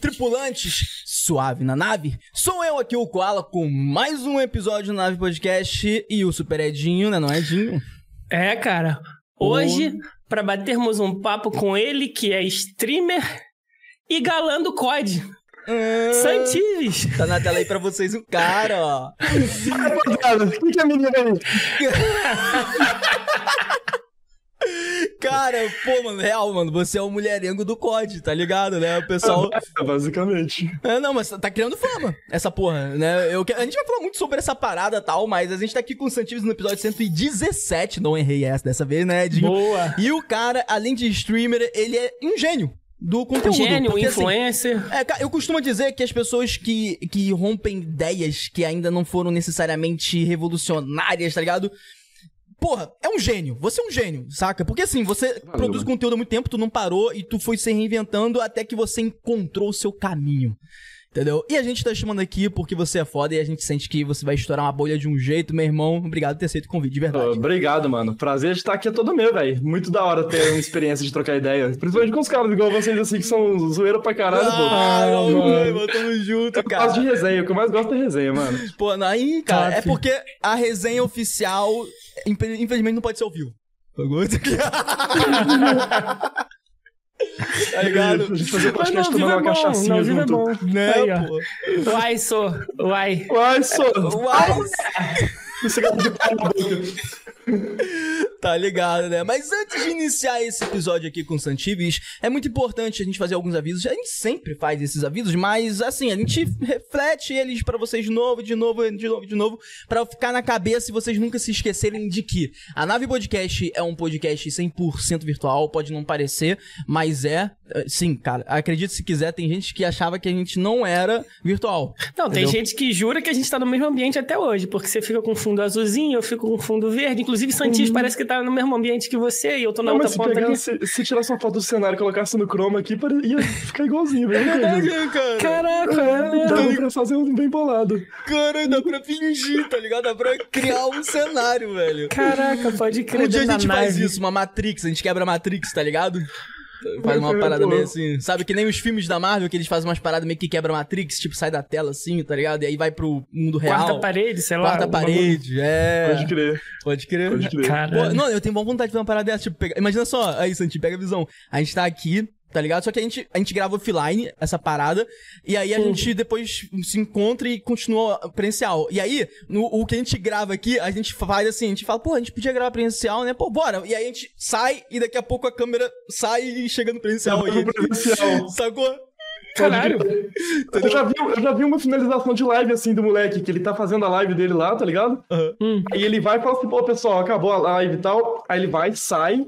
Tripulantes! Suave na nave? Sou eu aqui, o Koala, com mais um episódio do Nave Podcast e o Super Edinho, né? Não é Edinho? É, cara. Hoje, para batermos um papo com ele, que é streamer e galã do COD. Ah, Santives. Tá na tela aí pra vocês o cara, ó. Rapaziada, o que, que é menino aí? Cara, pô, mano, real, mano, você é o mulherengo do COD, tá ligado, né? O pessoal... É, basicamente. É, não, mas tá criando fama, essa porra, né? Eu, que- a gente vai falar muito sobre essa parada e tal, mas a gente tá aqui com o Santives no episódio 117, não errei essa dessa vez, né, Edinho? Boa. E o cara, além de streamer, ele é um gênio do conteúdo. Gênio, porque, assim, influencer. é, ca- eu costumo dizer que as pessoas que, que rompem ideias que ainda não foram necessariamente revolucionárias, tá ligado? Porra, é um gênio. Você é um gênio, saca? Porque assim, você Valeu, produz mano. conteúdo há muito tempo, tu não parou e tu foi se reinventando até que você encontrou o seu caminho. Entendeu? E a gente tá chamando aqui porque você é foda e a gente sente que você vai estourar uma bolha de um jeito, meu irmão. Obrigado por ter aceito o convite, de verdade. Obrigado, mano. Prazer de estar aqui é todo meu, velho. Muito da hora ter uma experiência de trocar ideia. Principalmente com os caras igual vocês, assim, que são zoeira pra caralho, pô. Ah, Ah, meu mano. irmão, tamo junto, Eu cara. gosto de resenha, o que eu mais gosto é resenha, mano. Pô, aí, cara, Top. é porque a resenha oficial, infe- infelizmente, não pode ser ao vivo. Pagou isso aqui? Tá ligado? A gente fazer podcast tomando é uma bom, cachaçinha não, vivo é junto. bom. Né, Aí, pô? Uai, sou. Uai. Uai, só. Uau! Esse gato de pau na boca. Tá ligado, né? Mas antes de iniciar esse episódio aqui com o Santives, é muito importante a gente fazer alguns avisos. A gente sempre faz esses avisos, mas assim, a gente reflete eles pra vocês de novo, de novo, de novo, de novo, pra ficar na cabeça e vocês nunca se esquecerem de que a Nave Podcast é um podcast 100% virtual, pode não parecer, mas é. eh, Sim, cara, acredite se quiser, tem gente que achava que a gente não era virtual. Não, tem Entendeu? gente que jura que a gente tá no mesmo ambiente até hoje, porque você fica com fundo azulzinho, eu fico com fundo verde. Inclusive, Santis parece que tá no mesmo ambiente que você e eu tô na Não, outra mas se, ponta pegar, aqui. se, se tirasse uma foto do cenário e colocasse no chroma aqui, ia ficar igualzinho, velho. cara. Caraca, é Dá pra fazer um bem bolado. Cara, dá pra fingir, tá ligado? Dá pra criar um cenário, velho. Caraca, pode crer. Um dia a gente faz nave. isso, uma Matrix, a gente quebra a Matrix, tá ligado? Faz uma Pô. parada meio assim. Sabe que nem os filmes da Marvel, que eles fazem umas paradas meio que quebra a Matrix, tipo, sai da tela assim, tá ligado? E aí vai pro mundo real. Quarta parede, sei lá. Quarta parede, é. Pode crer, Pode crer. pode crer. Pô, não, eu tenho boa vontade de fazer uma parada dessa, tipo, pegar... imagina só, aí, Santi, pega a visão. A gente tá aqui, tá ligado? Só que a gente, a gente grava offline essa parada, e aí a Sim. gente depois se encontra e continua presencial. E aí, no, o que a gente grava aqui, a gente faz assim, a gente fala, pô, a gente podia gravar presencial, né? Pô, bora. E aí a gente sai, e daqui a pouco a câmera sai e chega no presencial. Tá aí, no presencial. Sacou? Caralho. Eu já, vi, eu já vi uma finalização de live assim do moleque, que ele tá fazendo a live dele lá, tá ligado? Hum. Aí ele vai e fala assim, pô, pessoal, acabou a live e tal. Aí ele vai, sai.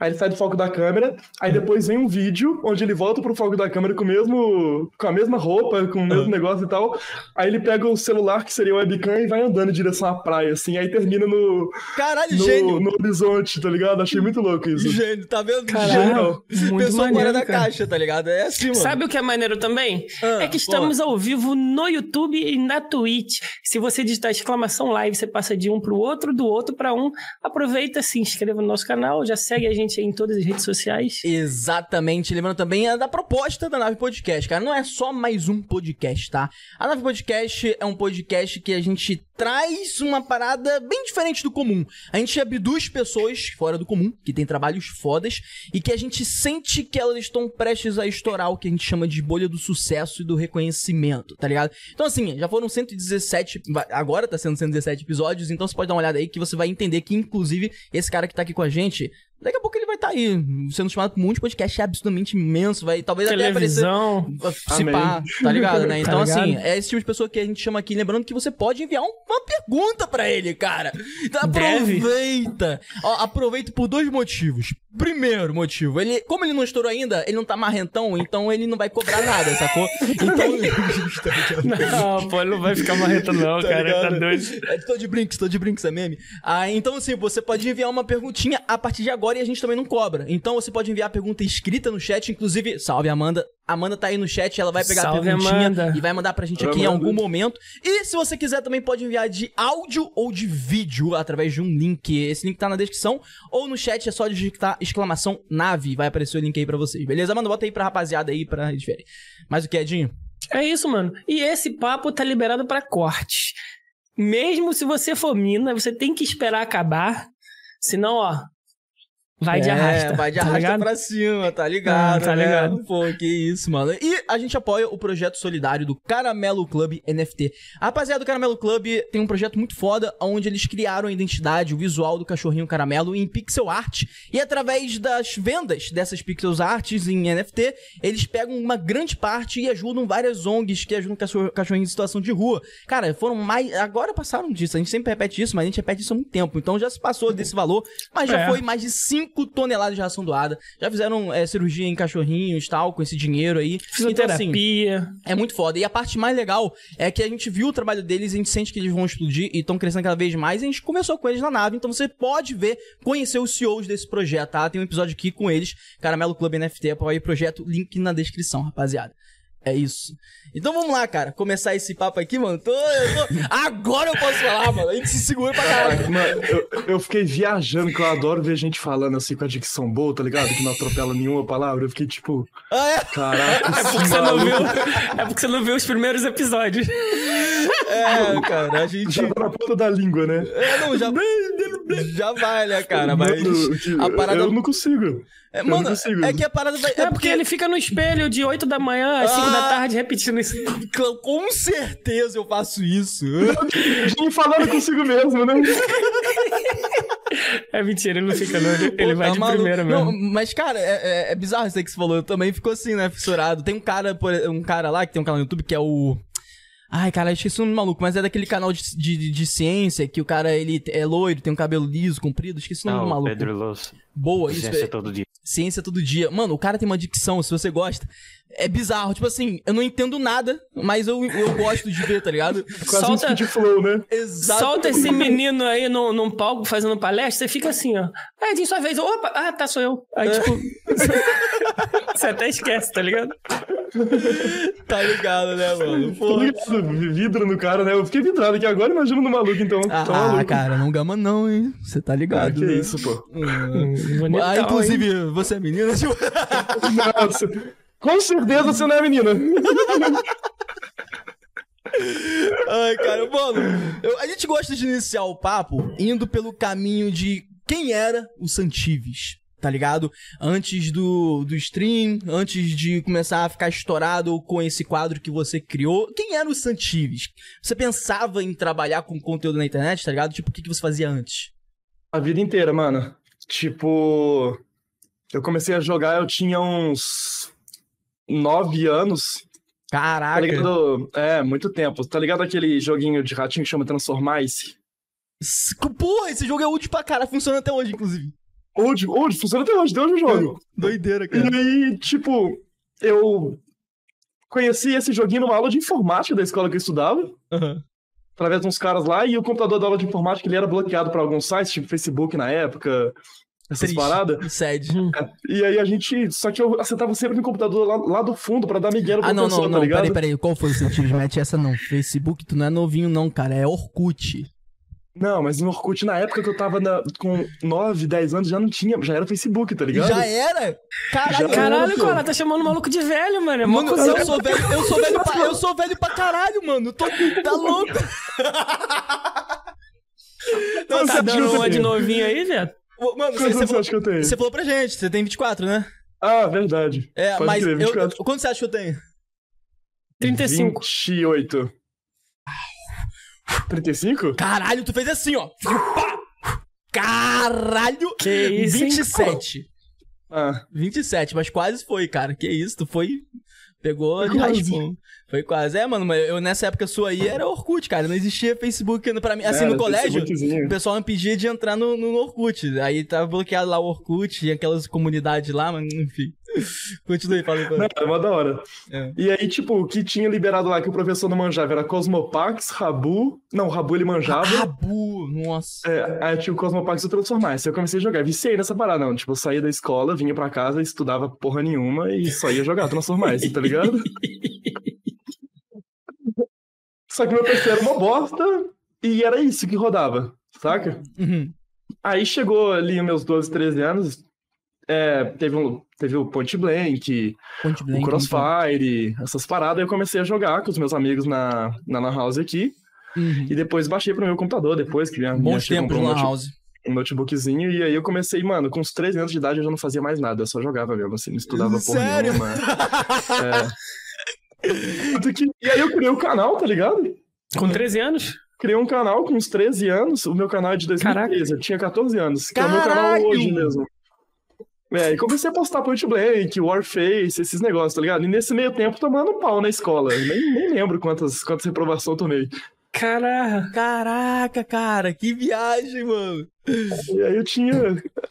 Aí ele sai do foco da câmera, aí depois vem um vídeo onde ele volta pro foco da câmera com o mesmo. com a mesma roupa, com o mesmo negócio e tal. Aí ele pega o celular, que seria o webcam, e vai andando em direção à praia, assim, aí termina no, Caralho, no, gênio. no horizonte, tá ligado? Achei muito louco isso. Gênio, tá vendo? Caralho. Gênio. Muito Pessoa fora maneiro, da caixa, tá ligado? É assim, mano. Sabe o que é maneiro também? Ah, é que estamos ao vivo no YouTube e na Twitch. Se você digitar exclamação live, você passa de um pro outro, do outro pra um. Aproveita, se inscreva no nosso canal, já segue a gente aí em todas as redes sociais. Exatamente. Lembrando também da proposta da Nave Podcast, cara. Não é só mais um podcast, tá? A Nave Podcast é um podcast que a gente traz uma parada bem diferente do comum. A gente abduz pessoas fora do comum, que tem trabalhos fodas, e que a gente sente que elas estão prestes a estourar o que a gente chama de bolha do sucesso e do reconhecimento, tá ligado? Então, assim, já foram 117, vai- agora tá sendo 117 episódios, então você pode dar uma olhada aí que você vai entender que, inclusive, esse cara que tá aqui com a gente, daqui a pouco ele vai estar aí, sendo chamado por um monte de podcast absolutamente imenso, vai talvez até aparecer Televisão. se pá, tá ligado, né? Tá Então, ligado? assim, é esse tipo de pessoa que a gente chama aqui, lembrando que você pode enviar um- uma pergunta pra ele, cara. Então, aproveita. Ó, aproveita por dois motivos. Primeiro motivo, ele, como ele não estourou ainda, ele não tá marrentão, então ele não vai cobrar nada, sacou? Então, Não, pô, ele não vai ficar marreta, não, Tá cara. Tá ligado? doido. É, tô de brinks, tô de brinks, é meme. Ah, então assim, você pode enviar uma perguntinha a partir de agora e a gente também não cobra. Então você pode enviar a pergunta escrita no chat, inclusive, salve Amanda, A Amanda tá aí no chat, ela vai pegar Salve, a perguntinha Amanda. e vai mandar pra gente Oi, aqui em Amanda. algum momento. E se você quiser também pode enviar de áudio ou de vídeo através de um link. Esse link tá na descrição ou no chat é só digitar exclamação nave, vai aparecer o link aí pra vocês. Beleza? Amanda, bota aí pra rapaziada aí pra eles verem. Mais o que, Edinho? É isso, mano. E esse papo tá liberado pra corte. Mesmo se você for mina, você tem que esperar acabar. Senão, ó, vai de É, arrasta. Vai de tá arrasta ligado? pra cima, tá ligado? Ah, tá né? ligado. Pô, que isso, mano. E a gente apoia o projeto solidário do Caramelo Club NFT. A rapaziada do Caramelo Club tem um projeto muito foda, onde eles criaram a identidade, o visual do cachorrinho caramelo em pixel art. E através das vendas dessas pixel arts em NFT, eles pegam uma grande parte e ajudam várias ONGs que ajudam cachorro- cachorrinhos em situação de rua. Cara, foram mais. Agora passaram disso. A gente sempre repete isso, mas a gente repete isso há muito tempo. Então já se passou desse valor, mas já É. foi mais de 5 toneladas de ração doada. Já fizeram é, cirurgia em cachorrinhos tal, com esse dinheiro aí. Então, assim, Fisioterapia. é muito foda. E a parte mais legal é que a gente viu o trabalho deles, a gente sente que eles vão explodir e estão crescendo cada vez mais. E a gente conversou com eles na nave, então você pode ver, conhecer os CEOs desse projeto, tá? Tem um episódio aqui com eles, Caramelo Club NFT, apoia o projeto, link na descrição, rapaziada. É isso. Então vamos lá, cara. Começar esse papo aqui, mano. Tô, eu tô... Agora eu posso falar, mano. A gente se segura pra caralho. Mano, eu, eu fiquei viajando, que eu adoro ver gente falando assim com a dicção boa, tá ligado? Que não atropela nenhuma palavra. Eu fiquei tipo, Ah, é? caraca, É porque você não viu. É porque você não viu os primeiros episódios. É, cara. A gente. já tá na ponta da língua, né? É, não, já. Já vai, né, cara? Mas. Mano, A parada. Eu não consigo. É, eu não mano, consigo. é que a parada vai. É porque ele fica no espelho de 8 da manhã às 5 Ah. Da tarde repetindo isso. Com certeza eu faço isso. Jim falando consigo mesmo, né? É mentira, ele não fica, não. Ele, Pô, vai tá de maluco. primeira mesmo. Não, mas, cara, é, é- é bizarro isso aí que você falou. Eu também ficou assim, né? Fissurado. Tem um cara, por- um cara lá que tem um canal no YouTube que é o. Ai, cara, eu esqueci o nome maluco, mas é daquele canal de, de, de ciência que o cara, ele é loiro, tem um cabelo liso, comprido. Esqueci o nome Ah, maluco. Pedro Losso. Boa, isso. Ciência é- todo dia. Ciência todo dia. Mano, o cara tem uma dicção, se você gosta. É bizarro. Tipo assim, eu não entendo nada, mas eu, eu gosto de ver, tá ligado? Quase um Solta- speed flow, né? Exato. Solta esse menino aí num, num palco fazendo palestra, você fica assim, ó. Ah, tem sua vez. Opa, ah, tá, sou eu. Aí, tipo. você até esquece, tá ligado? Tá ligado, né, mano? Tá Porra. ligado? Vidro no cara, né? Eu fiquei vidrado aqui agora, imagina no maluco, então. tá Ah, maluco. cara, não gama não, hein? Você tá Ah, ligado. que né? isso, pô. Bonitão, Ah, hein? inclusive, você é menina? Tipo... Nossa. Com certeza você não é menina. Ai, cara, mano, eu- a gente gosta de iniciar o papo indo pelo caminho de quem era o Santives, tá ligado? Antes do, do stream, antes de começar a ficar estourado com esse quadro que você criou, quem era o Santives? Você pensava em trabalhar com conteúdo na internet, tá ligado? Tipo, o que, que você fazia antes? A vida inteira, mano. Tipo, eu comecei a jogar, eu tinha uns nove anos. Tá Caraca. ligado? É, muito tempo. Tá ligado aquele joguinho de ratinho que chama Transformice? Porra, esse jogo é útil pra cara, funciona até hoje, inclusive. Hoje, hoje, funciona até hoje, até hoje eu jogo. Doideira, E aí, tipo, eu conheci esse joguinho numa aula de informática da escola que eu estudava. Aham. através de uns caras lá, e o computador da aula de informática ele era bloqueado para alguns sites, tipo Facebook na época, essas Triste. paradas. Sede. E aí a gente. Só que eu acertava sempre no computador lá, lá do fundo pra dar miguel pro Ah, não, professor, não, tá não, ligado? peraí, peraí. Qual foi o sentido? Mete essa não. Facebook, tu não é novinho, não, cara. É Orkut. Não, mas no Orkut, na época que eu tava na- com 9, 10 anos, já não tinha, já era Facebook, tá ligado? Já era? Caralho, Já Caralho, pô. cara, tá chamando o maluco de velho, mano. É Mano, cuzão. eu sou velho, eu sou velho pra, eu sou velho pra caralho, mano. Tô, tá louco. Não, tá dando uma de novinho aí, velho? Mano, você, Quantos você você falou, acha que eu tenho? você falou pra gente, você tem 24, né? Ah, verdade. É, Pode mas crer, eu, 24. quanto você acha que eu tenho? 35. 28. 35? Caralho, tu fez assim, ó. Caralho! Que isso, hein? 27. Ah, 27, mas quase foi, cara. Que isso, tu foi. Pegou de raspão. Foi quase. É, mano, mas eu nessa época sua aí era Orkut, cara. Não existia Facebook pra mim. Assim, era no colégio, o pessoal me pedia de entrar no, no Orkut. Aí tava bloqueado lá o Orkut, tinha aquelas comunidades lá, mas enfim. Continue aí, fala aí. Não, é mó da hora. É. E aí, tipo, o que tinha liberado lá que o professor não manjava era Cosmopax, Rabu. Não, o Rabu ele manjava. Rabu, nossa. É, aí tinha o Cosmopax e o Transformice. Eu comecei a jogar. Viciei nessa parada, não. Tipo, eu saía da escola, vinha pra casa, estudava porra nenhuma e só ia jogar Transformice, tá ligado? Só que meu PC era uma bosta e era isso que rodava, saca? Uhum. Aí chegou ali meus 12, 13 anos, é, teve, um, teve o Point Blank, Point o Blank, Crossfire, essas paradas. Eu comecei a jogar com os meus amigos na, na Lan House aqui. Uhum. E depois baixei pro meu computador, depois que minha, minha tempos comprou um na note- house. um notebookzinho. E aí eu comecei, mano, com uns 13 anos de idade eu já não fazia mais nada, eu só jogava mesmo, assim, não estudava porra Sério? nenhuma. É. Que- E aí eu criei o canal, tá ligado? Com 13 anos? Criei um canal com uns 13 anos, o meu canal é de 2013, eu tinha 14 anos, que é o meu canal Caralho! hoje mesmo. É, e comecei a postar Point Blank, Warface, esses negócios, tá ligado? E nesse meio tempo tomando pau na escola. Nem, nem lembro quantas, quantas reprovações eu tomei. Caraca. Caraca, cara, que viagem, mano. E aí eu tinha.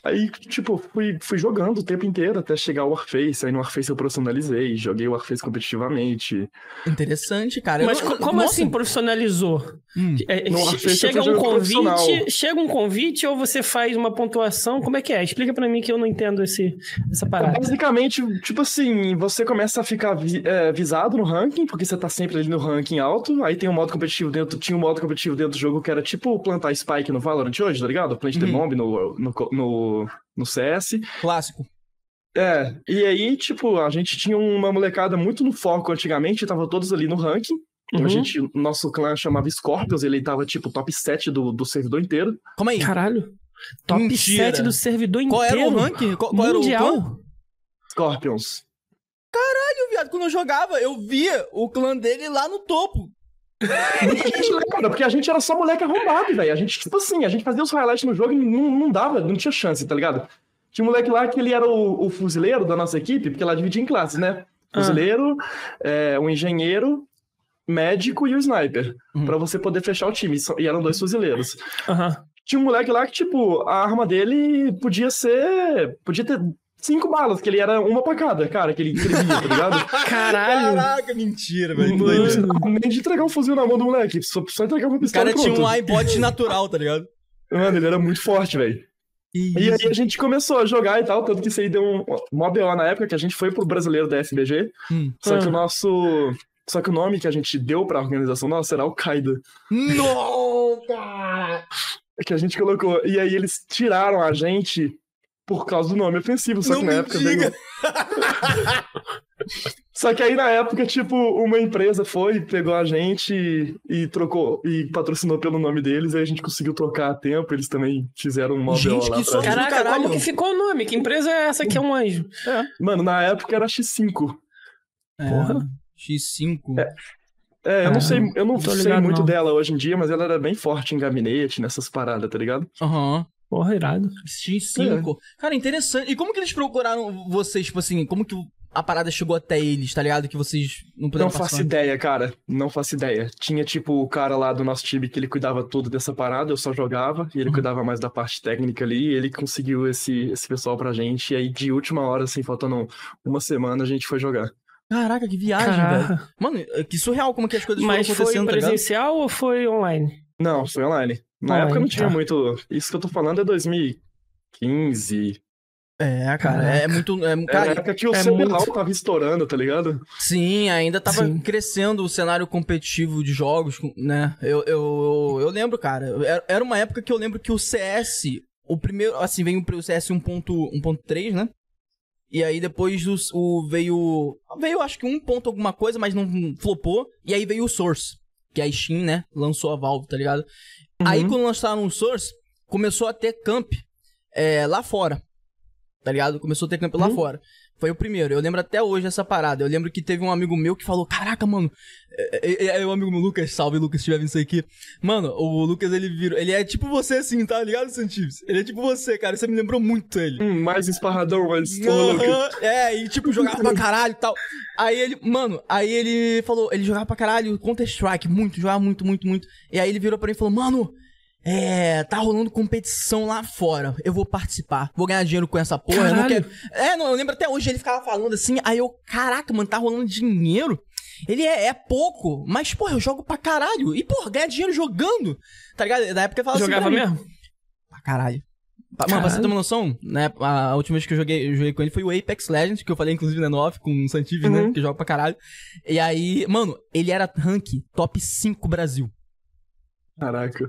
Aí, tipo, fui, fui jogando o tempo inteiro até chegar ao Warface. Aí no Warface eu profissionalizei, joguei o Warface competitivamente. Interessante, cara. Mas Eu- co- como Nossa. assim profissionalizou? Hum. É, eu chega um convite, chega um convite ou você faz uma pontuação? Como é que é? Explica pra mim que eu não entendo esse, essa parada. Basicamente, tipo assim, você começa a ficar vi- é, visado no ranking, porque você tá sempre ali no ranking alto. Aí tem um modo competitivo dentro, tinha um modo competitivo dentro do jogo que era tipo plantar Spike no Valorant hoje, tá ligado? Plant the Uhum. Bomb no, no, no, no CS. Clássico. É, e aí, tipo, a gente tinha uma molecada muito no foco antigamente, tava todos ali no ranking. Uhum. A gente, nosso clã chamava Scorpions, ele tava tipo top 7 do, do servidor inteiro. Calma aí. Caralho. Top Mentira. 7 do servidor Qual inteiro. era o ranking? Qual, qual era o clã? Mundial? Scorpions. Caralho, viado, quando eu jogava, eu via o clã dele lá no topo. Gente lembra, porque a gente era só moleque arrombado, velho. A gente, tipo assim, a gente fazia os highlights no jogo e não, não dava, não tinha chance, tá ligado? Tinha um moleque lá que ele era o, o fuzileiro da nossa equipe, porque ela dividia em classes, né? Ah. Fuzileiro, é, um engenheiro, médico e o sniper. Uhum. Pra você poder fechar o time. E eram dois fuzileiros. Aham. Tinha um moleque lá que, tipo, a arma dele podia ser. Podia ter cinco balas, que ele era uma pra cada, cara, que ele, que ele via, tá ligado? Caralho. Caraca, mentira, Mano, nem de entregar um fuzil na mão do moleque, só, só entregar uma O pistola cara e tinha um iBot natural, tá ligado? Mano, ele era muito forte, velho. E aí a gente começou a jogar e tal, tanto que isso aí deu um mó BO na época que a gente foi pro brasileiro da FBG, Hum. só que Ah. o nosso... Só que o nome que a gente deu pra organização nossa era Al-Qaeda, Não, cara! que a gente colocou. E aí eles tiraram a gente por causa do nome ofensivo, só Não que na me época diga. veio... Só que aí na época, tipo, uma empresa foi, pegou a gente e trocou, e patrocinou pelo nome deles, aí a gente conseguiu trocar a tempo, eles também fizeram um Gente, BO lá que gente. Caraca, caralho. como que ficou o nome? Que empresa é essa que é um anjo? Mano, na época era X5. Porra. X5. É, eu Ah, não sei, eu não sei ligado, muito não. dela hoje em dia, mas ela era bem forte em gabinete, nessas paradas, tá ligado? Aham. Porra, irado. X5. Cara, interessante. E como que eles procuraram vocês, tipo assim, como que a parada chegou até eles, tá ligado? Que vocês não puderam Não faço participar? ideia, cara. Não faço ideia. Tinha, tipo, o cara lá do nosso time que ele cuidava tudo dessa parada, eu só jogava, e ele Uhum. cuidava mais da parte técnica ali, e ele conseguiu esse, esse pessoal pra gente, e aí de última hora, assim, faltando uma semana, a gente foi jogar. Caraca, que viagem, velho. Caraca. Mano, que surreal como que as coisas Mas foram foi acontecendo, tá ligado? presencial ou foi online? Não, foi online. Na Online, época não tinha tá. muito. Isso que eu tô falando é 2015. É, cara, é muito... É, Era a cara, época que o é CBLOL muito- tava estourando, tá ligado? Sim, ainda tava Sim. crescendo o cenário competitivo de jogos, né? Eu, eu, eu lembro, cara. Era- Era uma época que eu lembro que o CS, o primeiro, assim, veio o CS 1.3, né? E aí depois o, o veio. Veio acho que um ponto alguma coisa, mas não flopou. E aí veio o Source. Que a Steam, né? Lançou a Valve, tá ligado? Aí quando lançaram o Source, começou a ter camp é, lá fora. Tá ligado? Começou a ter camp lá Uhum. fora. Foi o primeiro. Eu lembro até hoje essa parada. Eu lembro que teve um amigo meu que falou: Caraca, mano. É, é, é o amigo meu, Lucas. Salve, Lucas, se estiver vendo isso aqui. Mano, o Lucas, ele virou. Ele é tipo você assim, tá ligado, Santives? Ele é tipo você, cara. Você me lembrou muito ele. Hum, mais esparrador, mas louco. Aham, É, e tipo, jogava pra caralho e tal. Aí ele, mano, aí ele falou, ele jogava pra caralho Counter-Strike, muito, jogava muito, muito, muito. E aí ele virou pra mim e falou, mano, É, tá rolando competição lá fora. Eu vou participar. Vou ganhar dinheiro com essa porra. Eu não Caralho. quero. É, não, eu lembro até hoje ele ficava falando assim. Aí eu, caraca, mano, tá rolando dinheiro. Ele é, é pouco, mas, porra, eu jogo pra caralho. E, porra, ganhar dinheiro jogando. Tá ligado? Na época eu falava Jogava assim. mim, mesmo? Pra caralho. Pa- Mano, pra você ter uma noção, né? A última vez que eu joguei, eu joguei com ele foi o Apex Legends, que eu falei, inclusive, né, no off, com o Santiv, né? Uhum. Que joga pra caralho. E aí, mano, ele era rank top 5 Brasil. Caraca.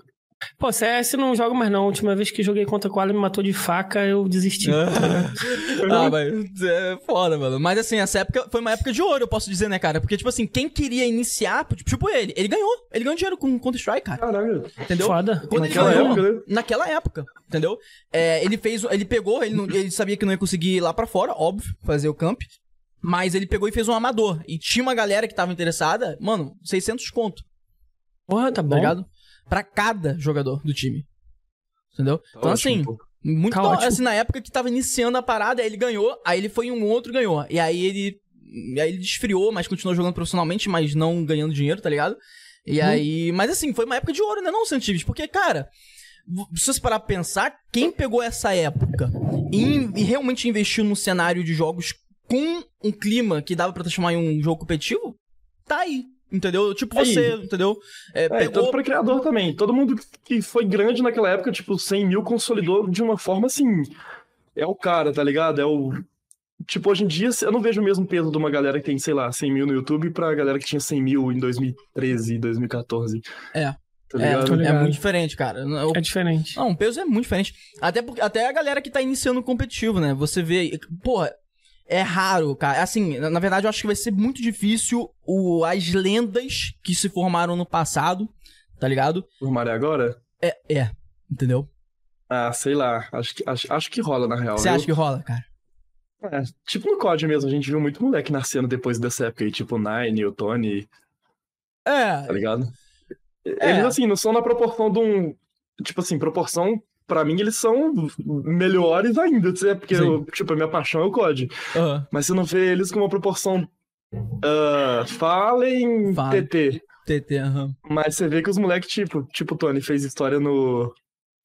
Pô, CS não jogo mais não. A última vez que joguei contra o Koala me matou de faca, eu desisti. ah, mas é foda, mano. Mas assim, essa época foi uma época de ouro, eu posso dizer, né, cara? Porque, tipo assim, quem queria iniciar, tipo ele, ele ganhou. Ele ganhou dinheiro com Counter-Strike, cara. Caralho. Entendeu? Foda. Quando ele Naquela ganhou, época, né? naquela época, entendeu? É, ele fez, ele pegou, ele, não- ele sabia que não ia conseguir ir lá pra fora, óbvio, fazer o camp. Mas ele pegou e fez um amador. E tinha uma galera que tava interessada, mano, 600 conto, Porra, tá tá bom. ligado? Pra cada jogador do time. Entendeu? Então, Ótimo, assim, pô. muito Tá ótimo. assim, na época que tava iniciando a parada, aí ele ganhou, aí ele foi em um outro ganhou. E aí ele. E aí ele desfriou, mas continuou jogando profissionalmente, mas não ganhando dinheiro, tá ligado? E aí. Mas assim, foi uma época de ouro, né, não, Santives? Porque, cara. Se você parar pra pensar, quem pegou essa época e, e realmente investiu num cenário de jogos com um clima que dava pra transformar em um jogo competitivo, tá aí. Entendeu? Tipo Aí. você, entendeu? É, É, pegou. tanto pra criador também. Todo mundo que foi grande naquela época, tipo, 100 mil consolidou de uma forma assim. É o cara, tá ligado? É o. Tipo, hoje em dia, eu não vejo o mesmo peso de uma galera que tem, sei lá, 100 mil no YouTube pra galera que tinha 100 mil em 2013, 2014. É. Tá É, ligado? é ligado. muito diferente, cara. O É diferente. Não, o peso é muito diferente. Até, porque, até a galera que tá iniciando o competitivo, né? Você vê. Porra, é raro, cara. Assim, na, na verdade, eu acho que vai ser muito difícil o, as lendas que se formaram no passado, tá ligado? O Maré agora? É, é. Entendeu? Ah, sei lá. Acho que, acho, acho que rola, na real. Você viu? acha que rola, cara? É, tipo no COD mesmo, a gente viu muito moleque nascendo depois dessa época aí, tipo o Nine, o Tony, É. tá ligado? É. Eles, assim, não são na proporção de um. Tipo assim, proporção. Pra mim, eles são melhores ainda, é porque, eu, tipo, a minha paixão é o COD. Mas você não vê eles com uma proporção. ah, Fallen Fallen. TT. TT, aham. Mas você vê que os moleques, tipo, tipo o Tony fez história no.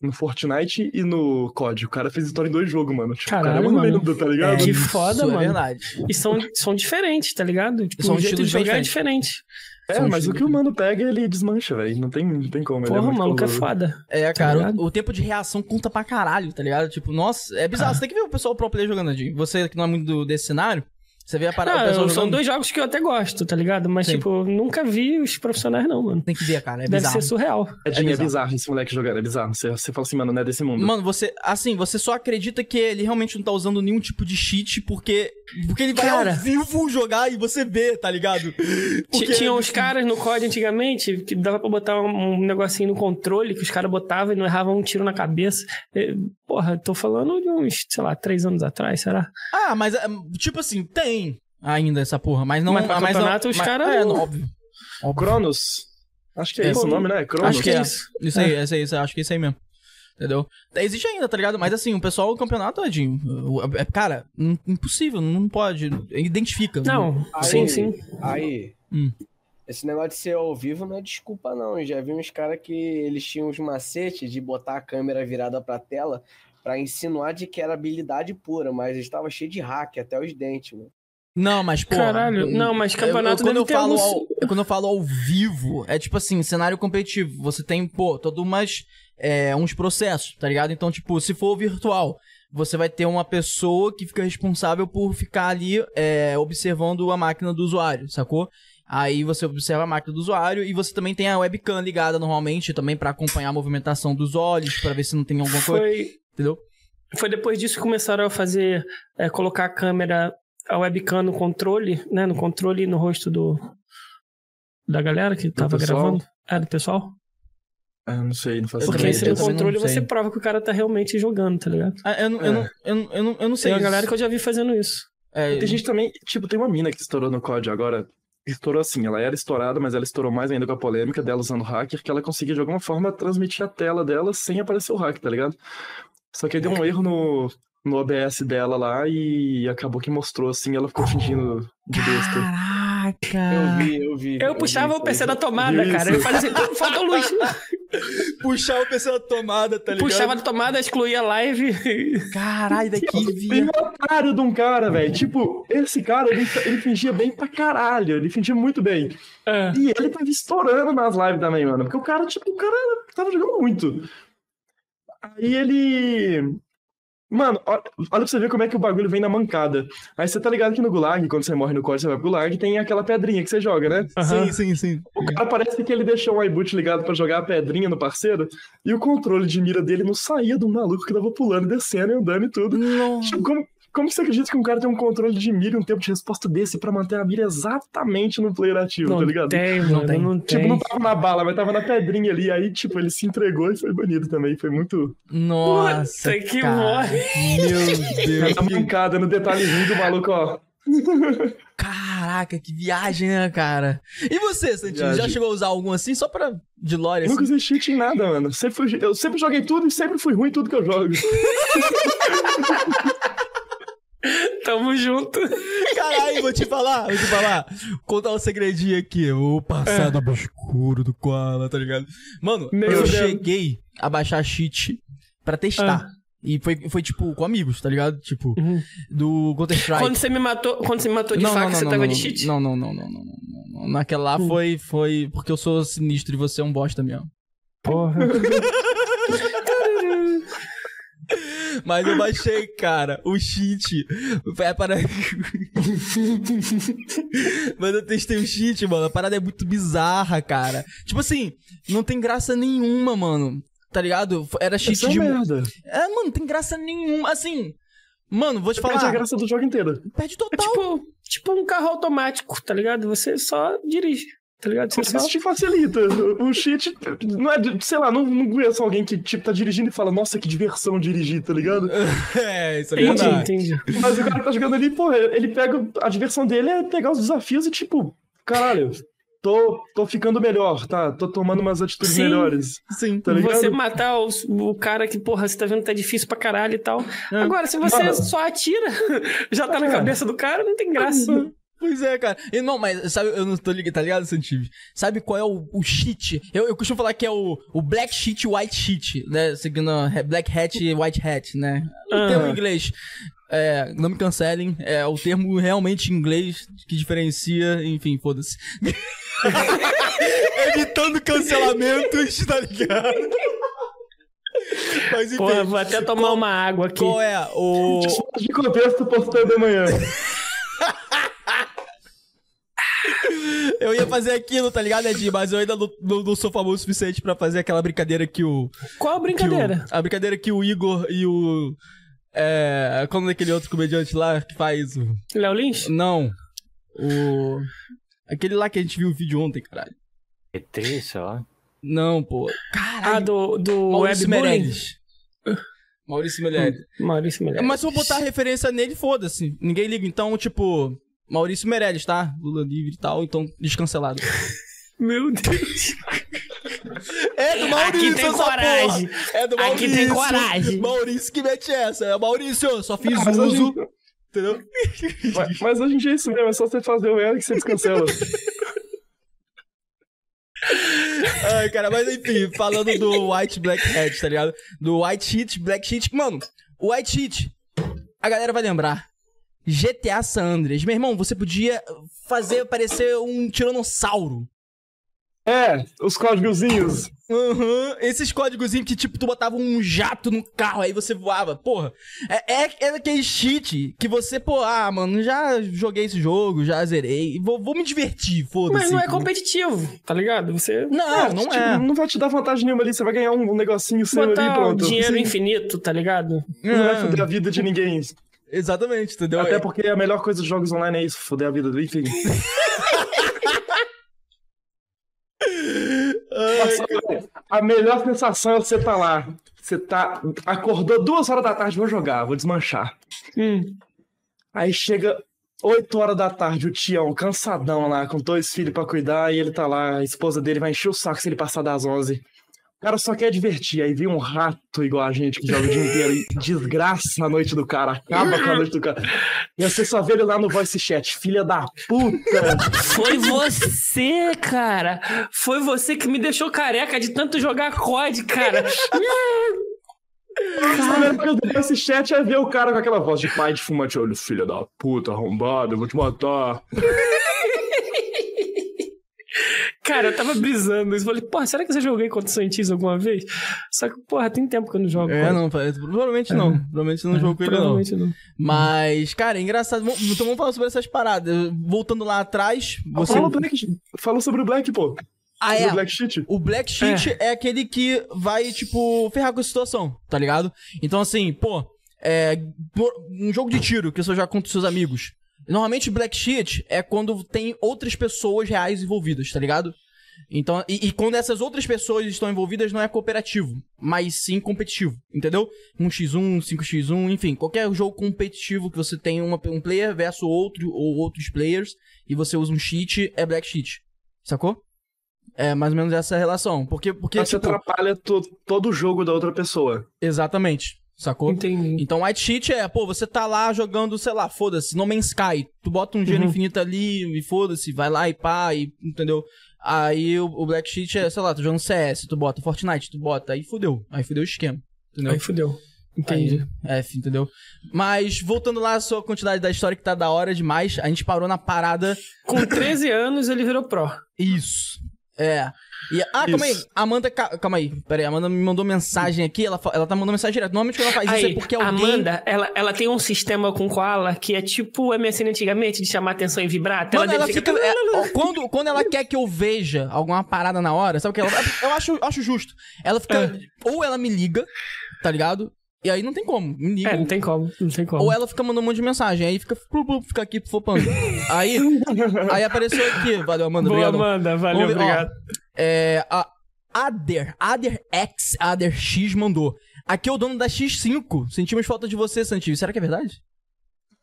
No Fortnite e no COD. O cara fez história em dois jogos, mano. Tipo, o cara é Caralho, uma mano. lenda, tá ligado? Que Isso foda, é mano. verdade. E são, são diferentes, tá ligado? Tipo, São o jeito de estilos bem jogar é diferente. É, São mas o que o mano pega, ele desmancha, velho. Não tem, não tem como. ele é Porra, o maluco é foda. É, cara, ligado? o, o tempo de reação conta pra caralho, tá ligado? Tipo, nossa, é bizarro. Você tem que ver o pessoal pro player jogando. Você que não é muito do- desse cenário, você vê a parada. o pessoal são dois jogos que eu até gosto, tá ligado? Mas, Sim. tipo, nunca vi os profissionais, não, mano. Tem que ver, cara. É Deve bizarro. ser surreal. Edinho, é, bizarro. bizarro esse moleque jogando, é bizarro. Você, você fala assim, mano, não é desse mundo. Mano, você, assim, você só acredita que ele realmente não tá usando nenhum tipo de cheat porque, porque ele vai Cara. ao vivo jogar e você vê, tá ligado? Porque- Tinha uns caras no COD antigamente que dava pra botar um, um negocinho no controle que os caras botavam e não erravam um tiro na cabeça. É, Porra, tô falando de uns, sei lá, três anos atrás, será? Ah, mas, é, tipo assim, tem ainda essa porra, mas não... Mas pra mas não- campeonato, os caras É, não- não, óbvio. Cronos. Acho que é, É, esse o nome, né? Cronos. Acho que é. isso. Isso aí, isso aí, isso aí, acho que é isso aí mesmo. Entendeu? Existe ainda, tá ligado? Mas assim, o pessoal do campeonato, Edinho, é, cara, im- impossível, não pode. Identifica. Não, Aí- sim, sim. Aí, Hum. esse negócio de ser ao vivo não é desculpa, não. Eu já vi uns caras que eles tinham os macetes de botar a câmera virada pra tela pra insinuar de que era habilidade pura, mas estava cheio de hack até os dentes, mano. Não, mas pô. Caralho, não, mas campeonato quando deve eu ter falo alguns- ao, Quando eu falo ao vivo, é tipo assim, cenário competitivo. Você tem, pô, todo umas. É, uns processos, tá ligado? Então, tipo, se for virtual, você vai ter uma pessoa que fica responsável por ficar ali é, observando a máquina do usuário, sacou? Aí você observa a máquina do usuário e você também tem a webcam ligada normalmente também pra acompanhar a movimentação dos olhos, pra ver se não tem alguma coisa, Foi, entendeu? foi depois disso que começaram a fazer, é, colocar a câmera, a webcam no controle, né? No controle e no rosto do da galera que tava gravando. É, do pessoal. Ah, não sei, não faço Eu Porque se eu no controle você prova que o cara tá realmente jogando, tá ligado? Ah, eu, não- eu, É. não, eu, não- eu, não, eu não sei. Tem uma isso. galera que eu já vi fazendo isso. É, Tem gente também, tipo, tem uma mina que estourou no COD agora. Estourou assim, ela era estourada, mas ela estourou mais ainda com a polêmica dela usando hacker, que ela conseguia de alguma forma transmitir a tela dela sem aparecer o hack, tá ligado? Só que aí deu um erro no, no OBS dela lá e acabou que mostrou assim, ela ficou fingindo de besta. Caraca! Eu vi, eu vi. Eu puxava vi o PC da tomada, Isso. cara. Eu fazia assim, "Pô, falta luz. Puxar o PC da tomada, tá ligado? Puxava da tomada, excluía a live. Caralho, daqui via. um otário de um cara, velho. Tipo, esse cara, ele, ele fingia bem pra caralho. Ele fingia muito bem. É. E ele tava estourando nas lives também, mano. Porque o cara, tipo, o cara tava jogando muito. Aí ele. Mano, olha pra você ver como é que o bagulho vem na mancada. Aí você tá ligado que no Gulag, quando você morre no código, você vai pro Gulag, tem aquela pedrinha que você joga, né? Aham. Sim, sim, sim. O cara parece que ele deixou o iBoot ligado pra jogar a pedrinha no parceiro, e o controle de mira dele não saía do maluco que tava pulando, descendo e andando e tudo. Nossa. Tipo, como, como você acredita que um cara tem um controle de mira e um tempo de resposta desse pra manter a mira exatamente no player ativo, Não tá ligado? tem, mano, tem. não tem. Tipo, não tava na bala, mas tava na pedrinha ali. Aí, tipo, ele se entregou e foi banido também. Foi muito. Nossa. Puta que morre. Meu Deus. Na mancada, no detalhezinho do maluco, ó. Caraca, que viagem, né, cara? E você, Santinho, já Viagem. chegou a usar algum assim, só pra de lore, Nunca assim? usei cheat em nada, mano. Sempre fui- eu sempre joguei tudo e sempre fui ruim em tudo que eu jogo. Tamo junto. Caralho, vou te falar, vou te falar. Contar um segredinho aqui. O passado obscuro do Koala, tá ligado? Mano, Nem eu fudendo. cheguei a baixar cheat pra testar. E foi, foi, tipo, com amigos, tá ligado? Tipo, Uhum. do Counter-Strike. Quando você me matou, quando você me matou de faca, você tava de cheat? Não, não, não, não, não, não, não. Naquela lá foi, foi porque eu sou sinistro e você é um bosta mesmo. Porra. Mas eu baixei, cara, o cheat. Foi a parada. Mas eu testei o cheat, mano. A parada é muito bizarra, cara. Tipo assim, não tem graça nenhuma, mano. Tá ligado? Era cheat Isso é de. merda. É, mano, não tem graça nenhuma. Assim. Mano, vou te Perde a falar. graça do jogo inteiro. Perde É total. tipo, tipo um carro automático, tá ligado? Você só dirige, tá ligado? Você. Isso te facilita. O cheat, não é, sei lá, não, não conheço alguém que, tipo, tá dirigindo e fala, nossa, que diversão dirigir, tá ligado? é, isso é Entendi, verdade. entendi. Mas o cara que tá jogando ali, pô, ele pega. A diversão dele é pegar os desafios e, tipo, caralho, tô, tô ficando melhor, tá? Tô tomando umas atitudes Sim. melhores. Sim. Tá ligado? Você matar os- o cara que, porra, você tá vendo que tá difícil pra caralho e tal. É. Agora, se você Mano. só atira, já tá na É. cabeça do cara, não tem graça. Pois é, cara. E não, mas sabe, eu não tô ligado, tá ligado, Santive? Sabe qual é o, o cheat? Eu, eu costumo falar que é o, o black sheet, white sheet, né? Seguindo black hat e white hat, né? O Aham. termo em inglês. É, não me cancelem, é o termo realmente em inglês que diferencia, enfim, foda-se. Evitando cancelamentos, tá ligado? Mas enfim, Porra, vou até tomar uma água aqui. qual é o. De contexto, postando amanhã. Eu ia fazer aquilo, tá ligado, Ed? Mas eu ainda não, não- não sou famoso o suficiente pra fazer aquela brincadeira que o. Qual a brincadeira? o- a brincadeira que o Igor e o. É. Como daquele outro comediante lá que faz o. Léo Lins? Não. O. Aquele lá que a gente viu o vídeo ontem, caralho. ET, sei lá. Não, pô. Ah, Caralho. do, do Maurício Webbullying? Meirelles. Maurício Meirelles. Maurício Meirelles. Mas se eu botar referência nele, foda-se. Ninguém liga. Então, tipo. Maurício Meirelles, tá? Lula livre e tal, então descancelado. Meu Deus. É do Maurício, Aqui tem essa coragem. porra. É do Maurício. Aqui tem coragem. Maurício que mete essa. É Maurício, só fiz Mas hoje- uso. Entendeu? Mas, mas hoje em dia é isso mesmo, é só você fazer o L que você descancela. Ai, cara, mas enfim, falando do White Black Hat, tá ligado? Do White Sheet, Black Sheet. Mano, o White Sheet, a galera vai lembrar. GTA San Andreas. Meu irmão, você podia fazer parecer um tiranossauro. É, os códigozinhos. Aham, esses códigozinhos que, tipo, tu botava um jato no carro, aí você voava. Porra, é, é, é aquele cheat que você, pô, ah, mano, já joguei esse jogo, já zerei, vou, vou me divertir, foda-se. Mas não é competitivo, tá ligado? Você Não, não tipo, é. Não vai te dar vantagem nenhuma ali, você vai ganhar um, um negocinho seu ali botar o pronto. dinheiro Sim, infinito, tá ligado? Não vai É, foder a vida de ninguém. Exatamente, entendeu? Até porque a melhor coisa dos jogos online é isso, foder a vida do enfim. A melhor sensação é você tá lá. Você tá. Acordou duas horas da tarde, vou jogar, vou desmanchar. Hum. Aí chega 8 horas da tarde, o Tião, cansadão lá, com dois filhos pra cuidar, e ele tá lá, a esposa dele vai encher o saco se ele passar das 11. Cara só quer divertir. Aí vem um rato igual a gente que joga o dia inteiro e desgraça a noite do cara, acaba com a noite do cara. E você só vê ele lá no voice chat, filha da puta. Foi você, cara. Foi você que me deixou careca de tanto jogar COD, cara. A primeira coisa do voice chat é ver o cara com aquela voz de pai de fumante, olha, filha da puta, arrombado, eu vou te matar. Cara, eu tava brisando isso. Falei, porra, será que eu já joguei contra o Santis alguma vez? Só que, porra, tem tempo que eu não jogo. É, não, provavelmente não. Provavelmente você não É, jogou com ele, não. provavelmente não. Mas, cara, é engraçado. Então vamos falar sobre essas paradas. Voltando lá atrás, você. Fala, Black, fala sobre o Black, pô. Ah, é. o Black Sheet. O Black Sheet é. aquele que vai, tipo, ferrar com a situação, tá ligado? Então, assim, pô, é. Um jogo de tiro que você joga contra os seus amigos. Normalmente, Black Sheet é quando tem outras pessoas reais envolvidas, tá ligado? Então, e, e quando essas outras pessoas estão envolvidas, não é cooperativo, mas sim competitivo, entendeu? 1x1, 5x1, enfim, qualquer jogo competitivo que você tem uma, um player versus outro ou outros players e você usa um cheat, é Black Sheet, sacou? É mais ou menos essa relação. Porque, porque Mas você tipo, atrapalha to- todo o jogo da outra pessoa. exatamente, sacou? Entendi. Então, white sheet é, pô, você tá lá jogando, sei lá, foda-se, No Man's Sky. Tu bota um gelo Uhum. infinito ali e foda-se, vai lá e pá, e, entendeu? Aí o, o Black Sheet é, sei lá, tu jogando CS, tu bota Fortnite, tu bota, aí fudeu. Aí fudeu o esquema, entendeu? Aí fudeu. Entendi. Aí, F, entendeu? Mas, voltando lá à sua quantidade da história que tá da hora demais, a gente parou na parada. Com 13 anos ele virou pro. Isso. É. E, ah, calma aí. Isso. Amanda. ca- Calma aí. Pera aí. Amanda me mandou mensagem aqui. Ela, ela tá mandando mensagem direto. Normalmente quando ela faz isso Aí, é porque alguém. Amanda, ela, ela tem um sistema com Koala que é tipo o MSN antigamente, de chamar atenção e vibrar. A tela Mano, ela dele fica. é, quando, quando ela quer que eu veja alguma parada na hora, sabe o que ela. Eu acho, acho justo. Ela fica. É. Ou ela me liga, tá ligado? E aí não tem como. É, não tem como, não tem como. Ou ela fica mandando um monte de mensagem. Aí fica. plu, plu, Fica aqui fofando. aí. Aí apareceu aqui. Valeu, Amanda. Boa, obrigado. Amanda, valeu, ver, ó. obrigado. É. A Ader. Ader X. Ader X mandou. Aqui é o dono da X5. Sentimos falta de você, Santinho. Será que é verdade?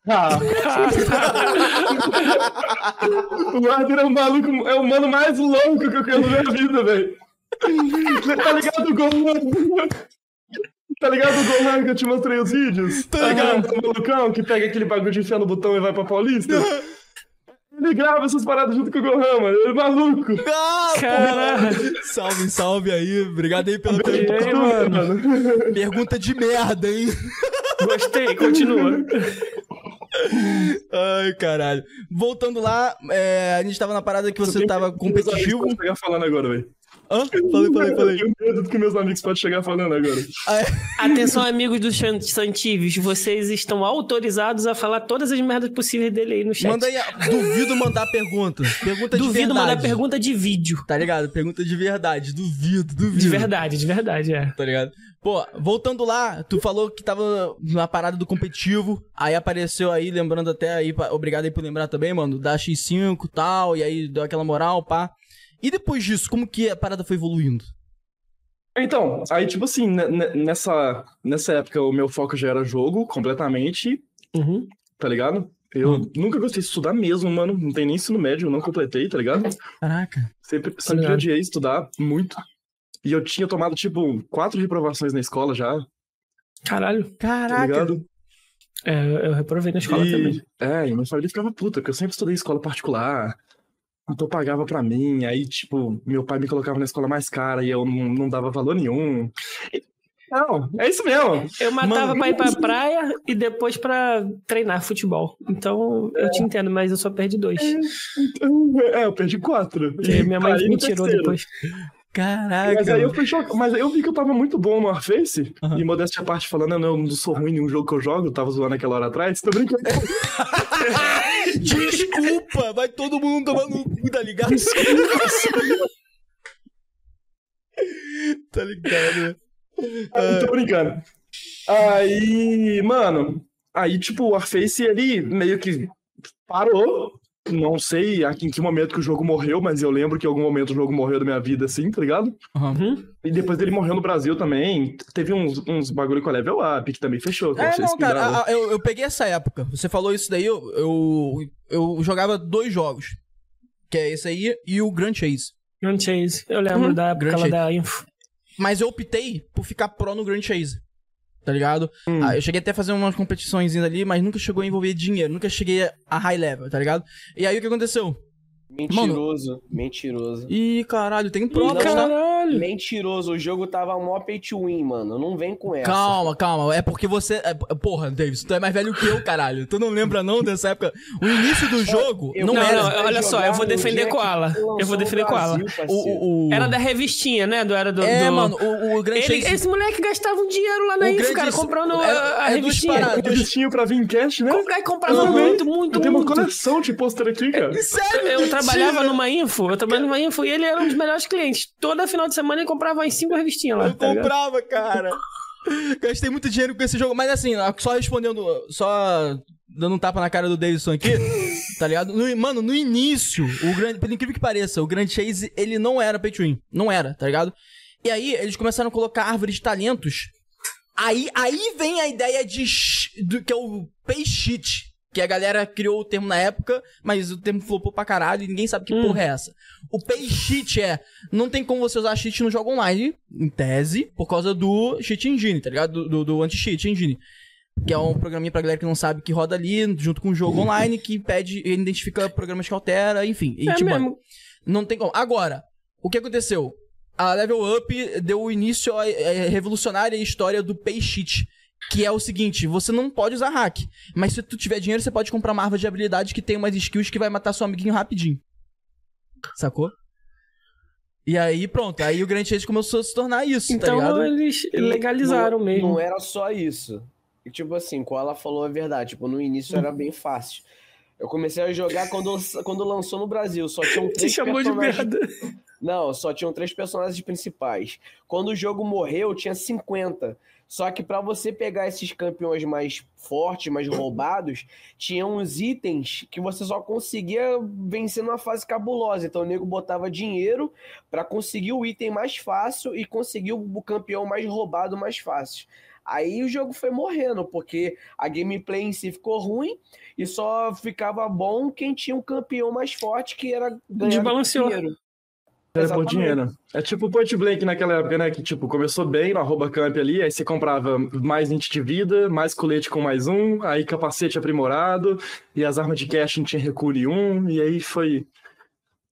Ah. o Arthur é o maluco, é o mano mais louco que eu conheço na minha vida, velho. Tá ligado o Gohan? Tá ligado o Gohan que eu te mostrei os vídeos? Tá ligado? O malucão que pega aquele bagulho de enfiar no botão e vai pra Paulista? Ele grava essas paradas junto com o Gohan, mano. Ele é maluco. Ah, Caralho. Salve, salve aí. Obrigado aí pela E pergunta. aí, mano? Pergunta de merda, hein? Gostei, continua. Ai, caralho. Voltando lá, é, a gente tava na parada que você tava competitivo. Pode chegar falando agora, velho. Hã? Falei, falei, falei. Eu tenho medo do que meus amigos podem chegar falando agora. Atenção, amigos do Santives, vocês estão autorizados a falar todas as merdas possíveis dele aí no chat. Manda aí, duvido mandar pergunta. Pergunta de Duvido verdade. mandar pergunta de vídeo. Tá ligado? Pergunta de verdade. Duvido, duvido. De verdade, de verdade, é. Tá ligado? Pô, voltando lá, tu falou que tava na parada do competitivo, aí apareceu aí, lembrando até aí, obrigado aí por lembrar também, mano, da X5 e tal, e aí deu aquela moral, pá. E depois disso, como que a parada foi evoluindo? Então, aí, tipo assim, ne- ne- nessa, nessa época o meu foco já era jogo, completamente, Uhum. tá ligado? Eu Hum. nunca gostei de estudar mesmo, mano. Não tem nem ensino médio, eu não completei, tá ligado? Caraca. Sempre, sempre ligado. odiei estudar muito. E eu tinha tomado, tipo, quatro reprovações na escola já, Caralho. tá Caraca. ligado? É, eu reprovei na escola e, também. É, e minha família ficava puta, porque eu sempre estudei em escola particular. Então pagava pra mim, aí, tipo, meu pai me colocava na escola mais cara e eu não, não dava valor nenhum. Não, é isso mesmo. Eu matava Mano, pra ir pra praia e depois pra treinar futebol. Então, eu te entendo, mas eu só perdi dois. É, eu perdi quatro. E minha mãe me tirou terceiro. depois. Caraca. Mas aí eu fui choc... Mas eu vi que eu tava muito bom no Warface. Aham. E modéstia à parte falando, eu não, eu não sou ruim em nenhum jogo que eu jogo, eu tava zoando aquela hora atrás. Tô brincando. Desculpa, vai todo mundo tomar no cu, tá ligado? tá ligado, né? Tô brincando. Aí, mano, aí tipo, o Warface ele meio que parou. Não sei em que momento que o jogo morreu, mas eu lembro que em algum momento o jogo morreu da minha vida, assim, tá ligado? Uhum. E depois ele morreu no Brasil também. Teve uns, uns bagulho com a Level Up, que também fechou. que É, não, cara, cuidava. a- a- eu, eu peguei essa época. Você falou isso daí, eu, eu, eu jogava dois jogos. Que é esse aí e o Grand Chase. Grand Chase. Eu lembro Uhum. da época Grand lá Chase. da Info. Mas eu optei por ficar pro no Grand Chase. Tá ligado? Hum. Ah, eu cheguei até a fazer umas competições ali, mas nunca chegou a envolver dinheiro, nunca cheguei a high level, tá ligado? E aí o que aconteceu? Mentiroso, mentiroso. Ih, caralho, tem Ih, provas, tá? caralho. Mentiroso, o jogo tava mó pay to win, mano. Não vem com essa. Calma, calma. É porque você. é- porra, Davis, tu é mais velho que eu, caralho. Tu não lembra não dessa época? O início do jogo Eu não, Não, era. não, olha só, eu vou defender Koala. Eu vou defender Koala. O, o, o- Era da revistinha, né? Do, era do, É, do- mano, o, o Grand Ele- Chase. esse moleque gastava um dinheiro lá na O Info, grande- cara, comprando é- a, a é revistinha. paradas. Revistinho pra vir em cash, né? Comprar e comprava Uhum. muito, muito, Eu tenho uma muito. coleção de pôster aqui, cara. Sério? Eu trabalhava Mentira. numa info, eu trabalhava numa info e ele era um dos melhores clientes. Toda final de semana ele comprava umas cinco revistinhas lá. Eu tá ligado? comprava, cara. Gastei muito dinheiro com esse jogo. Mas assim, só respondendo, só dando um tapa na cara do Davidson aqui, tá ligado? No- mano, no início, o grande, pelo incrível que pareça, o Grand Chase, ele não era pay to win. Não era, tá ligado? E aí, eles começaram a colocar árvores de talentos. Aí, aí vem a ideia de do, que é o pay sheet. Que a galera criou o termo na época, mas o termo flopou pra caralho e ninguém sabe que Hum. porra é essa. O pay sheet é. Não tem como você usar cheat no jogo online, em tese, por causa do cheat engine, tá ligado? Do, do, do anti-cheat engine. Que é um programinha pra galera que não sabe que roda ali, junto com o jogo online, que pede, ele identifica programas que altera, enfim. E, É tipo, mesmo. não tem como. Agora, o que aconteceu? A Level Up deu início à à revolucionária história do Pay Sheet. Que é o seguinte, você não pode usar hack. Mas se tu tiver dinheiro, você pode comprar uma árvore de habilidade que tem umas skills que vai matar seu amiguinho rapidinho. Sacou? E aí, pronto. Aí o Grand Chase começou a se tornar isso, tá Então ligado? eles legalizaram não, mesmo. Não era só isso. E, tipo assim, qual ela falou a verdade. Tipo, no início era bem fácil. Eu comecei a jogar quando, quando lançou no Brasil. Só tinham Te três chamou de personagens. merda. Não, só tinham três personagens principais. Quando o jogo morreu, tinha 50. Só que pra você pegar esses campeões mais fortes, mais roubados, tinha uns itens que você só conseguia vencer numa fase cabulosa. Então o nego botava dinheiro pra conseguir o item mais fácil e conseguir o campeão mais roubado mais fácil. Aí o jogo foi morrendo, porque a gameplay em si ficou ruim e só ficava bom quem tinha um campeão mais forte que era ganhar dinheiro. Era por dinheiro. É tipo o Point Blank naquela época, né? Que, tipo, começou bem no arroba camp ali, aí você comprava mais int de vida, mais colete com mais um, aí capacete aprimorado, e as armas de cash não tinha recuo nenhum, e aí foi...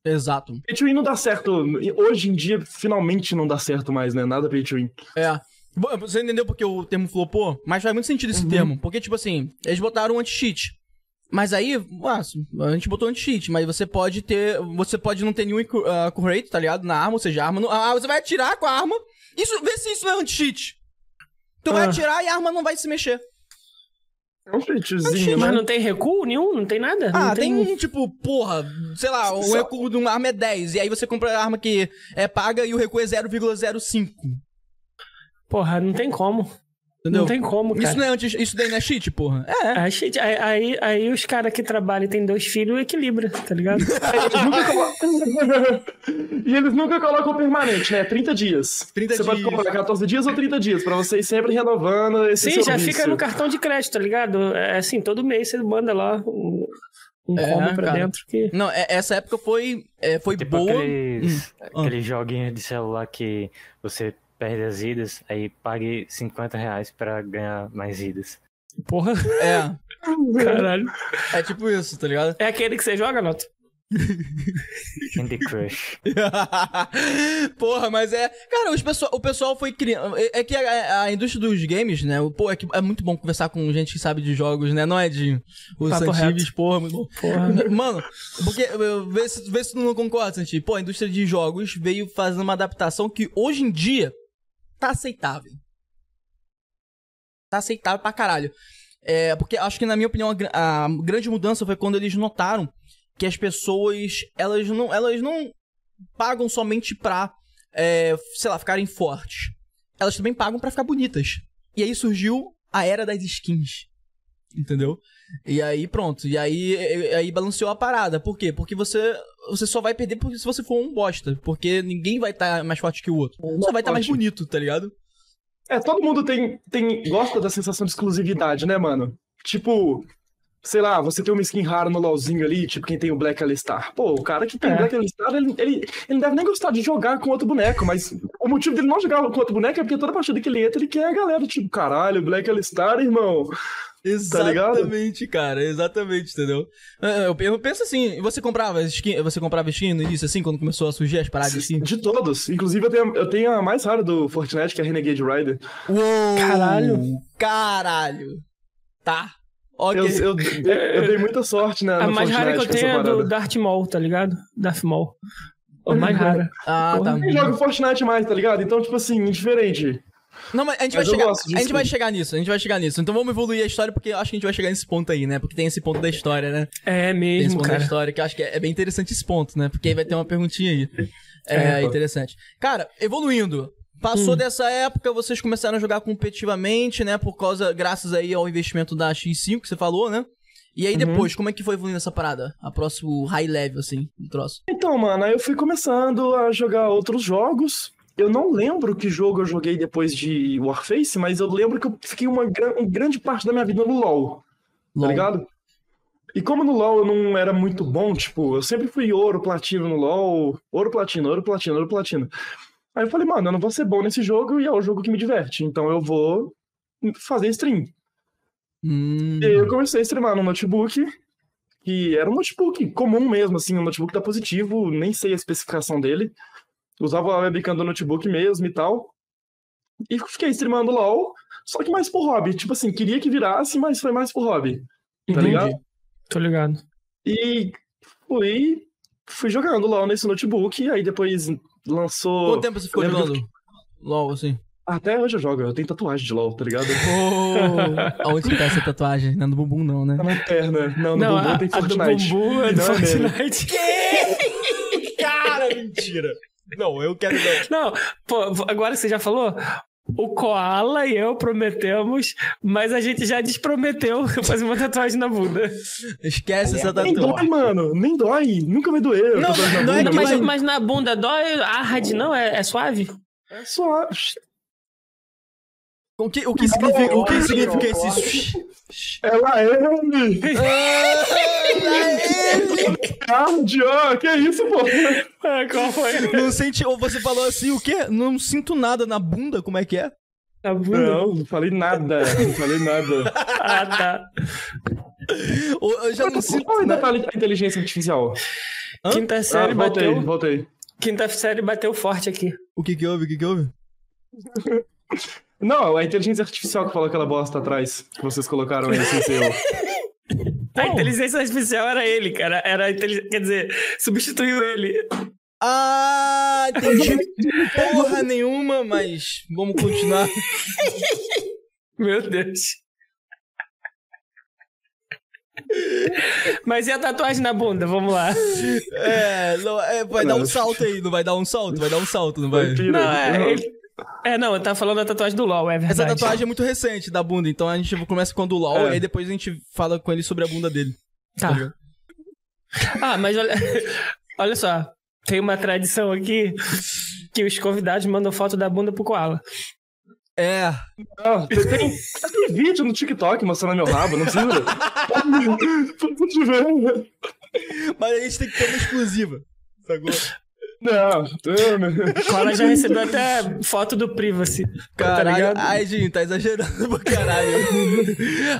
Exato. Pay to win não dá certo. Hoje em dia, finalmente não dá certo mais, né? Nada pay to win. É. Você entendeu porque o termo flopou? Mas faz muito sentido esse termo. Porque, tipo assim, eles botaram um anti-cheat. Mas aí, a gente botou anti-cheat, mas você pode ter. Você pode não ter nenhum accu- ah, accurate, tá ligado? Na arma, ou seja, a arma. Não, ah, você vai atirar com a arma. Isso, vê se isso não é anti-cheat. Tu vai Ah. atirar e a arma não vai se mexer. É um Mas né? não tem recuo nenhum? Não tem nada? Ah, não tem, tipo, porra, sei lá, o Só- recuo de uma arma é 10. E aí você compra a arma que é paga e o recuo é 0,05. Porra, não tem como. Entendeu? Não tem como, cara. Isso, não é anti, isso daí não é cheat, porra? É. Aí, gente, aí, aí, aí os caras que trabalham e tem dois filhos equilibra, tá ligado? Eles nunca colo- e eles nunca colocam permanente, né? 30 dias. 30 você pode dias. comprar 14 dias ou 30 dias, pra você ir sempre renovando esse Sim, já fica no cartão de crédito, tá ligado? É assim, todo mês você manda lá um, um É, combo pra cara. dentro que. Não, é- essa época foi, é, foi Tipo boa. aqueles, Ah. aqueles joguinhos de celular que você perde as idas, aí pague 50 reais pra ganhar mais idas. Porra, É, caralho. é tipo isso, tá ligado? É aquele que você joga, Noto? Candy Crush. Porra, mas é. Cara, os pessoal, o pessoal foi criando. É, é que a, a indústria dos games, né? o- Pô, é, que é muito bom conversar com gente que sabe de jogos, né? Não é de. Os Papo Santives, porra, muito bom. Porra. Mano, porque. Vê se, vê se tu não concorda, Santi. Pô, a indústria de jogos veio fazendo uma adaptação que hoje em dia tá aceitável. Tá aceitável pra caralho. É, porque acho que, na minha opinião, a, a grande mudança foi quando eles notaram que as pessoas, elas não, elas não pagam somente pra, é, sei lá, ficarem fortes. Elas também pagam pra ficar bonitas. E aí surgiu a era das skins. Entendeu? E aí pronto. E aí, aí balanceou a parada. Por quê? Porque você, você só vai perder porque se você for um bosta. Porque ninguém vai estar mais forte que o outro. Só vai estar mais forte. bonito, tá ligado? É, todo mundo tem, tem gosta da sensação de exclusividade, né, mano? Tipo, sei lá, você tem uma skin rara no LoLzinho ali, tipo quem tem o Black Alistar. Pô, o cara que tem o É. Black Alistar, ele, ele, ele não deve nem gostar de jogar com outro boneco, mas o motivo dele não jogar com outro boneco é porque toda partida que ele entra, ele quer a galera, tipo, caralho, Black Alistar, irmão. Tá ligado? Exatamente, cara, exatamente, entendeu? É, Eu, eu penso assim, você comprava skin, você comprava skin no início, assim, quando começou a surgir as paradas assim? De todos. Inclusive, eu tenho, eu tenho a mais rara do Fortnite, que é a Renegade Rider. Uou! Caralho. Caralho! Tá. Ok. Eu, eu, eu, dei muita sorte na, A no mais rara que eu Fortnite tenho é do. Darth Maul, tá ligado? Darth Maul. A mais rara. Ah, tá. Eu jogo Fortnite mais, tá ligado? Então, tipo assim, indiferente. Não, mas a gente Mas vai chegar. A gente vai chegar nisso, a gente vai chegar nisso. Então vamos evoluir a história, porque eu acho que a gente vai chegar nesse ponto aí, né? Porque tem esse ponto da história, né? É Tem esse mesmo, ponto da cara. história que eu acho que é, é bem interessante esse ponto, né? Porque aí vai ter uma perguntinha aí. É, É, interessante. Cara, evoluindo. Passou dessa época, vocês começaram a jogar competitivamente, né? Por causa, graças aí ao investimento da X5 que você falou, né? E aí depois, como é que foi evoluindo essa parada? A próximo high level, assim, do troço. Então, mano, aí eu fui começando a jogar outros jogos. Eu não lembro que jogo eu joguei depois de Warface, mas eu lembro que eu fiquei uma, uma grande parte da minha vida no LoL, tá ligado? E como no LoL eu não era muito bom, tipo, eu sempre fui ouro, platino no LoL, ouro, platino, ouro, platino, ouro, platino. Aí eu falei, mano, eu não vou ser bom nesse jogo e é o jogo que me diverte, então eu vou fazer stream. Hum. E aí eu comecei a streamar no notebook, que era um notebook comum mesmo, assim, um notebook da Positivo, nem sei a especificação dele. Usava a webcam do notebook mesmo e tal. E fiquei streamando LOL, só que mais por hobby. Tipo assim, queria que virasse, mas foi mais por hobby. Tá Entendi. ligado? Tô ligado. E fui, fui jogando LOL nesse notebook, aí depois lançou... Quanto tempo você ficou lembro que jogando? LOL, assim. Até hoje eu jogo, eu tenho tatuagem de LOL, tá ligado? Oh, aonde que tá essa tatuagem? Não é no bumbum, não, né? Tá na perna. Não, no Não, bumbum a, tem a do Fortnite. bumbum é E do não é. Fortnite. Cara, mentira. Não, eu quero Não, pô, agora você já falou? O Koala e eu prometemos, mas a gente já desprometeu fazer uma tatuagem na bunda. Esquece essa Nem dói, tatuagem. mano. Nem dói. Nunca vai doer. Não, tatuagem na não é que mas, vai- mas na bunda dói, hard não? É, é suave? É só. O que, o que significa, o que significa esse... Ela é ele! Card, ó, que isso, pô? Ah, qual foi? Não sente... Ou você falou assim, o quê? Não sinto nada na bunda, como é que é? Na bunda? Não, não falei nada. Não falei nada. Ah, tá. Eu já não sinto Qual tá a inteligência artificial? Hã? Quinta Ah, série voltei, bateu. voltei. Quinta série bateu forte aqui. O que que houve? O que que houve? Não, a inteligência artificial que falou aquela bosta atrás, que vocês colocaram aí sem ser. A inteligência artificial era ele, cara. Era a intelig... Quer dizer, substituiu ele. Ah, entendi porra nenhuma, mas vamos continuar. Meu Deus. Mas e a tatuagem na bunda? Vamos lá. É, não, é, vai dar um salto aí, não vai dar um salto, vai dar um salto, não vai? Não, é. ele- É, não, eu tava falando da tatuagem do LOL, é verdade. Essa tatuagem é muito recente da bunda, então a gente começa com a do LOL É. e aí depois a gente fala com ele sobre a bunda dele. Tá. ligado? Ah, mas olha, olha só. Tem uma tradição aqui que os convidados mandam foto da bunda pro Koala. É. Ah, tem, tem, tem vídeo no TikTok mostrando meu rabo, não precisa. Mas a gente tem que ter uma exclusiva. Sacou? Não, O Koala já recebeu até foto do Privacy. Tá Caralho, ligado? ai, gente, tá exagerando pra caralho.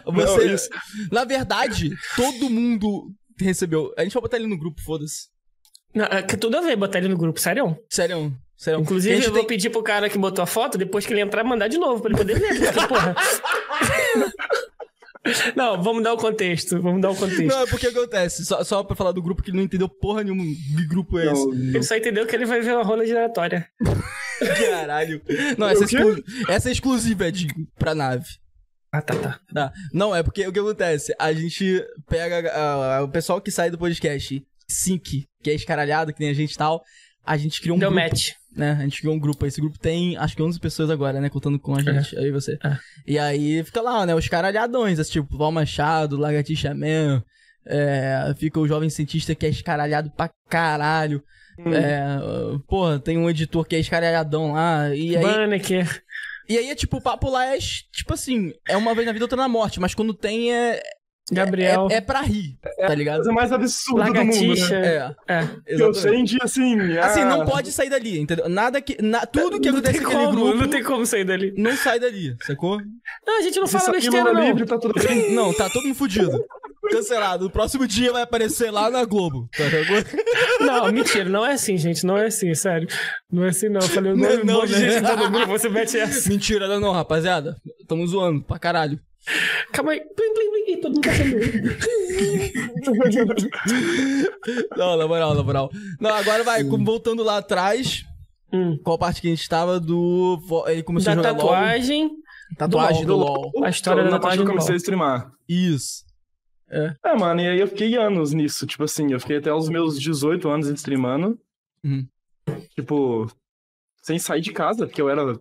Não, Você, isso. na verdade, todo mundo recebeu. A gente vai botar ele no grupo, foda-se. Não, é que tudo a ver botar ele no grupo, sério. Sério, sério. Inclusive, eu vou tem- pedir pro cara que botou a foto, depois que ele entrar, mandar de novo, pra ele poder ver. Porque, porra. Não, vamos dar o contexto. Vamos dar o contexto. Não, é porque acontece. Só, só pra falar do grupo que ele não entendeu porra nenhuma que grupo é esse. Não, não. Ele só entendeu que ele vai ver uma rola giratória. Caralho. Não, essa, é exclu- essa é exclusiva é de, pra nave. Ah, tá, tá. Tá. Não, é porque o que acontece? A gente pega ah, o pessoal que sai do podcast Sync, que é escaralhado, que nem a gente e tal. A gente cria um Deu grupo, match. né? A gente criou um grupo. Esse grupo tem, acho que 11 pessoas agora, né? Contando com a gente, eu e você. É. E aí fica lá, né? Os caralhadões, assim, tipo, Val Machado, Lagartixa Man. É, fica o jovem cientista que é escaralhado pra caralho. Hum. É, porra, tem um editor que é escaralhadão lá. E aí, Banneker. e aí é tipo, o papo lá é tipo assim, é uma vez na vida, outra na morte, mas quando tem é. Gabriel. É, é pra rir, tá ligado? Coisa mais absurda do mundo, né? É, É. Que eu sei em dia assim. Assim, ah, não pode sair dali, entendeu? Nada que. na- tudo que Não acontece tem naquele como, grupo não tem como sair dali. não sai dali, sacou? Não, a gente não Se fala besteira, Lula não. livre, tá tudo bem. Não, tá todo mundo fudido. Cancelado. No próximo dia vai aparecer lá na Globo. Tá? Não, mentira, não é assim, gente. Não é assim, sério. Não é assim, não. Eu falei o Não, nome, um não, né? gente tá você mete essa. Mentira, não, não, rapaziada. Tamo zoando pra caralho. Calma aí. Plim, plim, plim. Ih, todo mundo tá sabendo. Não, na moral, na moral. Não, agora vai, como voltando lá atrás. Hum. Qual parte que a gente tava do. Ele começou Da a jogar tatuagem. LOL. Tatuagem do Do LOL. A história da na parte tatuagem que eu comecei a LOL. streamar. Isso. É, mano, e aí eu fiquei anos nisso. Tipo assim, eu fiquei até os meus 18 anos streamando. Uhum. Tipo, sem sair de casa, porque eu era.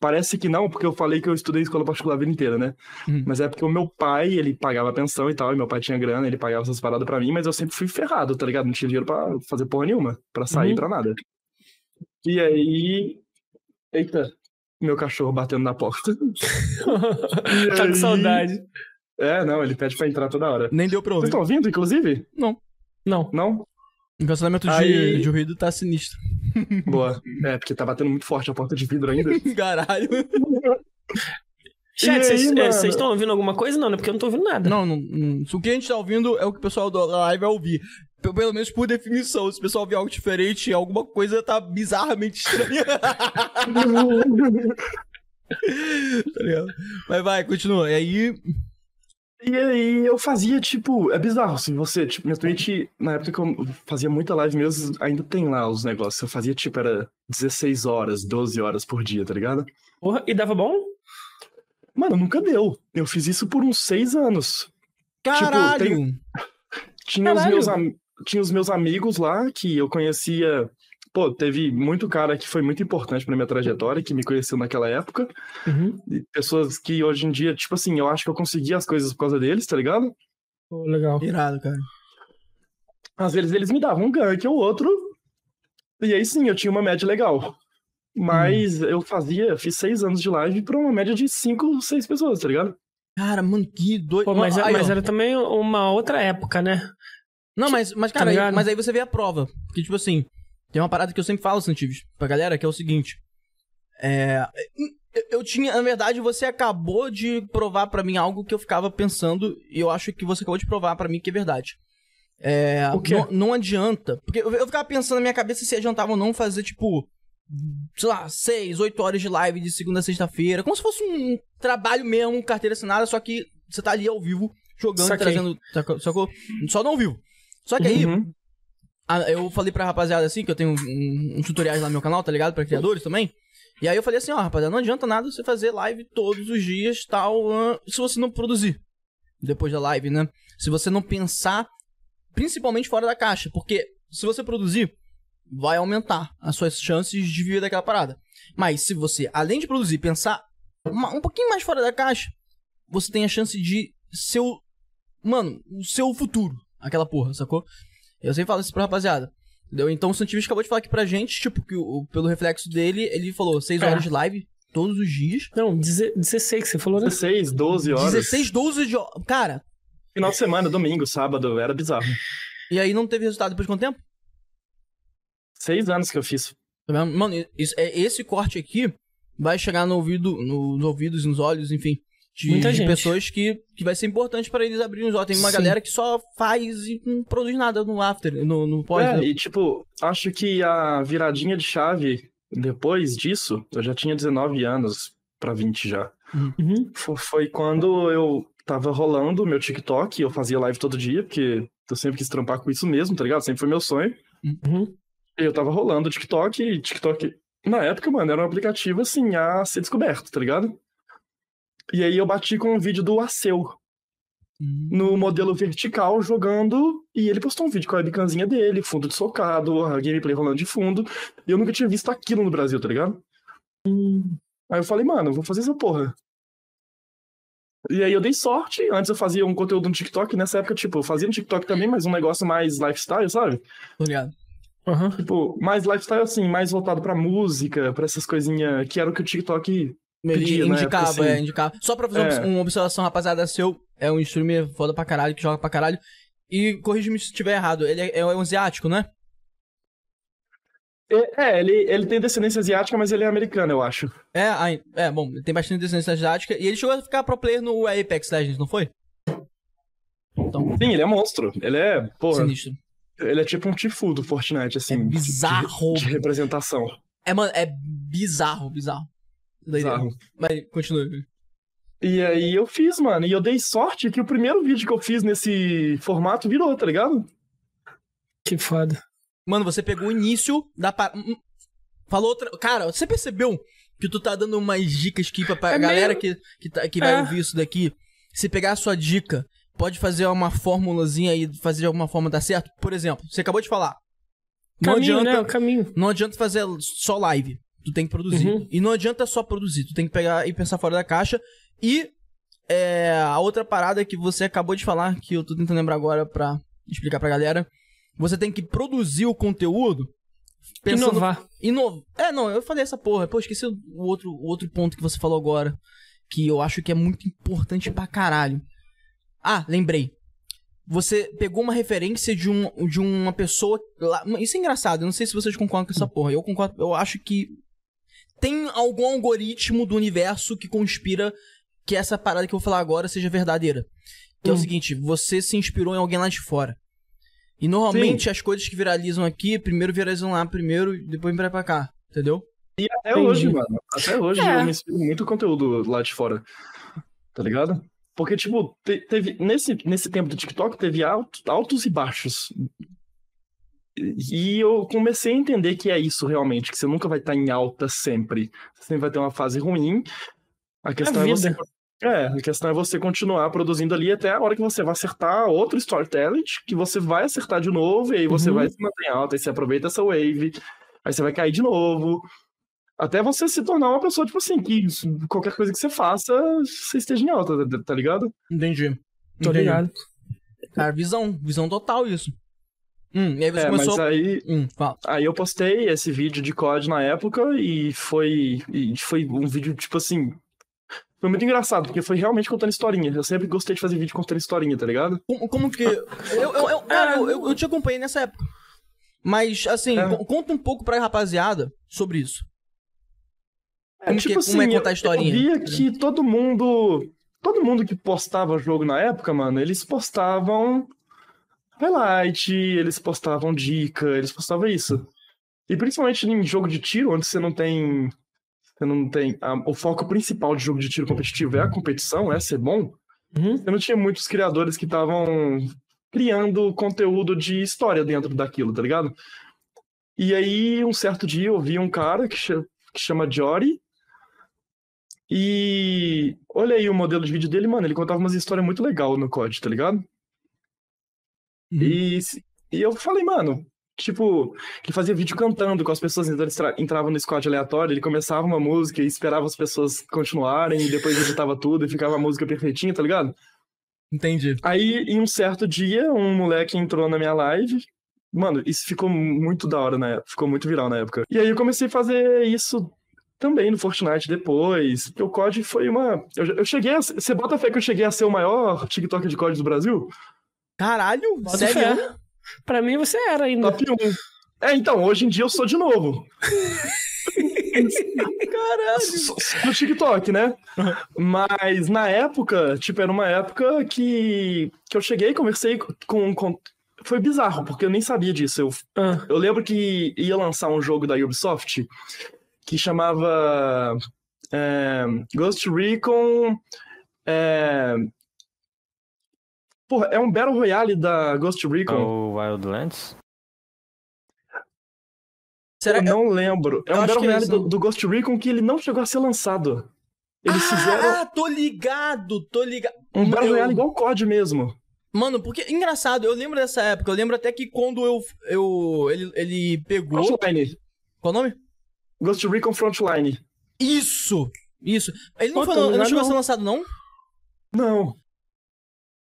Parece que não, porque eu falei que eu estudei escola particular a vida inteira, né? Uhum. Mas é porque o meu pai, ele pagava pensão e tal, e meu pai tinha grana, ele pagava essas paradas pra mim, mas eu sempre fui ferrado, tá ligado? Não tinha dinheiro pra fazer porra nenhuma, pra sair Uhum. pra nada. E aí. Eita, meu cachorro batendo na porta. tá com aí- saudade. É, não, ele pede pra entrar toda hora. Nem deu pra Vocês ouvir. estão ouvindo, inclusive? Não. Não? O cancelamento de, Aí- de ruído tá sinistro. Boa. É, porque tá batendo muito forte a porta de vidro ainda. Caralho. Chat, vocês aí, é, estão ouvindo alguma coisa? Não, né? Porque eu não tô ouvindo nada. Não, não, não. O que a gente tá ouvindo é o que o pessoal da live vai ouvir. Pelo menos por definição. Se o pessoal ouvir algo diferente, alguma coisa tá bizarramente estranha. tá ligado? Mas vai, continua. E aí. E aí eu fazia, tipo, é bizarro, assim, você, tipo, minha Twitch, na época que eu fazia muita live mesmo, ainda tem lá os negócios. Eu fazia, tipo, era 16 horas, 12 horas por dia, tá ligado? Porra, e dava bom? Mano, nunca deu. Eu fiz isso por uns seis anos. Caralho! tem- Tinha os, Caralho. meus am- tinha os meus amigos lá que eu conhecia. Pô, teve muito cara que foi muito importante pra minha trajetória, que me conheceu naquela época. Uhum. E pessoas que hoje em dia, tipo assim, eu acho que eu consegui as coisas por causa deles, tá ligado? Pô, legal. Irado, cara. Às vezes eles me davam um gank ou outro. E aí sim, eu tinha uma média legal. Mas eu fazia, fiz seis anos de live pra uma média de cinco, seis pessoas, tá ligado? Cara, mano, que doido. Pô, mas, Aí, mas era também uma outra época, né? Não, mas, mas Tá cara, aí, ligado? mas aí você vê a prova. Porque, tipo assim, tem uma parada que eu sempre falo, Santives, pra galera, que é o seguinte. É. eu- tinha, na verdade, você acabou de provar pra mim algo que eu ficava pensando, e eu acho que você acabou de provar pra mim que é verdade. É, O quê? Não, não adianta. Porque eu, eu ficava pensando na minha cabeça se adiantava ou não fazer, tipo, sei lá, seis, oito horas de live de segunda a sexta-feira. Como se fosse um trabalho mesmo, carteira assinada, só que você tá ali ao vivo, jogando, Saquei. trazendo. Sacou? Só não ao vivo. Só que aí, Uhum. Ah, eu falei pra rapaziada assim, que eu tenho um, um tutoriais lá no meu canal, tá ligado? Pra criadores também. E aí eu falei assim, ó, rapaziada, não adianta nada você fazer live todos os dias, tal, ah, se você não produzir. Depois da live, né? Se você não pensar, principalmente fora da caixa. Porque se você produzir, vai aumentar as suas chances de viver daquela parada. Mas se você, além de produzir, pensar uma- um pouquinho mais fora da caixa, você tem a chance de ser o. Mano, o seu futuro. Aquela porra, sacou? Eu sempre falo isso pra rapaziada. Entendeu? Então o Santivis acabou de falar aqui pra gente, tipo, que o, pelo reflexo dele, ele falou 6 É. horas de live todos os dias. Não, 16 16 que você falou, né? 16, 12 horas. 16, 12 de Cara, Final de semana, domingo, sábado, era bizarro. e aí não teve resultado depois de quanto tempo? Seis anos que eu fiz. Tá vendo? Mano, isso, é, esse corte aqui vai chegar no ouvido, no- nos ouvidos, nos olhos, enfim. De, Muita de gente. pessoas que, que vai ser importante pra eles abrirem os olhos. Tem uma Sim. galera que só faz e não produz nada no after, no, no pós. É, né? e tipo, acho que a viradinha de chave depois disso, eu já tinha 19 anos pra 20 já. Uhum. Fo- Foi quando eu tava rolando meu TikTok, eu fazia live todo dia, porque eu sempre quis trampar com isso mesmo, tá ligado? Sempre foi meu sonho. Uhum. E eu tava rolando o TikTok, e TikTok, na época, mano, era um aplicativo assim, a ser descoberto, tá ligado? E aí eu bati com um vídeo do Aceu, Hum. no modelo vertical, jogando, e ele postou um vídeo com a webcamzinha dele, fundo de socado, a gameplay rolando de fundo, e eu nunca tinha visto aquilo no Brasil, tá ligado? Aí eu falei, mano, vou fazer essa porra. E aí eu dei sorte, antes eu fazia um conteúdo no TikTok, nessa época, tipo, eu fazia no TikTok também, mas um negócio mais lifestyle, sabe? Tô ligado. Uhum. Tipo, mais lifestyle assim, mais voltado pra música, pra essas coisinhas, que era o que o TikTok Ele né, indicava, assim. é, indicava. Só pra fazer É. uma- observação, rapaziada, seu. É um streamer foda pra caralho, que joga pra caralho. E corrija-me se estiver errado, ele é, é um asiático, né? É, ele, ele tem descendência asiática, mas ele é americano, eu acho. É, é, bom, ele tem bastante descendência asiática. E ele chegou a ficar pro player no Apex Legends, não foi? Então, Sim, ele é monstro. Ele é, porra, sinistro. ele é tipo um Tifu do Fortnite, assim. É bizarro. De, de representação. É, mano, é bizarro, bizarro. Bizarro. Mas continue. E aí eu fiz, mano. E eu dei sorte que o primeiro vídeo que eu fiz nesse formato virou, tá ligado? Que foda. Mano, você pegou o início da par... Hum, hum. Falou outra. Cara, você percebeu que tu tá dando umas dicas aqui pra, pra É galera meio- que, que, tá- que vai É. ouvir isso daqui? Se pegar a sua dica, pode fazer uma formulazinha aí, fazer de alguma forma dar certo? Por exemplo, você acabou de falar. Não Caminho, adianta, né? O caminho. não adianta fazer só live. Tu tem que produzir. Uhum. E não adianta só produzir. Tu tem que pegar e pensar fora da caixa. E é, a outra parada que você acabou de falar, que eu tô tentando lembrar agora pra explicar pra galera. Você tem que produzir o conteúdo pensando Inovar. Ino... É, não, eu falei essa porra. Pô, esqueci o outro, o outro ponto que você falou agora. Que eu acho que é muito importante pra caralho. Ah, lembrei. Você pegou uma referência de, um, de uma pessoa. Lá... Isso é engraçado, eu não sei se vocês concordam com essa porra. Eu concordo, eu acho que tem algum algoritmo do universo que conspira que essa parada que eu vou falar agora seja verdadeira. Que é o Hum. seguinte, você se inspirou em alguém lá de fora. E normalmente as coisas que viralizam aqui, primeiro viralizam lá primeiro e depois vem pra cá, entendeu? E até Entendi. hoje, mano. Até hoje É. eu me inspiro muito conteúdo lá de fora. Tá ligado? Porque, tipo, te- teve. Nesse, nesse tempo do TikTok, teve altos, altos e baixos. E eu comecei a entender que é isso realmente, que você nunca vai estar em alta sempre. Você sempre vai ter uma fase ruim. A questão é você. É, a questão é você continuar produzindo ali até a hora que você vai acertar outro storytelling, que você vai acertar de novo, e aí você Uhum. vai se manter em alta, aí você aproveita essa wave, aí você vai cair de novo. Até você se tornar uma pessoa, tipo assim, que qualquer coisa que você faça, você esteja em alta, tá- tá ligado? Entendi. Tô Entendi. ligado. Cara, visão, visão total isso. Hum, e aí você É, começou. mas aí, Hum, aí eu postei esse vídeo de COD na época e foi, e foi um vídeo, tipo assim. Foi muito engraçado, porque foi realmente contando historinha. Eu sempre gostei de fazer vídeo contando historinha, tá ligado? Como, como que. Eu, eu, eu, cara, eu, eu, te acompanhei nessa época. Mas, assim, É. co- conta um pouco pra rapaziada sobre isso. É, Como que- como é contar historinha? Eu via que todo mundo. Todo mundo que postava jogo na época, mano, eles postavam highlight, eles postavam dica, eles postavam isso. E principalmente em jogo de tiro, onde você não tem. Você não tem. a- o foco principal de jogo de tiro competitivo é a competição, é ser bom. Uhum. Você não tinha muitos criadores que estavam criando conteúdo de história dentro daquilo, tá ligado? E aí, um certo dia, eu vi um cara que, cha- que chama Jory. E olha aí o modelo de vídeo dele, mano. Ele contava umas histórias muito legais no COD, tá ligado? Uhum. E, se- e eu falei, mano, tipo, ele fazia vídeo cantando com as pessoas, então ele tra- entrava no squad aleatório, ele começava uma música e esperava as pessoas continuarem, e depois editava tudo e ficava a música perfeitinha, tá ligado? Entendi. Aí, em um certo dia, um moleque entrou na minha live. Mano, isso ficou muito da hora na época, ficou muito viral na época. E aí eu comecei a fazer isso também no Fortnite depois. O COD foi uma. Eu, eu cheguei a. Você bota fé que eu cheguei a ser o maior TikTok de COD do Brasil? Caralho, Bota sério? fé. Pra mim você era ainda. Top 1. É, então, hoje em dia eu sou de novo. Caralho. No TikTok, né? Mas na época, tipo, era uma época que, que eu cheguei e conversei com, com. Foi bizarro, porque eu nem sabia disso. Eu Ah, Eu lembro que ia lançar um jogo da Ubisoft que chamava é, Ghost Recon. É... Porra, é um Battle Royale da Ghost Recon. O Wildlands? Será eu que. não lembro. É eu um Battle é Royale do, do Ghost Recon que ele não chegou a ser lançado. Eles fizeram Ah, tô ligado, tô ligado. um Battle eu- Royale igual o COD mesmo. Mano, porque. Engraçado, eu lembro dessa época. Eu lembro até que quando eu. eu ele, ele pegou. Frontline. Qual o nome? Ghost Recon Frontline. Isso! Isso. Ele não, Pô, foi, não ligado, chegou a ser lançado, não? Não.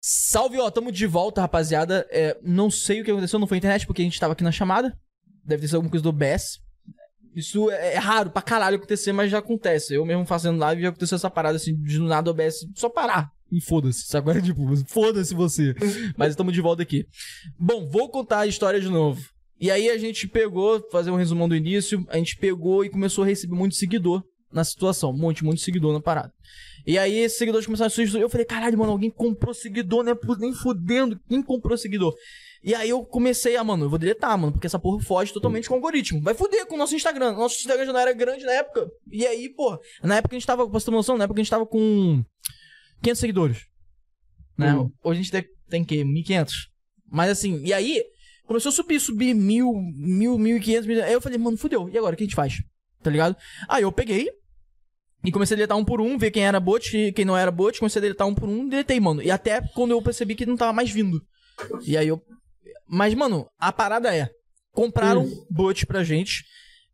Salve, ó, tamo de volta, rapaziada. É, não sei o que aconteceu, não foi internet, porque a gente tava aqui na chamada. Deve ter sido alguma coisa do OBS. Isso é, é raro pra caralho acontecer, mas já acontece. Eu mesmo fazendo live já aconteceu essa parada assim, de do nada o OBS só parar. E foda-se? Agora, tipo, foda-se você. Mas estamos de volta aqui. Bom, vou contar a história de novo. E aí a gente pegou, fazer um resumão do início, a gente pegou e começou a receber muito seguidor na situação. Um monte, muito seguidor na parada. E aí esses seguidores começaram a surgir. Eu falei, caralho, mano, alguém comprou seguidor, né? Nem fudendo. Quem comprou seguidor? E aí eu comecei a, mano, eu vou deletar, mano, porque essa porra foge totalmente com o algoritmo. Vai fuder com o nosso Instagram. Nosso Instagram já não era grande na época. E aí, pô, na época a gente tava, pra você ter noção, na época a gente tava com 500 seguidores. Né? Uhum. Hoje a gente tem, tem que 1.500. Mas assim, e aí começou a subir, subir mil, mil, mil e quinhentos. Aí eu falei, mano, fudeu. E agora, o que a gente faz? Tá ligado? Aí eu peguei e comecei a deletar um por um, ver quem era bot e quem não era bot. Comecei a deletar um por um, deletei, mano. E até quando eu percebi que não tava mais vindo. E aí eu. Mas, mano, a parada é: compraram bot pra gente.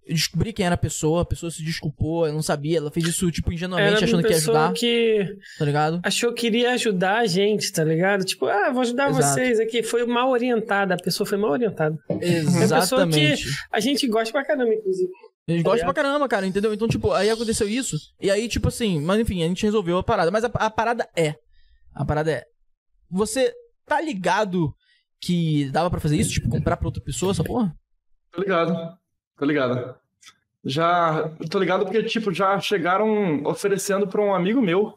Eu descobri quem era a pessoa, a pessoa se desculpou, eu não sabia, ela fez isso, tipo, ingenuamente, achando que ia pessoa ajudar, que tá ligado? achou que iria ajudar a gente, tá ligado? Tipo, ah, vou ajudar Exato. vocês aqui. Foi mal orientada, a pessoa foi mal orientada. Exatamente. A gente gosta pra caramba, inclusive. Eles Tá gostam ligado? pra caramba, cara, entendeu? Então, tipo, aí aconteceu isso. E aí, tipo assim, mas enfim, a gente resolveu a parada. Mas a, a parada é. A parada é. Você tá ligado que dava pra fazer isso? Tipo, comprar pra outra pessoa, essa porra? Tô ligado. Tô ligado. Já. Tô ligado porque, tipo, já chegaram oferecendo pra um amigo meu.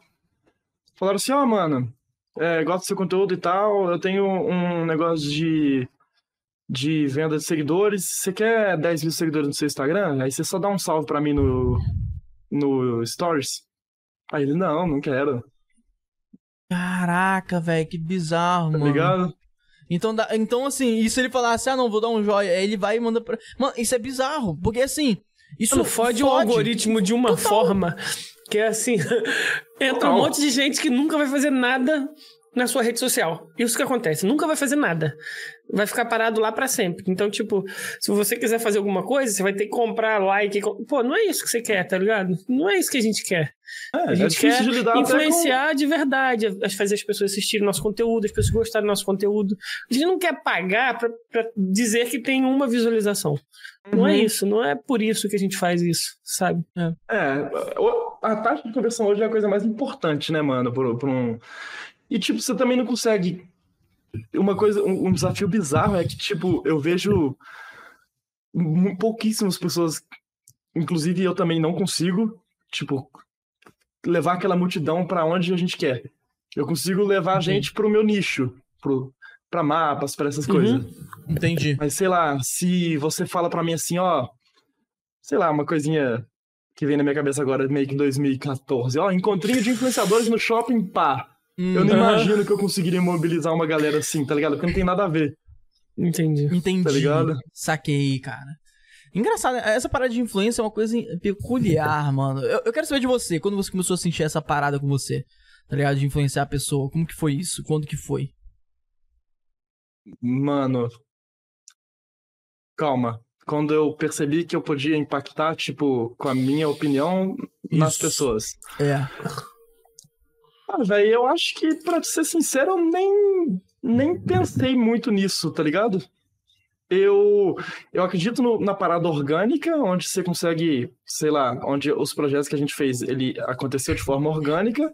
Falaram assim: ó, mano, é, gosto do seu conteúdo e tal. Eu tenho um negócio de. De venda de seguidores. Você quer 10 mil seguidores no seu Instagram? Aí você só dá um salve pra mim no. No Stories. Aí ele, não, não quero. Caraca, velho, que bizarro, Tá mano. ligado? Então, dá- então, assim, e se ele falasse, ah, não, vou dar um joia, aí ele vai e manda pra. Mano, isso é bizarro, porque assim. Isso Mano, fode o algoritmo de uma forma que é assim: entra Total. um monte de gente que nunca vai fazer nada na sua rede social. Isso que acontece, nunca vai fazer nada. Vai ficar parado lá pra sempre. Então, tipo, se você quiser fazer alguma coisa, você vai ter que comprar like. Pô, não é isso que você quer, tá ligado? Não é isso que a gente quer. É, A é gente difícil quer de lidar até com... influenciar de verdade, fazer as pessoas assistirem nosso conteúdo, as pessoas gostarem do nosso conteúdo. A gente não quer pagar pra, pra dizer que tem uma visualização. Não é Uhum. isso, não é por isso que a gente faz isso, sabe? É, o- a taxa de conversão hoje é a coisa mais importante, né, mano, por, por um... E, tipo, você também não consegue... Uma coisa, um, um desafio bizarro é que, tipo, eu vejo pouquíssimas pessoas, inclusive eu também não consigo, tipo, levar aquela multidão pra onde a gente quer. Eu consigo levar a Entendi. gente pro meu nicho, pro, pra mapas, pra essas Uhum. coisas. Entendi. Mas sei lá, se você fala pra mim assim, ó, sei lá, uma coisinha que vem na minha cabeça agora, meio que em 2014, ó, encontrinho de influenciadores no shopping, pá. Eu não Aham. imagino que eu conseguiria mobilizar uma galera assim, tá ligado? Porque não tem nada a ver, Entendi. Entendi. tá ligado? Saquei, cara. Engraçado, essa parada de influência é uma coisa peculiar, mano. Eu, eu quero saber de você, quando você começou a sentir essa parada com você, tá ligado? De influenciar a pessoa. Como que foi isso? Quando que foi? Mano, calma. Quando eu percebi que eu podia impactar, tipo, com a minha opinião nas Isso. pessoas. É. Ah, velho, eu acho que, pra ser sincero, eu nem, nem pensei muito nisso, tá ligado? Eu, eu acredito no- na parada orgânica, onde você consegue, sei lá, onde os projetos que a gente fez, ele aconteceu de forma orgânica,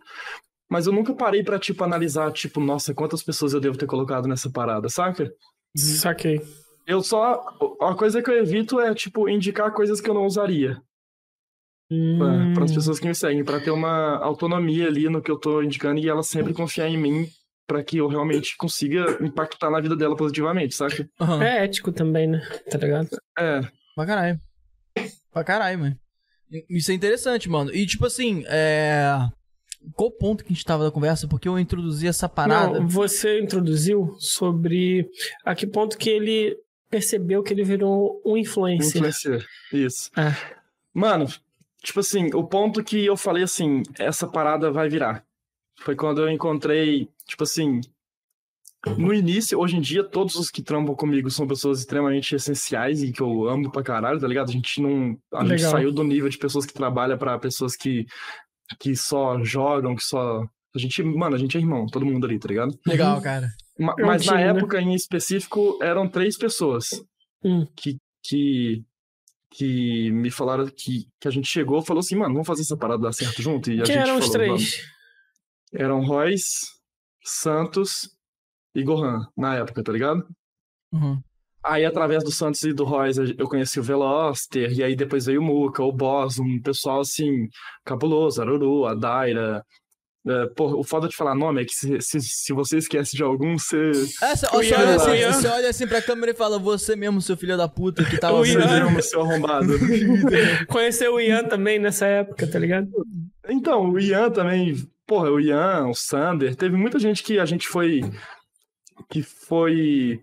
mas eu nunca parei pra, tipo, analisar, tipo, nossa, quantas pessoas eu devo ter colocado nessa parada, saca? Saquei. Eu só, a coisa que eu evito é, tipo, indicar coisas que eu não usaria para as Hum. pessoas que me seguem, para ter uma autonomia ali no que eu tô indicando e elas sempre confiar em mim para que eu realmente consiga impactar na vida dela positivamente, saca? Aham. É ético também, né? Tá ligado? É, Pra caralho. Pra caralho, mano. Isso é interessante, mano. E tipo assim, é. Qual ponto que a gente tava da conversa? Porque eu introduzi essa parada. Não, você introduziu sobre a que ponto que ele percebeu que ele virou um influencer. influenciar. Isso. É. Mano, tipo assim, o ponto que eu falei assim, essa parada vai virar. Foi quando eu encontrei, tipo assim, no início, hoje em dia, todos os que trampam comigo são pessoas extremamente essenciais e que eu amo pra caralho, tá ligado? A gente não. A gente Legal. saiu do nível de pessoas que trabalham pra pessoas que, que só jogam, que só. A gente, mano, a gente é irmão, todo mundo ali, tá ligado? Legal, cara. Ma- É um Mas na né? época em específico eram três pessoas Hum. que, que, que me falaram que, que a gente chegou e falou assim, mano, vamos fazer essa parada dar certo junto? E a Quem gente eram os falou, três? Eram Royce, Santos e Gohan, na época, tá ligado? Uhum. Aí, através do Santos e do Royce, eu conheci o Veloster, e aí depois veio o Muka, o Boss, um pessoal, assim, cabuloso, Aruru, a Daira... É, pô, o foda de falar nome é que se, se, se você esquece de algum, você... É, você, Ian, olha o assim, Ian. você olha assim pra câmera e fala, você mesmo, seu filho da puta, que tava Você mesmo, seu arrombado. Conheceu o Ian também nessa época, tá ligado? Então, o Ian também, porra, o Ian, o Sander, teve muita gente que a gente foi. Que foi.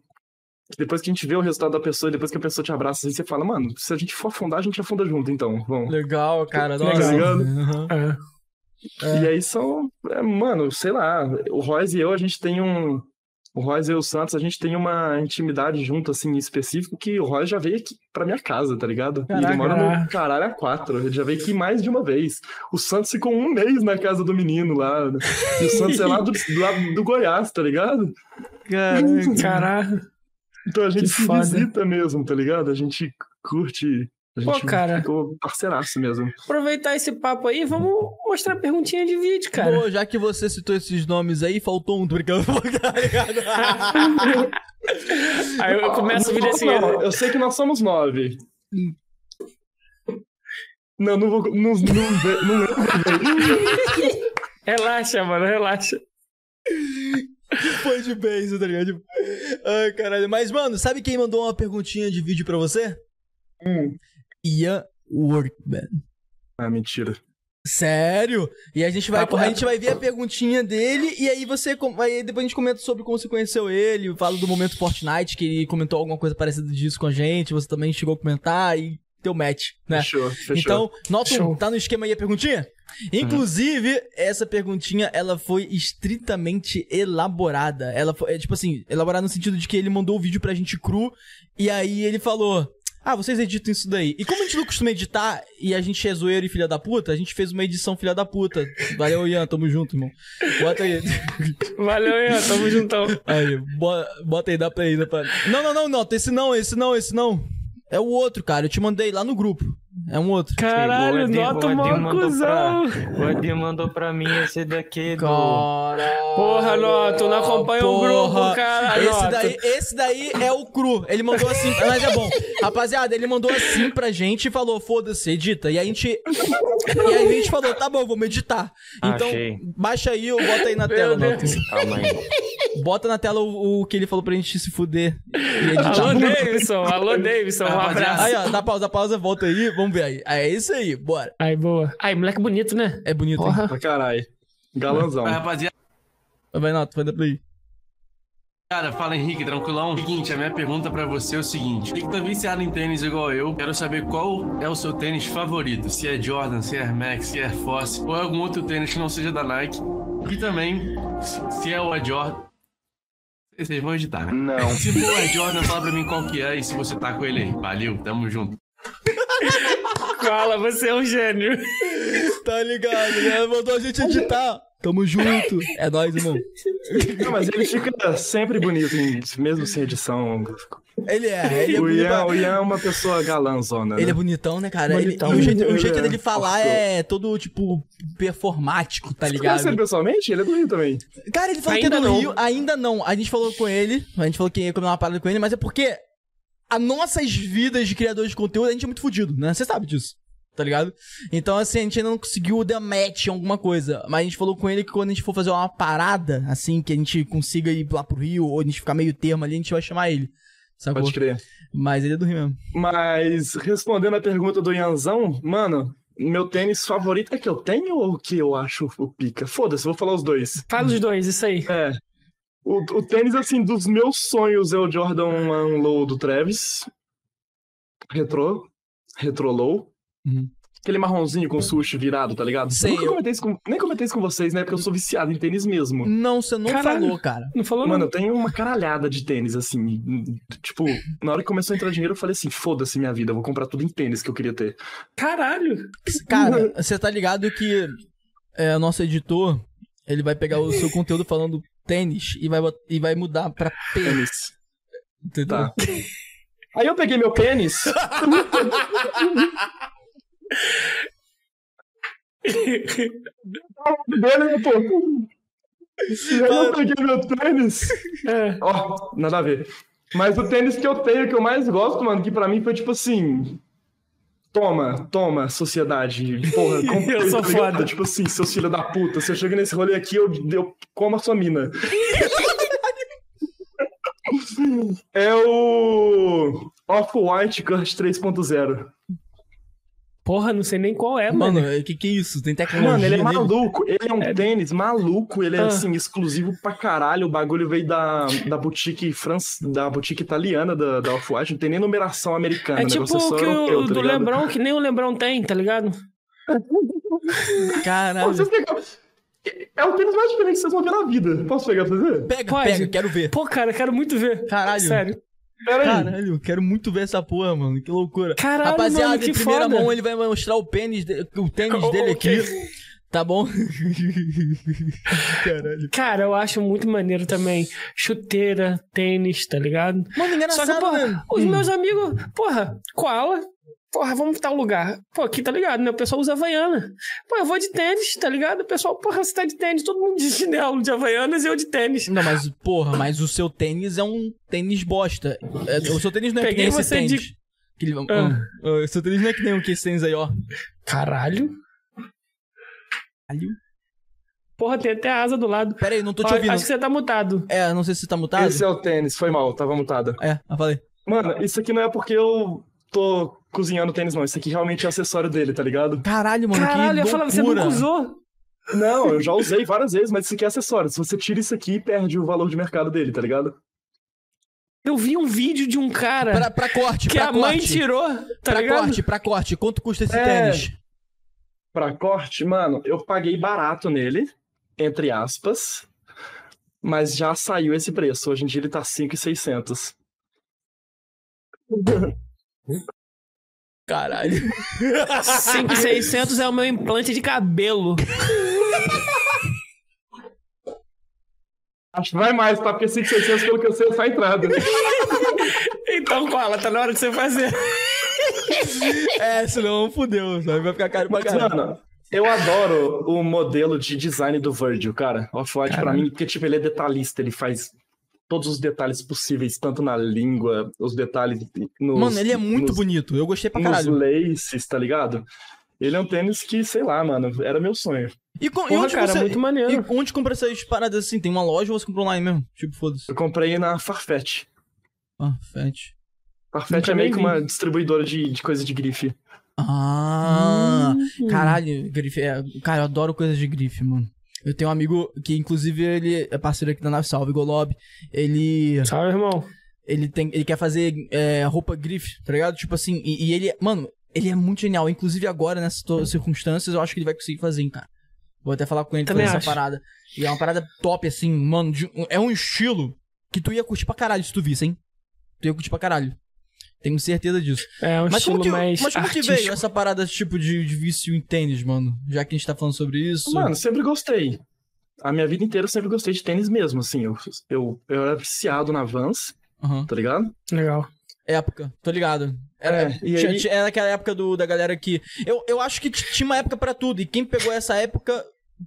que Depois que a gente vê o resultado da pessoa, depois que a pessoa te abraça, assim, você fala, mano, se a gente for afundar, a gente afunda junto, então. Vamos. Legal, cara. Tá Nossa. ligado? Uhum. É. E aí são. é, mano, sei lá, o Royce e eu, a gente tem um. O Royce e o Santos, a gente tem uma intimidade junto, assim, específico, que o Royce já veio aqui pra minha casa, tá ligado? e Caraca. ele mora no caralho a quatro. Ele já veio aqui mais de uma vez. O Santos ficou um mês na casa do menino lá. E o Santos é lá do, do Goiás, tá ligado? Caralho. Então a gente Que se foda. visita mesmo, tá ligado? A gente curte. A Pô, gente cara. ficou parceiraço mesmo. Aproveitar esse papo aí, vamos mostrar a perguntinha de vídeo, cara. Pô, já que você citou esses nomes aí, faltou um, tô brincando, tá ligado? Aí eu começo o vídeo assim. Não, eu sei que nós somos nove. Não, não vou. Não, não, não bem. Relaxa, mano, relaxa. Foi de beijo, tá ligado? Tipo, Ai, caralho. Mas, mano, sabe quem mandou uma perguntinha de vídeo pra você? Hum. Ian Workman. Ah, mentira. Sério? E a gente vai, Papo a gente vai ver a perguntinha dele e aí você com- aí depois a gente comenta sobre como você conheceu ele, fala do momento Fortnite que ele comentou alguma coisa parecida disso com a gente, você também chegou a comentar e deu match, né? Fechou, fechou. Então, nota um, tá no esquema aí a perguntinha? Inclusive, essa perguntinha, ela foi estritamente elaborada. Ela foi, é, tipo assim, elaborada no sentido de que ele mandou o vídeo pra gente cru, e aí ele falou... Ah, vocês editam isso daí. E como a gente não costuma editar e a gente é zoeiro e filha da puta, a gente fez uma edição filha da puta. Valeu, Ian, tamo junto, irmão. Bota aí. Valeu, Ian, tamo juntão. Aí, bo- bota aí, dá pra ir, dá pra... Não, não, não, não, esse não, esse não, esse não. É o outro, cara, eu te mandei lá no grupo. É um outro. Caralho, Edir- nota mandou cuzão. O Edir mandou pra mim esse daqui do. Caralho. Porra, Noto, não acompanha o grupo, caralho. Esse Noto. daí, esse daí é o cru. Ele mandou assim, mas é bom. Rapaziada, ele mandou assim pra gente e falou: foda-se, edita. E a gente. E aí a gente falou: tá bom, vamos editar. Então, Achei. baixa aí ou bota aí na Meu tela, Deus. Calma aí. Bota na tela o, o que ele falou pra gente se fuder e editar. Alô, Davidson, alô, Davidson, um abraço. Aí, ó, dá pausa, pausa, volta aí, vamos ver aí. É isso aí, bora. Aí, boa. Aí, moleque bonito, né? É bonito, hein? Porra. Pra caralho. Galanzão. Mas, rapaziada, Vai, Nato, vai dar play. Fala Henrique, tranquilão. Seguinte, a minha pergunta pra você é o seguinte: Você que tá viciado em tênis igual eu, quero saber qual é o seu tênis favorito. Se é Jordan, se é Air Max, se é Air Force, ou é algum outro tênis que não seja da Nike. E também, se é o Air Jordan. Vocês vão editar, né? Não. Se for o Air Jordan, fala pra mim qual que é e se você tá com ele aí. Valeu, tamo junto. Fala, você é um gênio. Tá ligado, né? Mandou a gente editar. Tamo junto. É nóis, irmão. Não, mas ele fica sempre bonito, hein, mesmo sem edição. Ele é, ele é o. Ian, o Ian é uma pessoa galanzona, Ele né? é bonitão, né, cara? Ele- Bonitão. e o jeito, o Ele jeito é dele falar é todo, tipo, performático, tá Você conhece ele ligado? pessoalmente? Ele é do Rio também. Cara, ele falou que Ainda é do não. Rio. Ainda não. A gente falou com ele. A gente falou que ia comer uma parada com ele, mas é porque as nossas vidas de criadores de conteúdo, a gente é muito fudido, né? Você sabe disso. Tá ligado? Então, assim, a gente ainda não conseguiu dar match em alguma coisa. Mas a gente falou com ele que quando a gente for fazer uma parada, assim, que a gente consiga ir lá pro Rio, ou a gente ficar meio termo ali, a gente vai chamar ele. Sacou? Pode crer. Mas ele é do Rio mesmo. Mas, respondendo a pergunta do Ianzão, mano, meu tênis favorito é que eu tenho ou que eu acho o pica? Foda-se, vou falar os dois. Fala os dois, isso aí. É. O, o tênis, assim, dos meus sonhos é o Jordan 1 Low do Travis. Retro. Retro Low. Uhum. Aquele marronzinho com sushi virado, tá ligado? Sei, eu nunca comentei isso com, nem comentei isso com vocês, né? Porque eu sou viciado em tênis mesmo. Não, você não Caralho. falou, cara. Não falou Mano, não. eu tenho uma caralhada de tênis, assim. Tipo, na hora que começou a entrar dinheiro, eu falei assim: foda-se minha vida, eu vou comprar tudo em tênis que eu queria ter. Caralho. Cara, você tá ligado que é, o nosso editor, ele vai pegar o seu conteúdo falando tênis e vai, e vai mudar pra pênis. Tênis. Entendeu? Tá. Aí eu peguei meu pênis. dele, pô? Eu peguei meu tênis. É. Ó, nada a ver. Mas o tênis que eu tenho, que eu mais gosto, mano, que pra mim foi tipo assim. Toma, toma, sociedade. Porra, comprei, Eu sou tá foda. Tipo assim, seus filhos da puta. Se eu chego nesse rolê aqui, eu, eu como a sua mina. é o Off-White Kurt 3.0. Porra, não sei nem qual é, mano. Mano, o que que é isso? Tem tecnologia Mano, ele é nele? maluco. Ele é um tênis maluco. Ele é, Ah. assim, exclusivo pra caralho. O bagulho veio da, da boutique France, da boutique italiana da, da Off-White. Não tem nem numeração americana. É o tipo negócio é o só que europeu, o tá do ligado? Lebrão, que nem o Lebrão tem, tá ligado? Caralho. Vocês pegam- É o tênis mais diferente que vocês vão ver na vida. Posso pegar pra você ver? Pega, Pode. pega, quero ver. Pô, cara, quero muito ver. Caralho. Sério. Pera aí. Caralho, quero muito ver essa porra, mano. Que loucura. Caralho, Rapaziada, mano, que em primeira foda. mão ele vai mostrar o pênis, de- o tênis dele aqui. Tá bom? Caralho. Cara, eu acho muito maneiro também. Chuteira, tênis, tá ligado? Mano, engraçado, Só que, porra, né? os Hum. meus amigos, porra, koala, porra, vamos tal lugar. Pô, aqui tá ligado, né? O pessoal usa Havaiana. Pô, eu vou de tênis, tá ligado? O pessoal, porra, você tá de tênis, todo mundo de chinelo, de Havaianas e eu de tênis. Não, mas, porra, mas o seu tênis é um tênis bosta. É, o seu tênis não é Peguei que nem esse você de- tênis. Que ele- Ah. Ah, o seu tênis não é que nem o que esse tênis aí, ó. Caralho. Caralho. Porra, tem até asa do lado. Pera aí, não tô te Ó, ouvindo. Acho que você tá mutado. É, não sei se você tá mutado. Esse é o tênis. Foi mal, tava mutada. É, eu falei. Mano, isso aqui não é porque eu tô cozinhando tênis, não. Isso aqui realmente é acessório dele, tá ligado? Caralho, mano, Caralho, eu que falava, você nunca usou. Não, eu já usei várias vezes, mas isso aqui é acessório. Se você tira isso aqui, perde o valor de mercado dele, tá ligado? Eu vi um vídeo de um cara Pra, pra corte, que pra a mãe corte. tirou, tá pra ligado? corte, pra corte. Quanto custa esse É. tênis? Pra corte, mano, eu paguei barato nele, entre aspas, mas já saiu esse preço. Hoje em dia ele tá 5,600. Caralho. 5,600 é o meu implante de cabelo. Acho que vai mais, tá? Porque 5,600, pelo que eu sei, é só a entrada. Então, cola, tá na hora de você fazer. É, senão fudeu, sabe? Vai ficar caro pra caralho. eu adoro o modelo de design do Virgil, cara. Off-White pra mim, porque, tipo, ele é detalhista, ele faz todos os detalhes possíveis, tanto na língua, os detalhes nos... Mano, ele é muito nos, bonito. Eu gostei pra nos caralho. laces, tá ligado? Ele é um tênis que, sei lá, mano, era meu sonho. E, com, e Porra, onde cara, você... muito maneiro. E onde compra essas paradas assim? Tem uma loja ou você comprou online mesmo? Tipo, foda-se. Eu comprei na Farfetch. Farfetch Nunca é meio que uma distribuidora de, de coisa de grife. Ah, Hum. caralho, grife. É, cara, eu adoro coisas de grife, mano. Eu tenho um amigo que, inclusive, ele é parceiro aqui da Nave Salve, Golob. Ele. Salve, irmão. Ele, tem, ele quer fazer é, roupa grife, tá ligado? Tipo assim, e, e ele. Mano, ele é muito genial. Inclusive, agora, nessas circunstâncias, eu acho que ele vai conseguir fazer, hein, cara. Vou até falar com ele Também fazer acho. essa parada. E é uma parada top, assim, mano. de- é um estilo que tu ia curtir pra caralho se tu visse, hein? Tu ia curtir pra caralho. Tenho certeza disso. É um Mas estilo como, que, mais mas como que artístico. veio essa parada tipo de, de vício em tênis, mano? Já que a gente tá falando sobre isso. Mano, sempre gostei. A minha vida inteira eu sempre gostei de tênis mesmo, assim. Eu, eu, eu era viciado na Vans, Aham. tá ligado? Legal. Época, tô ligado. Era, É, e tinha- aí- tinha- era aquela época do, da galera que. Eu, eu acho que tinha uma época pra tudo. E quem pegou essa época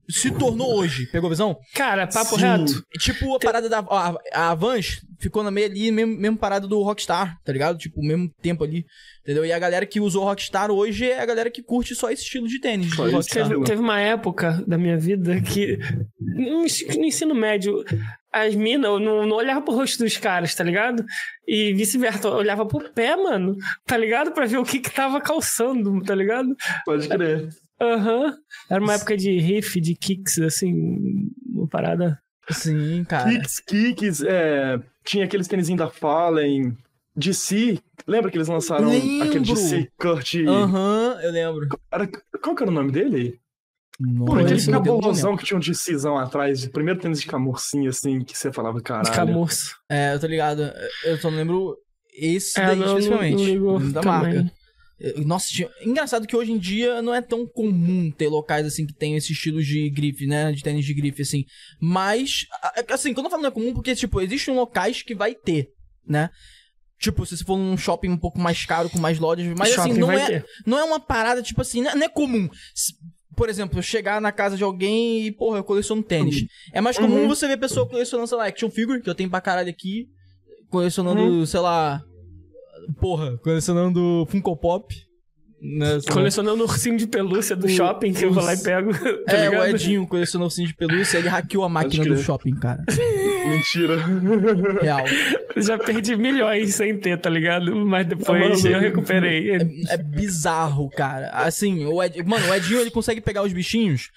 se tornou hoje. Pegou a visão? Cara, papo Sim. reto. Tipo, a parada da. a, a Vans ficou na meio ali, mesmo, mesmo parada do Rockstar, tá ligado? Tipo, o mesmo tempo ali. Entendeu? E a galera que usou Rockstar hoje é a galera que curte só esse estilo de tênis. Teve, teve uma época da minha vida que no no ensino médio as minas eu não, não olhava pro rosto dos caras, tá ligado? E vice-versa, eu olhava pro pé, mano, tá ligado? Pra ver o que que tava calçando, tá ligado? Pode crer. Aham. Era uma época de riff, de kicks, assim, uma parada. Sim, cara. Kicks, Kicks, é, tinha aqueles tênisinhos da Fallen, DC. Lembra que eles lançaram Lembro. aquele DC Kurt? Aham, eu lembro. Era, qual que era o nome dele? Não, Pô, aquele cabulosão que tinha um DCzão atrás, o primeiro tênis de camurcinho, assim, que você falava, De caralho. camurça. É, eu tô ligado. Eu só lembro esse É, daí não- não- especificamente. não da também. marca. Eu- Nossa, engraçado que hoje em dia não é tão comum ter locais assim que tem esse estilo de grife, né? De tênis de grife, assim. Mas, assim, quando eu falo não é comum, porque, tipo, existem locais que vai ter, né? Tipo, se você for num shopping um pouco mais caro, com mais lojas, mas assim, Shopping não vai é, ter. não é uma parada, tipo assim, não é, não é comum. Por exemplo, chegar na casa de alguém e, porra, eu coleciono tênis. É mais comum Uhum. você ver pessoa colecionando, sei lá, action figure, que eu tenho pra caralho aqui. Colecionando, Uhum. sei lá. Porra, colecionando Funko Pop. Né. Colecionando ursinho de pelúcia do O- shopping que eu vou lá e os- pego. tá É, o ligado? Edinho colecionou ursinho de pelúcia, ele hackeou a máquina do shopping, cara. Mentira. Real. Já perdi milhões sem ter, tá ligado? Mas depois Tá eu maluco. recuperei. É bizarro, cara. Assim, o Ed... mano, o Edinho ele consegue pegar os bichinhos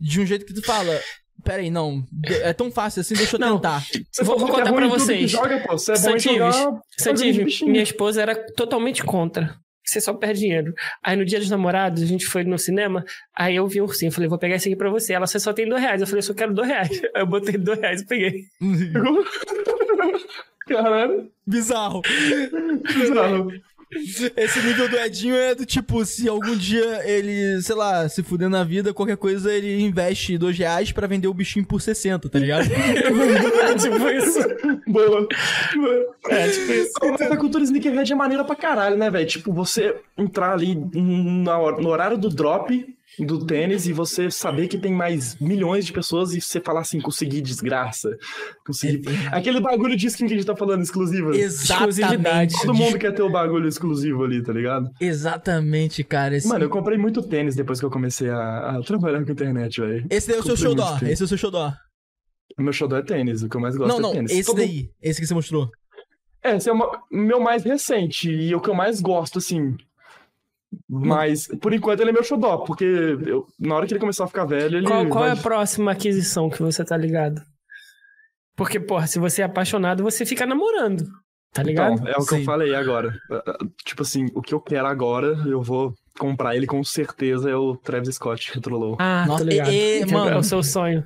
de um jeito que tu fala. Pera aí, não. É tão fácil assim, deixa eu Não. tentar. Você Vou- vou é contar ruim pra vocês. Joga, pô. Você é Santives, jogar Santives, minha esposa era totalmente contra. Você só perde dinheiro. Aí no dia dos namorados, a gente foi no cinema, aí eu vi um ursinho, falei, vou pegar esse aqui pra você. Ela, você só tem dois reais. Eu falei, eu só quero dois reais. Aí eu botei dois reais e peguei. Caralho. Bizarro. Bizarro. Esse nível do Edinho é do tipo, se algum dia ele, sei lá, se fuder na vida, qualquer coisa, ele investe dois reais pra vender o bichinho por 60, tá ligado? tipo isso. Boa. É, tipo isso. Essa cultura sneakerhead é maneira pra caralho, né, velho? Tipo, você entrar ali no horário do drop do tênis e você saber que tem mais milhões de pessoas e você falar assim, consegui desgraça. Consegui. Aquele bagulho de skin que a gente tá falando, exclusivo. Exatamente. Exclusividade. Todo mundo quer ter o bagulho exclusivo ali, tá ligado? Exatamente, cara. Esse, Mano, eu comprei muito tênis depois que eu comecei a, a trabalhar com internet, velho. esse daí é o seu xodó. Esse é o seu xodó. O meu xodó é tênis, o que eu mais gosto Não, é não, tênis. esse Todo- daí. Esse que você mostrou. É, esse é o meu mais recente e o que eu mais gosto, assim. Mas, por enquanto, ele é meu xodó, porque eu- na hora que ele começar a ficar velho, ele. Qual, qual é vai- a próxima aquisição que você tá ligado? Porque, porra, se você é apaixonado, você fica namorando. Tá ligado? Então, é o que Sim. eu falei agora. Tipo assim, o que eu quero agora, eu vou comprar ele com certeza é o Travis Scott Retrolow. Ah, Nossa, tô ligado. e- e, Que mano. É o seu sonho.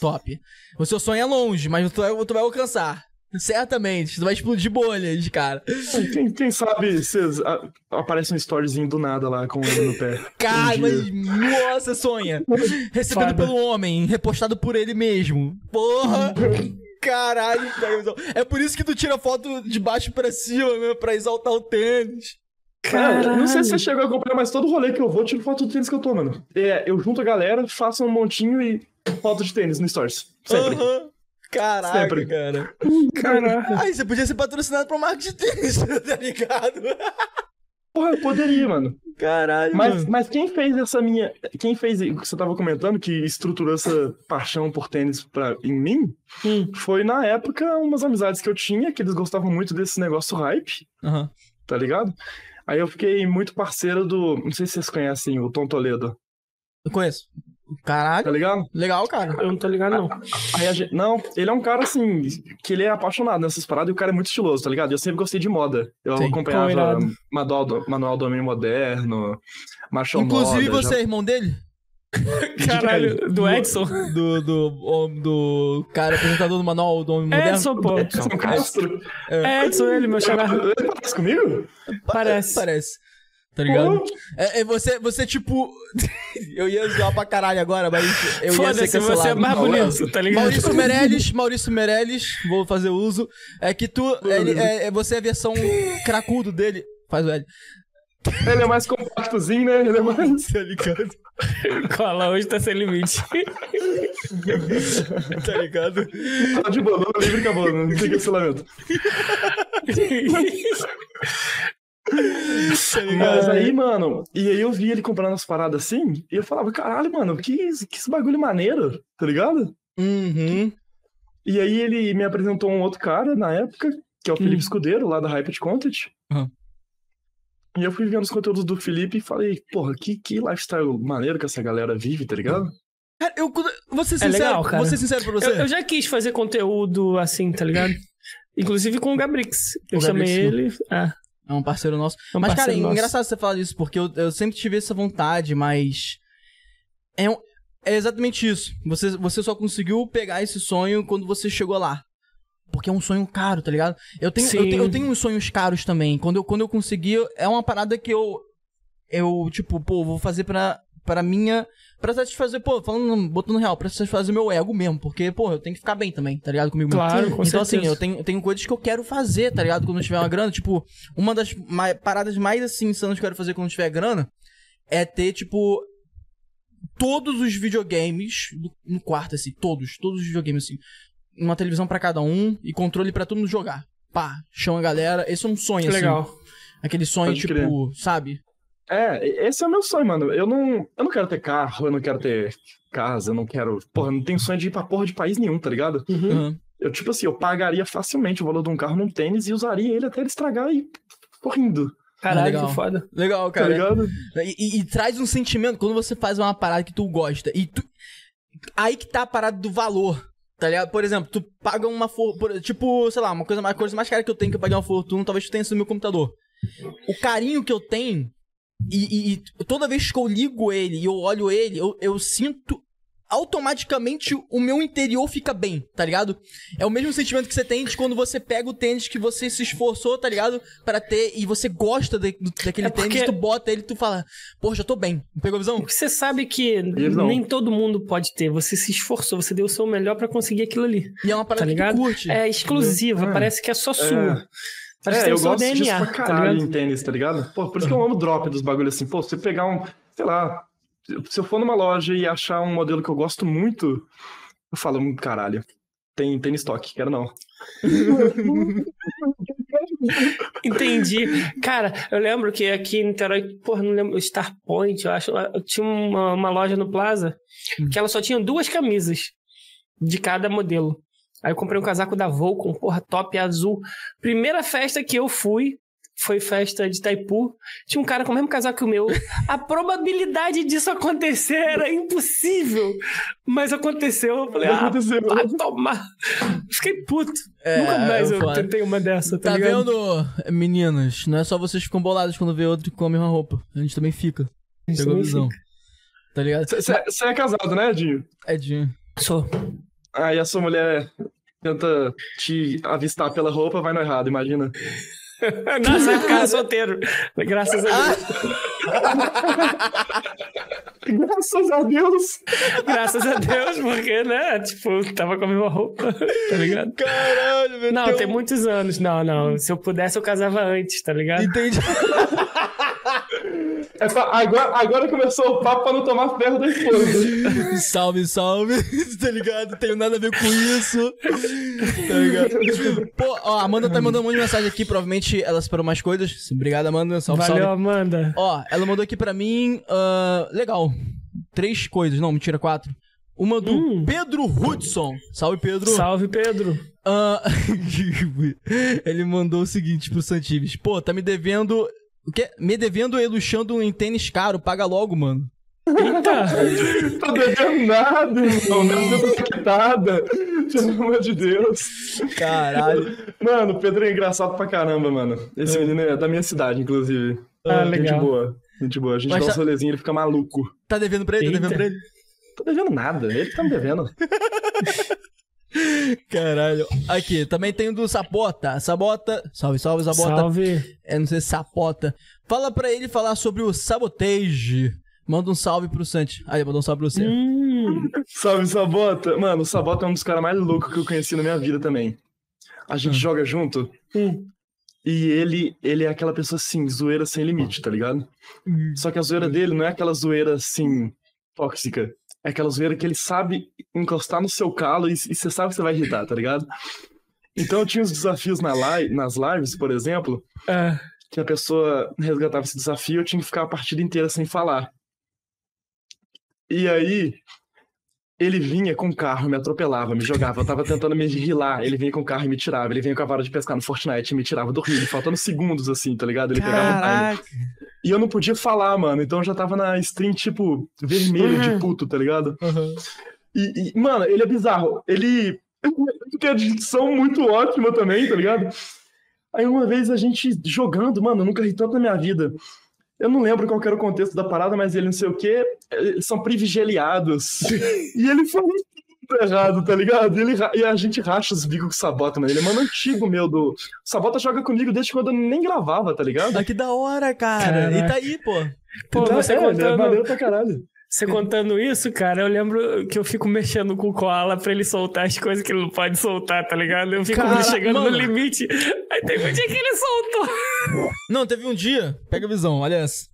Top. O seu sonho é longe, mas tu vai, tu vai alcançar. Certamente. Tu vai explodir bolhas, cara. Quem, quem sabe vocês aparece um storyzinho do nada lá com ele no pé. Cara, Um mas nossa, sonha. Recebido Foda. pelo homem, repostado por ele mesmo. Porra! Caralho. É por isso que tu tira foto de baixo pra cima, né? Pra exaltar o tênis. Cara, não sei se você chegou a acompanhar, mas todo rolê que eu vou, eu tiro foto do tênis que eu tô, mano. É, eu junto a galera, faço um montinho e foto de tênis no Stories. Sempre. Aham. Caraca, Sempre. cara. Caraca. Aí você podia ser patrocinado por marca de tênis, tá ligado? Porra, eu poderia, mano. Caralho, Mas, mano. mas quem fez essa minha. Quem fez o que você tava comentando, que estruturou essa paixão por tênis pra, em mim, Hum. foi na época umas amizades que eu tinha, que eles gostavam muito desse negócio hype, Aham. tá ligado? Aí eu fiquei muito parceiro do. Não sei se vocês conhecem o Tom Toledo, Eu conheço. Tá Caralho. ligado? Legal, cara. Eu não tô ligado, não. Aí a gente, não, ele é um cara assim, que ele é apaixonado nessas paradas e o cara é muito estiloso, tá ligado? Eu sempre gostei de moda. Eu Sim. acompanhava. Manual do, Manual do Homem Moderno, Marshall Inclusive Moda, você é irmão dele? Caralho, do Edson. Do, do, do, do cara apresentador do manual do Homem Moderno? Edson, pô. Já... São Castro. É Edson, ele, meu xará. Ele parece comigo? Parece. Parece. Tá ligado? É, é você, você, tipo. eu ia zoar pra caralho agora, mas eu ia ser Foda-se, você é cancelado. mais bonito, tá ligado? Maurício Meirelles, Maurício Meirelles, vou fazer uso. É que tu. ele- é, é- você é a versão cracudo dele. Faz o L. Ele é mais compactozinho, né? Ele é mais. Tá ligado? Cola, hoje tá sem limite. Tá ligado? Tá de boa, não livre acabou, não tem cancelamento. Tá? Mas aí, mano, e aí eu vi ele comprando as paradas assim, e eu falava, caralho, mano, que, que esse bagulho maneiro, tá ligado? Uhum. E aí ele me apresentou um outro cara na época, que é o Felipe Hum. Escudeiro, lá da Hyped Content. Uhum. E eu fui vendo os conteúdos do Felipe e falei, porra, que, que lifestyle maneiro que essa galera vive, tá ligado? Cara, eu. Vou ser É sincero, legal, cara. vou ser sincero pra você. Eu, eu já quis fazer conteúdo assim, tá ligado? Inclusive com o Gabrix. Eu O chamei Gabrix, ele. Ah, É um parceiro nosso. é um mas, cara, é parceiro nosso. engraçado você falar disso, porque eu, eu sempre tive essa vontade, mas. É, um- é exatamente isso. Você, você só conseguiu pegar esse sonho quando você chegou lá. Porque é um sonho caro, tá ligado? Eu tenho, eu eu tenho uns sonhos caros também. Quando eu, quando eu consegui, é uma parada que eu. Eu, tipo, pô, vou fazer pra, pra minha. Pra satisfazer, pô, falando, botando real, pra satisfazer meu ego mesmo. Porque, pô, eu tenho que ficar bem também, tá ligado? Comigo mesmo. Claro, com então, assim, certeza. eu tenho, eu tenho coisas que eu quero fazer, tá ligado? Quando eu tiver uma grana. Tipo, uma das mai- paradas mais, assim, insanas que eu quero fazer quando eu tiver grana é ter, tipo, todos os videogames no quarto, assim, todos, todos os videogames, assim. Uma televisão pra cada um e controle pra todo mundo jogar. Pá, chama a galera. Esse é um sonho, Que assim. legal. Aquele sonho, Pode tipo, crer. sabe? É, esse é o meu sonho, mano. Eu não, eu não quero ter carro, eu não quero ter casa, eu não quero. Porra, eu não tenho sonho de ir pra porra de país nenhum, tá ligado? Uhum. Aham. Eu, tipo assim, eu pagaria facilmente o valor de um carro num tênis e usaria ele até ele estragar e correndo, Caralho, legal. que foda. Legal, tá cara. ligado? E, e- e traz um sentimento quando você faz uma parada que tu gosta. E tu. Aí que tá a parada do valor. Tá ligado? Por exemplo, tu paga uma for... por- Tipo, sei lá, uma coisa mais, coisa mais cara que eu tenho que eu paguei uma fortuna, talvez tu tenha no meu computador. O carinho que eu tenho. E, e- e toda vez que eu ligo ele e eu olho ele, eu, eu sinto. Automaticamente o meu interior fica bem, tá ligado? É o mesmo sentimento que você tem de quando você pega o tênis que você se esforçou, tá ligado? Pra ter, e você gosta de- do- daquele É porque- tênis, tu bota ele e tu fala, poxa, eu tô bem. Pegou a visão? Porque você sabe que não. nem todo mundo pode ter. Você se esforçou, você deu o seu melhor pra conseguir aquilo ali. E é uma parada Tá que curte. É exclusiva, É. parece que é só sua. É, eu gosto disso DNA, pra tá caralho ligado? em tênis, tá ligado? Pô, por isso que eu amo o drop dos bagulhos assim. Pô, se você pegar um, sei lá, se eu for numa loja e achar um modelo que eu gosto muito, eu falo, hum, caralho, tem, tem estoque, quero não. Entendi. Cara, eu lembro que aqui em Niterói, porra, não lembro, Star Point, eu acho, eu tinha uma, uma loja no Plaza que ela só tinha duas camisas de cada modelo. Aí eu comprei um casaco da Volcom, porra, top azul. Primeira festa que eu fui foi festa de Taipu. Tinha um cara com o mesmo casaco que o meu. A probabilidade disso acontecer era impossível. Mas aconteceu. Eu falei, ah, vai tomar. Fiquei puto. É, Nunca mais é eu foda. tentei uma dessa, tá, Tá ligado? vendo, meninas? Não é só vocês que ficam bolados quando vê outro com a mesma roupa. A gente também fica. Pegou a visão. Tá ligado? Você é casado, né, Dinho? Edinho. Sou. Aí a sua mulher tenta te avistar pela roupa, vai no errado, imagina. Nossa, eu cara solteiro. Graças a Deus. Graças a Deus! Graças a Deus, porque, né? Tipo, tava com a mesma roupa, tá ligado? Caralho, meu Não, tem muitos anos. Não, não. Se eu pudesse, eu casava antes, tá ligado? Entendi. É pra- agora, agora começou o papo pra não tomar ferro da esposa. salve, salve. tá ligado? Tenho nada a ver com isso. Tá ligado? Pô, ó, a Amanda tá me mandando um monte de mensagem aqui. Provavelmente ela separou mais coisas. Obrigado, Amanda. Salve, Valeu, salve. Amanda. Ó, ela mandou aqui pra mim. ah, legal. Três coisas. Não, mentira, quatro. Uma do Hum. Pedro Hudson. Salve, Pedro. Salve, Pedro. Ah, ele mandou o seguinte pro Santives. Pô, tá me devendo. O quê? Me devendo e luxando em tênis caro. Paga logo, mano. Eita. Tô devendo nada, irmão. Não deu quitada. Pelo amor de Deus. Caralho. Mano, o Pedro é engraçado pra caramba, mano. Esse menino é da minha cidade, inclusive. Ah, Gente legal. boa. Gente boa. A gente Mas dá tá- uns rolezinhos ele fica maluco. Tá devendo pra ele? Tá Eita. devendo pra ele? Tô devendo nada. Ele que tá me devendo. Caralho. Aqui, também tem o do Sapota. Sabota. Salve, salve, Sabota. Salve. É, não sei, Sapota. Fala pra ele falar sobre o Sabotage. Manda um salve pro Santi. Aí, mandou um salve pra você. Hum. Salve, Sabota. Mano, o Sabota é um dos caras mais loucos que eu conheci na minha vida também. A gente joga junto Hum. e ele, ele é aquela pessoa assim, zoeira sem limite, tá ligado? Só que a zoeira dele não é aquela zoeira assim, tóxica. É aquela zoeira que ele sabe encostar no seu calo e, e você sabe que você vai irritar, tá ligado? Então eu tinha os desafios na li nas lives, por exemplo, Ah, que a pessoa resgatava esse desafio, eu tinha que ficar a partida inteira sem falar. E aí, ele vinha com o carro, me atropelava, me jogava. Eu tava tentando me rilar, ele vinha com o carro e me tirava. Ele vinha com a vara de pescar no Fortnite e me tirava do rio, faltando segundos assim, tá ligado? Ele pegava o time. Caraca. E eu não podia falar, mano. Então eu já tava na stream, tipo, vermelho de Uhum. puto, tá ligado? Uhum. E, e, mano, ele é bizarro. Ele tem a dicção muito ótima também, tá ligado? Aí uma vez a gente jogando, mano, eu nunca ri tanto na minha vida. Eu não lembro qual era o contexto da parada, mas ele não sei o quê, eles são privilegiados. e ele falou tudo errado, tá ligado? E, ele, e a gente racha os bicos com o Sabota, mano. Ele é mano antigo meu do. O Sabota joga comigo desde quando eu nem gravava, tá ligado? Ah, que da hora, cara. Caraca. E tá aí, pô. Pô, Então, você é, é contando, maneiro pra caralho. Você contando isso, cara, eu lembro que eu fico mexendo com o Koala pra ele soltar as coisas que ele não pode soltar, tá ligado? Eu fico Cara, chegando mano. no limite. Aí teve um dia que ele soltou. Não, teve um dia. Pega a visão, olha essa.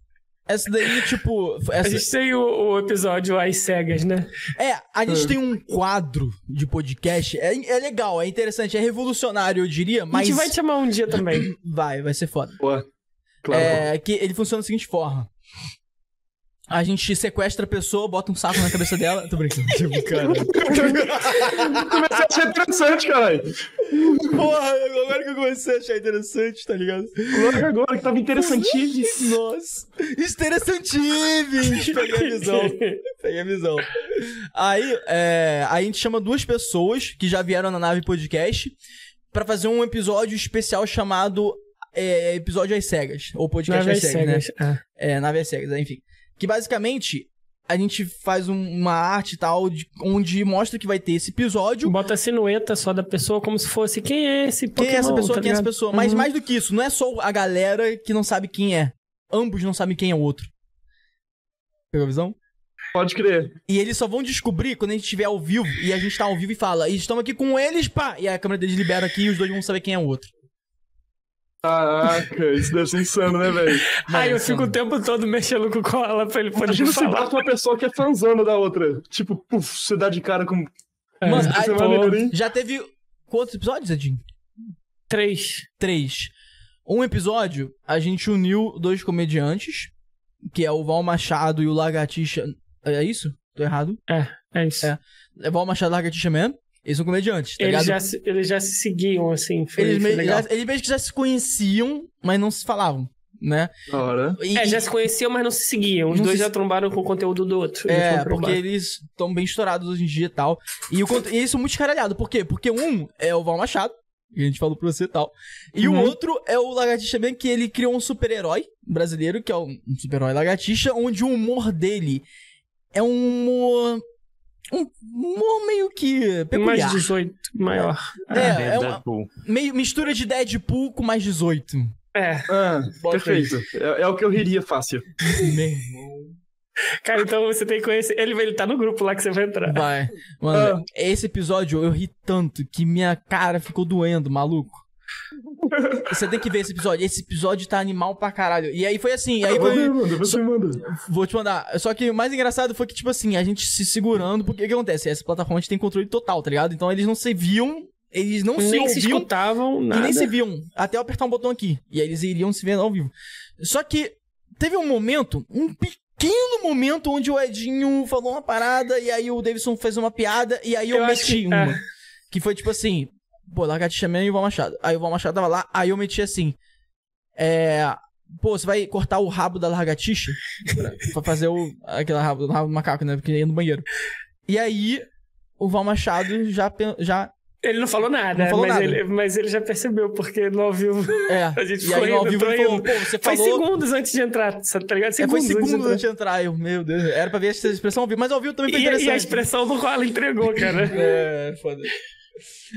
Essa daí, tipo. A Essa... gente tem o, o episódio As Cegas, né? É, a gente tem um quadro de podcast. É, é legal, é interessante, é revolucionário, eu diria, A mas. gente vai te chamar um dia também. Vai, vai ser foda. Pô, claro. É que ele funciona da seguinte forma. A gente sequestra a pessoa, bota um saco na cabeça dela. Tô brincando. Tipo, cara. Comecei a achar interessante, caralho. Porra, agora que eu comecei a achar interessante, tá ligado? Logo agora que tava interessantíssimo. Nossa. Interessantíssimo. Peguei a visão. Peguei a visão. Aí, é, aí a gente chama duas pessoas que já vieram na nave podcast pra fazer um episódio especial chamado é, Episódio às Cegas. Ou Podcast Nave às Cegas, né? Cegas. É. É, nave às cegas, enfim. Que basicamente a gente faz um- uma arte e tal, de- onde mostra que vai ter esse episódio. Bota a sinueta só da pessoa como se fosse quem é esse Quem é essa Pokémon, pessoa? tá quem é essa pessoa? Mas Uhum. mais do que isso, não é só a galera que não sabe quem é. Ambos não sabem quem é o outro. Pegou a visão? Pode crer. E eles só vão descobrir quando a gente estiver ao vivo e a gente tá ao vivo e fala, e estamos aqui com eles, pá! E a câmera deles libera aqui e os dois vão saber quem é o outro. Caraca, isso deve ser insano, né, velho? Aí eu fico o tempo todo mexendo com cola pra ele poder Imagina se falar. bota uma pessoa que é fanzona da outra. Tipo, puf, você dá de cara com. É, Mano, aí, é hein? já teve quantos episódios, Edinho? Três. Três. Um episódio, a gente uniu dois comediantes, que é o Val Machado e o Lagartixa. É isso? Tô errado? É isso. É. É Val Machado e Lagartixa mesmo. Eles são comediantes, tá Eles, ligado? já se, eles já se seguiam, assim. Foi, Eles, foi me- legal. já, eles meio que já se conheciam, mas não se falavam, né? Da hora. E- É, já se conheciam, mas não se seguiam. Os dois se- já trombaram com o conteúdo do outro. É, porque eles estão bem estourados hoje em dia e tal. E, o, e eles são muito escaralhados. Por quê? Porque um é o Val Machado, que a gente falou pra você e tal. E Uhum. o outro é o Lagartixa Man, que ele criou um super-herói brasileiro, que é um um super-herói Lagartixa, onde o humor dele é um humor. Um humor meio que peculiar. Mais 18, maior. É, é uma Deadpool. meio mistura de Deadpool com mais 18. É. Ah, perfeito. É, é o que eu riria fácil. Meu irmão. Cara, então você tem que conhecer. Ele, ele tá no grupo lá que você vai entrar. Vai. Mano, esse episódio eu ri tanto que minha cara ficou doendo, maluco. Você tem que ver esse episódio. Esse episódio tá animal pra caralho. E aí foi assim, aí foi. manda, você manda. Vou te mandar. Só que o mais engraçado foi que, tipo assim, a gente se segurando, porque o que acontece? Essa plataforma a gente tem controle total, tá ligado? Então eles não se viam, eles não se Nem se ouviam escutavam, e nada. nem se viam. Até eu apertar um botão aqui. E aí eles iriam se vendo ao vivo. Só que teve um momento, um pequeno momento, onde o Edinho falou uma parada, e aí o Davidson fez uma piada, e aí eu, Eu meti que- uma. é. Que foi tipo assim, pô, Lagartixa Man e o Val Machado. Aí o Val Machado tava lá, aí eu meti assim, é... Pô, você vai cortar o rabo da lagartixa? Pra, fazer o... Aquele rabo, o rabo do macaco, né? Porque ia no banheiro. E aí, o Val Machado já... já Ele não falou nada, Não falou mas, nada. Ele, mas ele já percebeu, porque no ao vivo. é, A gente e ficou aí no ao vivo ele falou, pô, você Foi falou... segundos antes de entrar, tá ligado? É, foi Segundos, segundos antes de entrar. Eu, meu Deus, era pra ver essa expressão ao vivo, mas ao vivo também foi. E, e a interessante. expressão do qual ela entregou, cara. É, foda.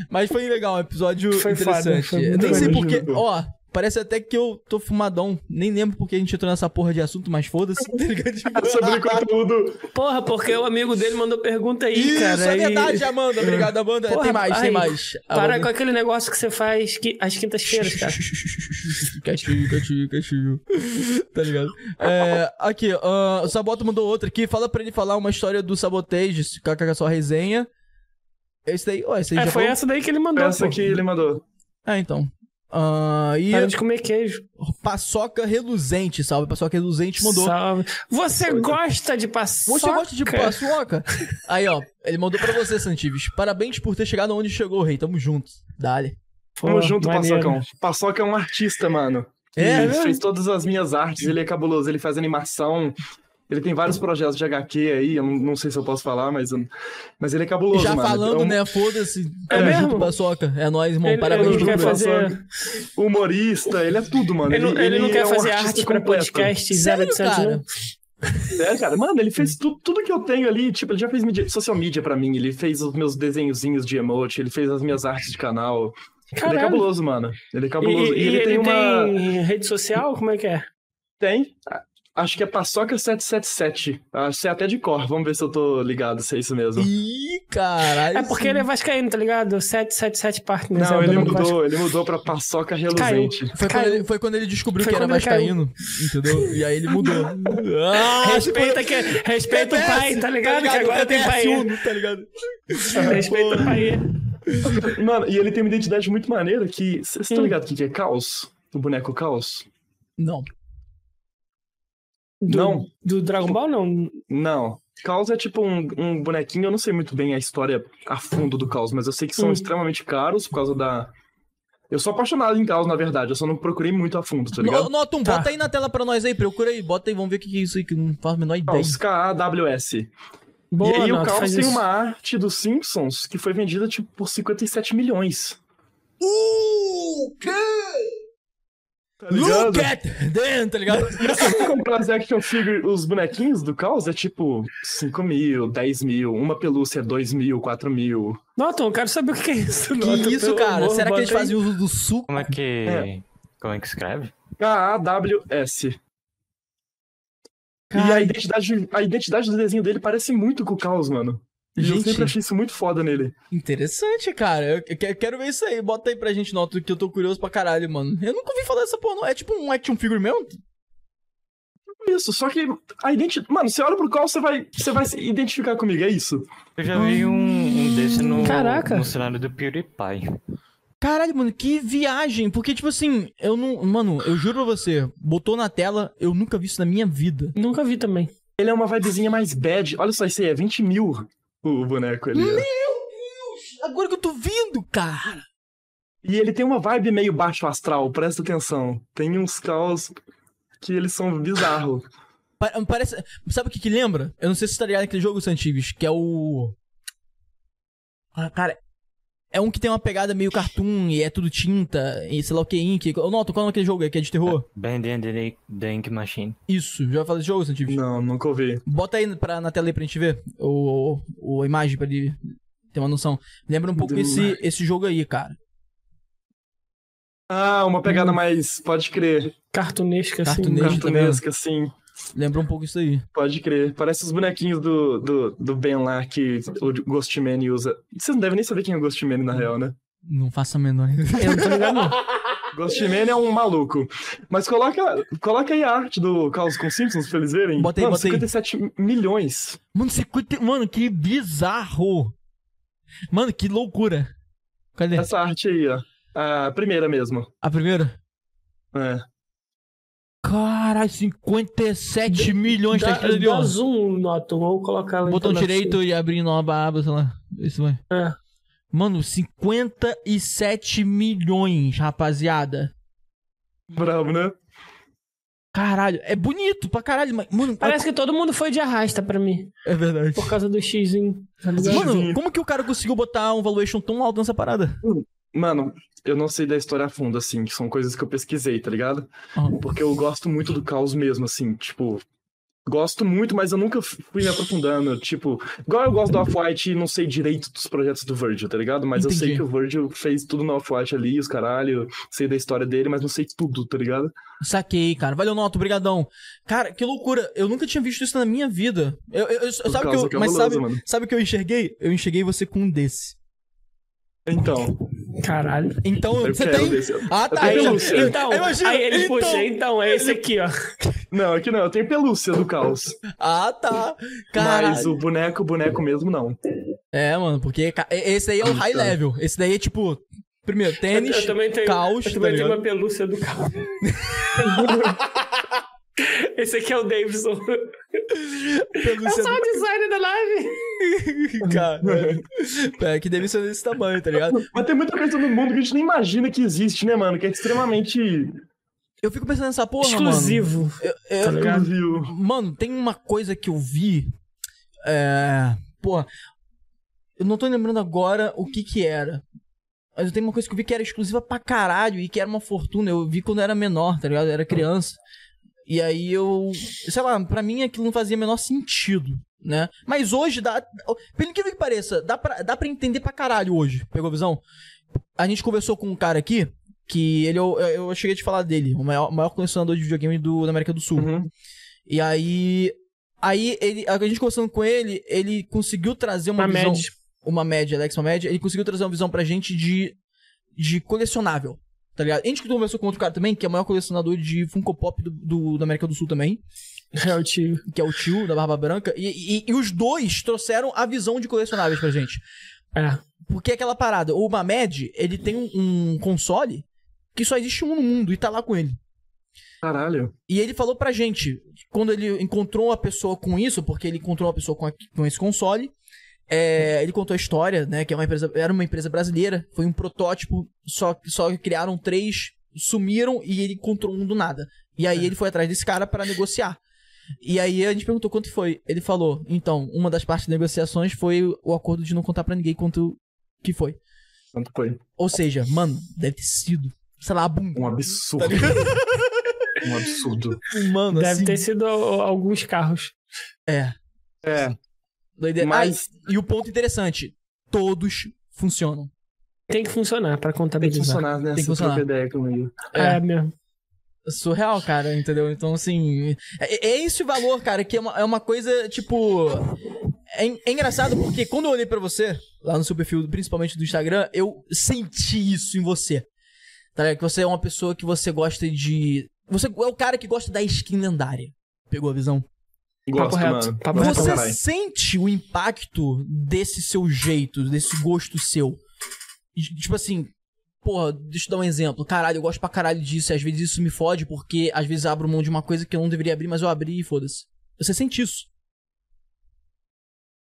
Mas foi legal, um episódio Foi interessante. Eu muito nem sei porque, ó, parece até que eu tô fumadão. Nem lembro porque a gente entrou nessa porra de assunto, mas foda-se, tá Sobre conteúdo. Porra, porque o amigo dele mandou pergunta aí, Isso, cara. é e- verdade, Amanda. Obrigado, Amanda. Porra, tem mais, tem ai, mais. Para Amanda- com aquele negócio que você faz que, às quintas-feiras, cara. Quietinho, quietinho, quietinho. Tá ligado? É, aqui, ah, o Saboto mandou outra aqui. Fala pra ele falar uma história do Sabotage, kkk só resenha. Esse daí, ó, esse aí É, já foi falou? essa daí que ele mandou. Essa pô. que ele mandou. Ah, então. Ah, e Para de comer queijo. Paçoca Reluzente, salve. Paçoca Reluzente mandou. Salve. Você gosta de paçoca? Você gosta de paçoca? Aí, ó, ele mandou pra você, Santives. Parabéns por ter chegado onde chegou, rei. Tamo juntos. Dale. Tamo Pô, junto, maneiro. Paçocão. Paçoca é um artista, mano. É, ele né? fez todas as minhas artes, ele é cabuloso, ele faz animação. Ele tem vários projetos de HQ aí, eu não, não sei se eu posso falar, mas, mas ele é cabuloso, Já mano. falando, É um né? Foda-se. É Tamo mesmo? Paçoca. É nóis, irmão. Ele- Parabéns ele por quer fazer- Humorista, ele é tudo, mano. Ele, não- ele não quer é um fazer artista arte completo. podcast Sério, 0800, cara? não? É, cara, mano, ele fez tudo, tudo que eu tenho ali, tipo, ele já fez mídia, social media pra mim, ele fez os meus desenhozinhos de emote, ele fez as minhas artes de canal. Ele é Caralho. cabuloso, mano. Ele é E, cabuloso. e E, ele, tem uma. tem rede social? Como é que é? Tem. Acho que é Paçoca 777. Acho que é até de cor. Vamos ver se eu tô ligado se é isso mesmo. Ih, caralho. É porque sim. ele é vascaíno, tá ligado? 777 Partners. é Não, o ele mudou, ele mudou pra Paçoca Reluzente. Foi quando, Caiu. ele, foi quando ele descobriu Foi que era vascaíno, entendeu? E aí ele mudou. Ah, Respeita, que, respeita o pai, tá ligado? Que agora tem pai. Tá ligado? Respeita o pai. Mano, e ele tem uma identidade muito maneira que. Vocês estão Hum. ligados o que é caos? O boneco caos? Não. Do, Não. Do Dragon Ball, não. Não. Caos é tipo um, um bonequinho, eu não sei muito bem a história a fundo do caos, mas eu sei que são Hum. extremamente caros por causa da. Eu sou apaixonado em caos, na verdade, eu só não procurei muito a fundo, tá ligado? No- Notum, Tá. bota aí na tela pra nós aí, procura aí, bota aí, vamos ver o que é isso aí, que não faço a menor ideia. Caos, K-A-W-S. Boa, e aí o Nato, Caos faz tem isso. uma arte dos Simpsons que foi vendida tipo por 57 milhões. Uh, que? Tá? Look at them, tá ligado? E você vai comprar as action figure, os bonequinhos do Caos é tipo 5 mil, 10 mil, uma pelúcia é 2 mil, 4 mil. Notom, eu quero saber o que é isso. Que isso, cara? amor, Será que eles aí. fazem uso do suco? Como é que. É. Como é que escreve? K-A-W-S. E a identidade, a identidade do desenho dele parece muito com o Caos, mano. E eu Gente. sempre achei isso muito foda nele. Interessante, cara. Eu eu que- quero ver isso aí. Bota aí pra gente, nota, que eu tô curioso pra caralho, mano. Eu nunca ouvi falar dessa porra, não. É tipo um action figure mesmo? Isso, só que a identidade. Mano, você olha pro Caos, você vai, você vai se identificar comigo, é isso. Eu já vi um, um desse no, Caraca. no cenário do PewDiePie. Caralho, mano, que viagem. Porque, tipo assim, eu não. Mano, eu juro pra você, botou na tela, eu nunca vi isso na minha vida. Nunca vi também. Ele é uma vibezinha mais bad. Olha só, isso aí é 20 mil o boneco ali. ó. Agora que eu tô vendo, cara. E ele tem uma vibe meio baixo astral, presta atenção. Tem uns caos que eles são bizarros. Pa- Parece. Sabe o que que lembra? Eu não sei se você tá ligado naquele jogo Santives, que é o. Ah, cara. É um que tem uma pegada meio cartoon e é tudo tinta e sei lá o que, ink. Eu noto qual é aquele jogo que é de terror? Band and the, the Ink Machine. Isso, já falei desse jogo, Santives? Não, nunca ouvi. Bota aí pra, na tela aí pra gente ver o, o, a imagem pra ele ter uma noção. Lembra um pouco Do- esse, esse jogo aí, cara. Ah, uma pegada mais. Pode crer. Cartunesca, assim. Cartunesca. Eu Cartunesca, assim. Lembra um pouco isso aí. Pode crer. Parece os bonequinhos do, do, do Ben lá que o Ghostman usa. Vocês não devem nem saber quem é o Ghostman na real, né? Não faça a menor. Eu não tô ligado, não. Ghostman é um maluco. Mas coloca, coloca aí a arte do Caos com Simpsons pra eles verem. Bota aí, Mano, bota aí. 57 milhões. Mano, 50... Mano, que bizarro. Mano, que loucura. Cadê? Essa arte aí, ó. A primeira mesmo. A primeira? É. Caralho, 57 milhões tá Dá, escrito ali, ó. dá zoom, Notom. Vou colocar ela Botão então direito e abrindo uma aba, sei lá. Isso vai. É. Mano, 57 milhões, rapaziada. Bravo, né? Caralho, é bonito pra caralho, mas. Mano, Parece que todo mundo foi de arrasta pra mim. é verdade. Por causa do xizinho. Tá ligado? Mano, como que o cara conseguiu botar um valuation tão alto nessa parada? Mano, eu não sei da história a fundo, assim, que são coisas que eu pesquisei, tá ligado? Aham. Porque eu gosto muito do caos mesmo, assim, tipo. Gosto muito, mas eu nunca fui me aprofundando. Tipo, igual eu gosto do Off-White e não sei direito dos projetos do Virgil, tá ligado? Mas eu sei Entendi. que o Virgil fez tudo no Off-White ali, os caralho. Sei da história dele, mas não sei tudo, tá ligado? Saquei, cara. Valeu, Noto, brigadão. Cara, que loucura. Eu nunca tinha visto isso na minha vida. Eu, eu- eu- sabe que é eu, mas cabuloso, sabe, mano. sabe o que eu enxerguei? Eu enxerguei você com um desse. Então, Caralho. Então, eu você tem. desse. Ah, Eu tá. tenho Aí, pelúcia. Então, Imagina, aí ele então- puxa. Então, é esse aqui, ó. Não, aqui não, eu tenho pelúcia do caos. ah, tá. Caralho. Mas o boneco, boneco mesmo, não. É, mano, porque esse aí é o high Então. level. Esse daí é tipo. Primeiro, tênis, eu também tenho, caos, eu tá também tenho ligado? uma pelúcia do carro. Esse aqui é o Davidson. É só o design da live. do cara. É, que deve ser desse tamanho, tá ligado? Mas tem muita coisa no mundo que a gente nem imagina que existe, né, mano? Que é extremamente Eu fico pensando nessa porra, Exclusivo. mano. Eu- eu- Tá ligado? exclusivo. Mano, tem uma coisa que eu vi. É. Porra. Eu não tô lembrando agora o que que era. Mas eu tenho uma coisa que eu vi que era exclusiva pra caralho e que era uma fortuna. Eu vi quando eu era menor, tá ligado? Eu era criança. E aí eu. Sei lá, pra mim aquilo não fazia o menor sentido, né? Mas hoje dá. Pelo incrível que pareça, dá pra, dá pra entender pra caralho hoje. Pegou a visão? A gente conversou com um cara aqui. Que ele, eu, eu cheguei a te falar dele, o maior, maior colecionador de videogame do, da América do Sul. Uhum. E aí. Aí ele, a gente conversando com ele, ele conseguiu trazer uma, Uma visão. média. Uma média, Alex, uma média. Ele conseguiu trazer uma visão pra gente de. de colecionável. Tá ligado? A gente conversou com outro cara também, que é o maior colecionador de Funko Pop do, do- da América do Sul também, É o tio. que é o tio da Barba Branca. E, e- e os dois trouxeram a visão de colecionáveis pra gente. É. Porque é aquela parada, o Mamed, ele tem um, um console que só existe um no mundo e tá lá com ele. Caralho. E ele falou pra gente, quando ele encontrou uma pessoa com isso, porque ele encontrou uma pessoa com, a- com esse console, é, ele contou a história, né? Que é uma empresa, era uma empresa brasileira, foi um protótipo, só, só criaram três, sumiram e ele encontrou um do nada. E aí ele foi atrás desse cara para negociar. E aí a gente perguntou quanto foi. Ele falou, então, uma das partes das negociações foi o acordo de não contar pra ninguém quanto que foi. Quanto foi? Ou seja, mano, deve ter sido, sei lá, bunda. Um absurdo. um absurdo. Mano, Deve assim, ter sido alguns carros. É. É. Doideira. Mas- Ah, e o ponto interessante, todos funcionam. Tem que funcionar pra Tem que contabilizar. funcionar, né? Tem que funcionar. ideia comigo. É, mesmo. Surreal, cara, entendeu? Então, assim. É, é esse o valor, cara, que é uma, é uma coisa, tipo. É, é engraçado porque quando eu olhei pra você, lá no seu perfil, principalmente do Instagram, eu senti isso em você. Tá ligado? Que você é uma pessoa que você gosta de. Você é o cara que gosta da skin lendária. Pegou a visão? Gosto, reto, mano. papo reto. pra Você caralho. sente o impacto desse seu jeito, desse gosto seu? Tipo assim, porra, deixa eu dar um exemplo. Caralho, eu gosto pra caralho disso, e às vezes isso me fode, porque às vezes eu abro mão de uma coisa que eu não deveria abrir, mas eu abri e foda-se. Você sente isso?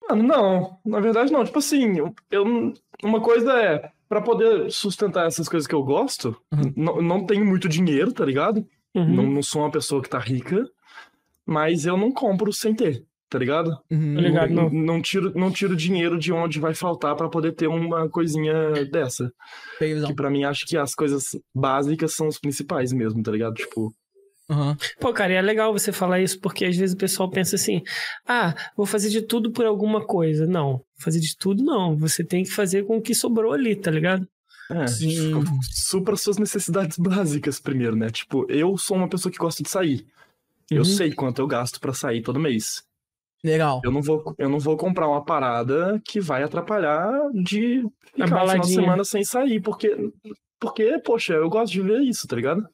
Mano, não. Na verdade, não. Tipo assim, eu, eu- uma coisa é, pra poder sustentar essas coisas que eu gosto, Uhum. não, não tenho muito dinheiro, tá ligado? Uhum. Não, não sou uma pessoa que tá rica, mas eu não compro sem ter, tá ligado? Uhum. Ligado, não. Não tiro, não tiro dinheiro de onde vai faltar pra poder ter uma coisinha dessa. Peguei. Que pra mim acho que as coisas básicas são os principais mesmo, tá ligado? Tipo, Uhum. Pô, cara, e é legal você falar isso, porque às vezes o pessoal pensa assim: ah, vou fazer de tudo por alguma coisa. Não, fazer de tudo não. Você tem que fazer com o que sobrou ali, tá ligado? é, Sim. tipo, supra suas necessidades básicas primeiro, né? Tipo, eu sou uma pessoa que gosta de sair. Eu Uhum. sei quanto eu gasto pra sair todo mês. Legal. Eu não vou, eu não vou comprar uma parada que vai atrapalhar de ficar A um final de baladinha. semana sem sair, porque, porque, poxa, eu gosto de ver isso, tá ligado?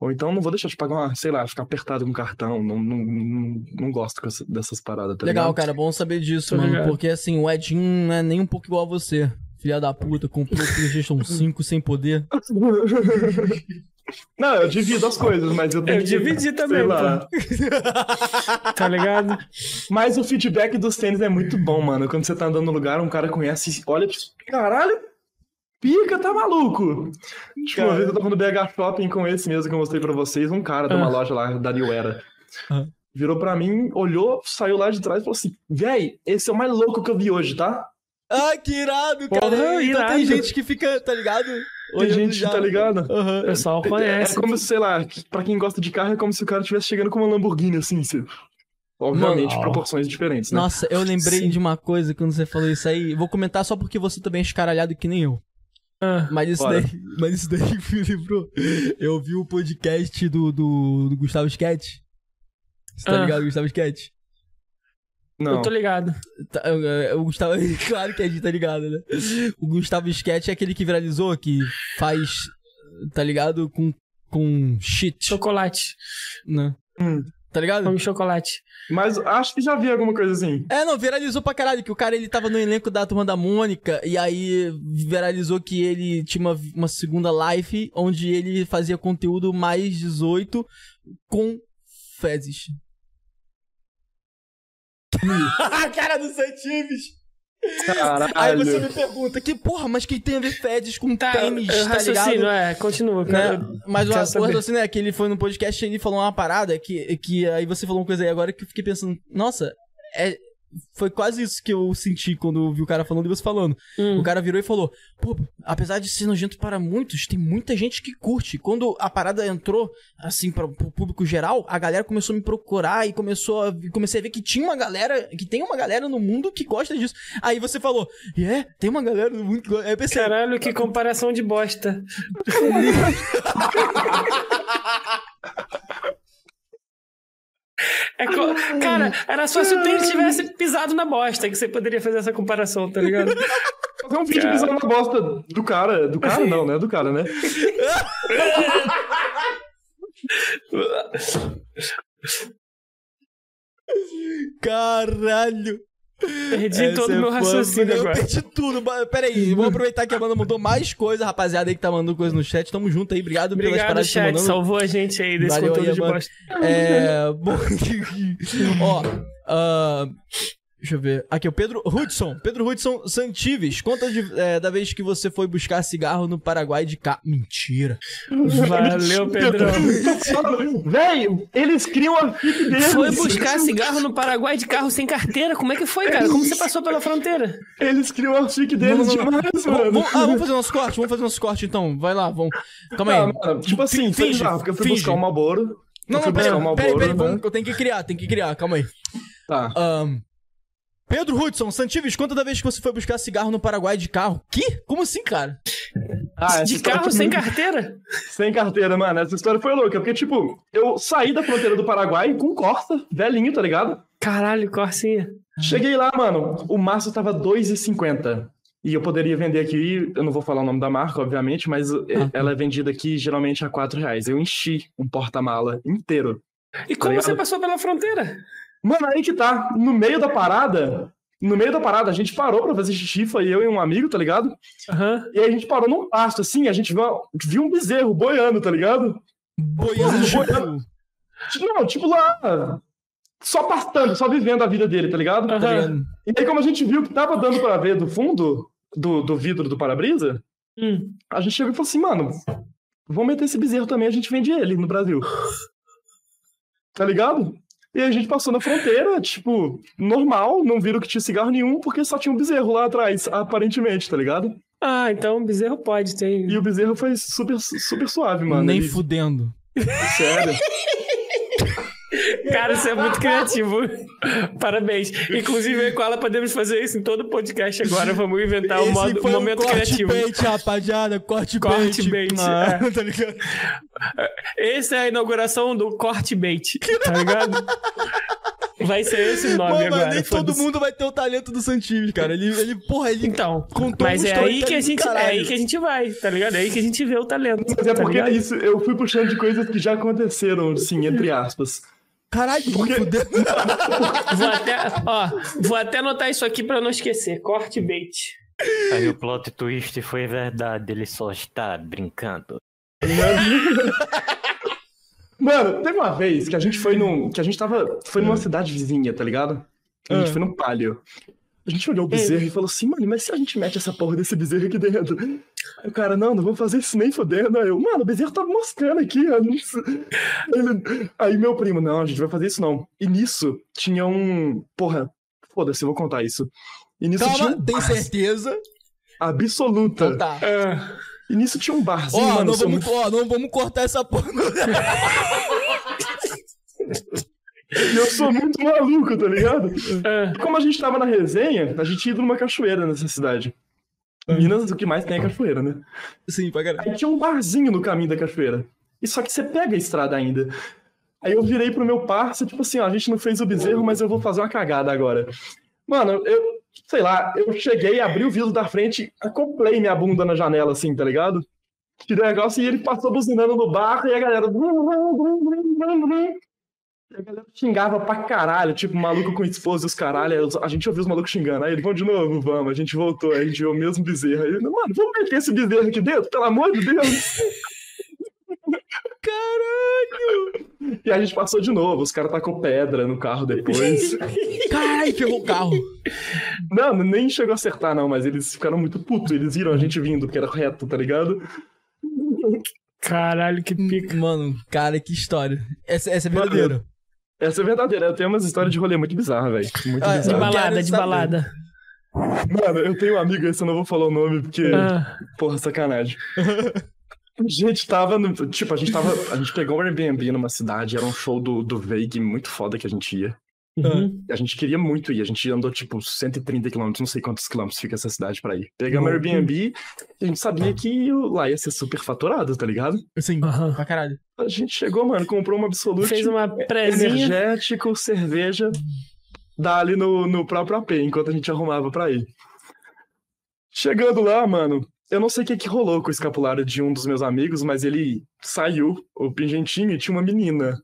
Ou então não vou deixar de pagar uma, sei lá, ficar apertado com cartão. Não, não, não, não gosto dessas paradas, tá Legal, ligado? cara, bom saber disso, Tô mano. ligado. Porque assim, o Edinho não é nem um pouco igual a você. Filha da puta, comprou o PlayStation 5 sem poder. Não, eu divido as coisas, mas eu tenho Eu que, dividi também, lá. Tá ligado? Mas o feedback dos tênis é muito bom, mano. Quando você tá andando no lugar, um cara conhece, olha, caralho, pica, tá maluco. Tipo, uma vez eu tava no BH Shopping com esse mesmo que eu mostrei pra vocês, um cara de uma Ah. loja lá, da New Era. Ah. Virou pra mim, olhou, saiu lá de trás e falou assim: Véi, esse é o mais louco que eu vi hoje, tá? Ai, que irado, cara. Porra, então irado. tem gente que fica, tá ligado? Olhando gente, tá ligado? Aham. O pessoal É conhece. como, sei lá, pra quem gosta de carro, é como se o cara estivesse chegando com uma Lamborghini, assim. se- Obviamente, Mano. proporções diferentes, né? Nossa, eu lembrei Sim. de uma coisa quando você falou isso aí. Vou comentar só porque você também é escaralhado que nem eu. Ah, Mas isso Bora. daí, mas isso daí me lembrou. Eu vi o podcast do, do, do Gustavo Sketch. Você tá Ah. ligado, Gustavo Sketch? Não. Eu tô ligado. Tá, é, o Gustavo, claro que a gente tá ligado, né? O Gustavo Sketch é aquele que viralizou, que faz, tá ligado? Com, com shit, Chocolate. né? Hum. Tá ligado? Come chocolate. Mas acho que já vi alguma coisa assim. É, não, viralizou pra caralho, que o cara ele tava no elenco da Turma da Mônica, e aí viralizou que ele tinha uma, uma segunda live onde ele fazia conteúdo mais 18 com fezes. A cara do Santives! Caralho. Aí você me pergunta, que porra, mas que tem a ver fezes com Tá, tênis, tá ligado? é, continua. Né? Cara. Mas o, quero o saber. raciocínio é que ele foi no podcast e ele falou uma parada que, que aí você falou uma coisa aí agora que eu fiquei pensando, nossa, é, foi quase isso que eu senti quando eu vi o cara falando e você falando. Hum. O cara virou e falou: Pô, apesar de ser nojento para muitos, tem muita gente que curte. Quando a parada entrou, assim, para o público geral, a galera começou a me procurar e começou a, comecei a ver que tinha uma galera, que tem uma galera no mundo que gosta disso. Aí você falou: é, tem uma galera no mundo que gosta. Aí eu pensei: Caralho, que comparação de bosta. É co- Cara, era só se o tênis tivesse pisado na bosta que você poderia fazer essa comparação, tá ligado? Fazer um vídeo Cara. pisando na bosta do cara. Do cara não, né? Do cara, né? Caralho. Perdi Essa todo o é meu raciocínio Eu agora. perdi tudo. Ba- Pera aí, vamos aproveitar que a banda mandou mais coisa, rapaziada aí que tá mandando coisa no chat. Tamo junto aí, obrigado, pelas Obrigado, paradas que estão chat. Salvou a gente aí desse Valeu conteúdo aí, de bosta. É. Bom. Ó. ah, deixa eu ver. Aqui, o Pedro Hudson. Pedro Hudson Santives. Conta de- é, da vez que você foi buscar cigarro no Paraguai de cá. Mentira. Valeu, Pedrão. Véi, eles criam a fic deles. Foi buscar cigarro no Paraguai de carro sem carteira? Como é que foi, cara? Como você passou pela fronteira? Eles criam a fic deles Não, não, não. demais, Vamos, mano. vamos- ah, vamos fazer nosso corte? Vamos fazer nosso corte então. Vai lá, vamos. Calma aí. mano, tipo assim, Finge, bizarro, porque eu fui finge. buscar um Malboro. Não, não, um peraí, Marlboro, peraí, né? eu tenho que criar, tem que criar, calma aí. Tá. Ahn, Pedro Hudson, Santives, conta da vez que você foi buscar cigarro no Paraguai de carro. Que? Como assim, cara? Ah, De carro foi sem muito- carteira? Sem carteira, mano. Essa história foi louca. Porque, tipo, eu saí da fronteira do Paraguai com Corsa, velhinho, tá ligado? Caralho, Corsinha. Cheguei lá, mano. O maço tava 2,50. E eu poderia vender aqui, eu não vou falar o nome da marca, obviamente, mas eh, ela é vendida aqui geralmente a 4 reais. Eu enchi um porta-mala inteiro. E como ligado? você passou pela fronteira? Mano, aí que tá. No meio da parada, no meio da parada, a gente parou pra fazer xixi, foi eu e um amigo, tá ligado? Aham. E aí a gente parou num pasto, assim, a gente viu, viu um bezerro boiando, tá ligado? Boiando, Boiando. Não, tipo lá, só pastando, só vivendo a vida dele, tá ligado? tá ligado? E aí, como a gente viu que tava dando pra ver do fundo do, do vidro do para-brisa, Hum. a gente chegou e falou assim, mano, vamos meter esse bezerro também, a gente vende ele no Brasil. Tá ligado? E a gente passou na fronteira, tipo, normal, não viram que tinha cigarro nenhum, porque só tinha um bezerro lá atrás, aparentemente, tá ligado? Ah, então o bezerro pode, tem. E o bezerro foi super, super suave, mano. Nem Ele- fudendo. Sério. Cara, você é muito criativo. Parabéns. Inclusive, eu e com ela podemos fazer isso em todo podcast agora. Vamos inventar o Esse modo, foi momento um corte criativo. bait, rapaziada. Corte, Corte bait. bait, Ah, é. tá ligado? Essa é a inauguração do corte bait, tá ligado? Vai ser esse o nome Mano, agora. mas nem todo mundo vai ter o talento do Santives, cara. Ele, ele porra, ele Então, contou mas um é aí que a gente é aí que a gente vai, tá ligado? É aí que a gente vê o talento. Mas é tá porque ligado? isso, eu fui puxando de coisas que já aconteceram, assim, entre aspas. Caralho, fudendo. Vou até, ó, vou até anotar isso aqui pra não esquecer. Corte bait. Aí o plot twist foi verdade, ele só está brincando. Mano, teve uma vez que a gente foi num. Que a gente tava. Foi numa cidade vizinha, tá ligado? A gente Ah. foi num palio. A gente olhou o bezerro e falou assim, mano, mas se a gente mete essa porra desse bezerro aqui dentro? O cara, não, não vou fazer isso nem fodendo. Aí eu, mano, o bezerro tá moscando aqui. ó, não sei." Ele- Aí meu primo, não, a gente vai fazer isso não. E nisso tinha um. Porra, foda-se, eu vou contar isso. E nisso tinha Calma, um tem certeza? Absoluta. Então tá. Ah, E nisso tinha um barzinho, Ó, mano. não vamos, ó, não vamos cortar essa porra. E eu sou muito maluco, tá ligado? E como a gente tava na resenha, a gente ia numa cachoeira nessa cidade. Minas, o que mais tem é cachoeira, né? Sim, pra caralho. Aí tinha um barzinho no caminho da cachoeira. E só que você pega a estrada ainda. Aí eu virei pro meu parceiro, tipo assim, ó, a gente não fez o bezerro, mas eu vou fazer uma cagada agora. Mano, eu, sei lá, eu cheguei, abri o vidro da frente, acoplei minha bunda na janela, assim, tá ligado? Tirei o negócio e ele passou buzinando no bar e a galera. A galera xingava pra caralho, tipo, maluco com esposa e os caralho. A gente ouviu os malucos xingando. Aí ele, vamos de novo, vamos. A gente voltou, aí a gente viu o mesmo bezerro. Aí ele, mano, vamos meter esse bezerro aqui dentro, pelo amor de Deus. Caralho! E a gente passou de novo, os caras tacou pedra no carro depois. Caralho, ferrou o carro. não, nem chegou a acertar, não, mas eles ficaram muito putos. Eles viram a gente vindo, que era reto, tá ligado? caralho, que pica. Mano, cara, que história. Essa, essa é verdadeira. Essa é verdadeira. Eu tenho umas histórias de rolê muito bizarras, velho. Muito Ah, De Eu bizarras. balada, de saber. balada. Mano, eu tenho um amigo, esse eu não vou falar o nome, porque. Ah, Porra, sacanagem. A gente tava no. Tipo, a gente tava. A gente pegou um Airbnb numa cidade, era um show do, do Veig muito foda que a gente ia. Uhum. A gente queria muito ir. A gente andou tipo 130 quilômetros, não sei quantos quilômetros fica essa cidade pra ir. Pegamos Uhum. Airbnb e a gente sabia que lá ia ser super faturado, tá ligado? Sim, Aham. pra caralho. A gente chegou, mano, comprou uma Absolute. Fez uma prezinha. energético, cerveja, dá ali no, no próprio AP, enquanto a gente arrumava pra ir. Chegando lá, mano, eu não sei o que, que rolou com o escapulário de um dos meus amigos, mas ele saiu, o pingentinho, e tinha uma menina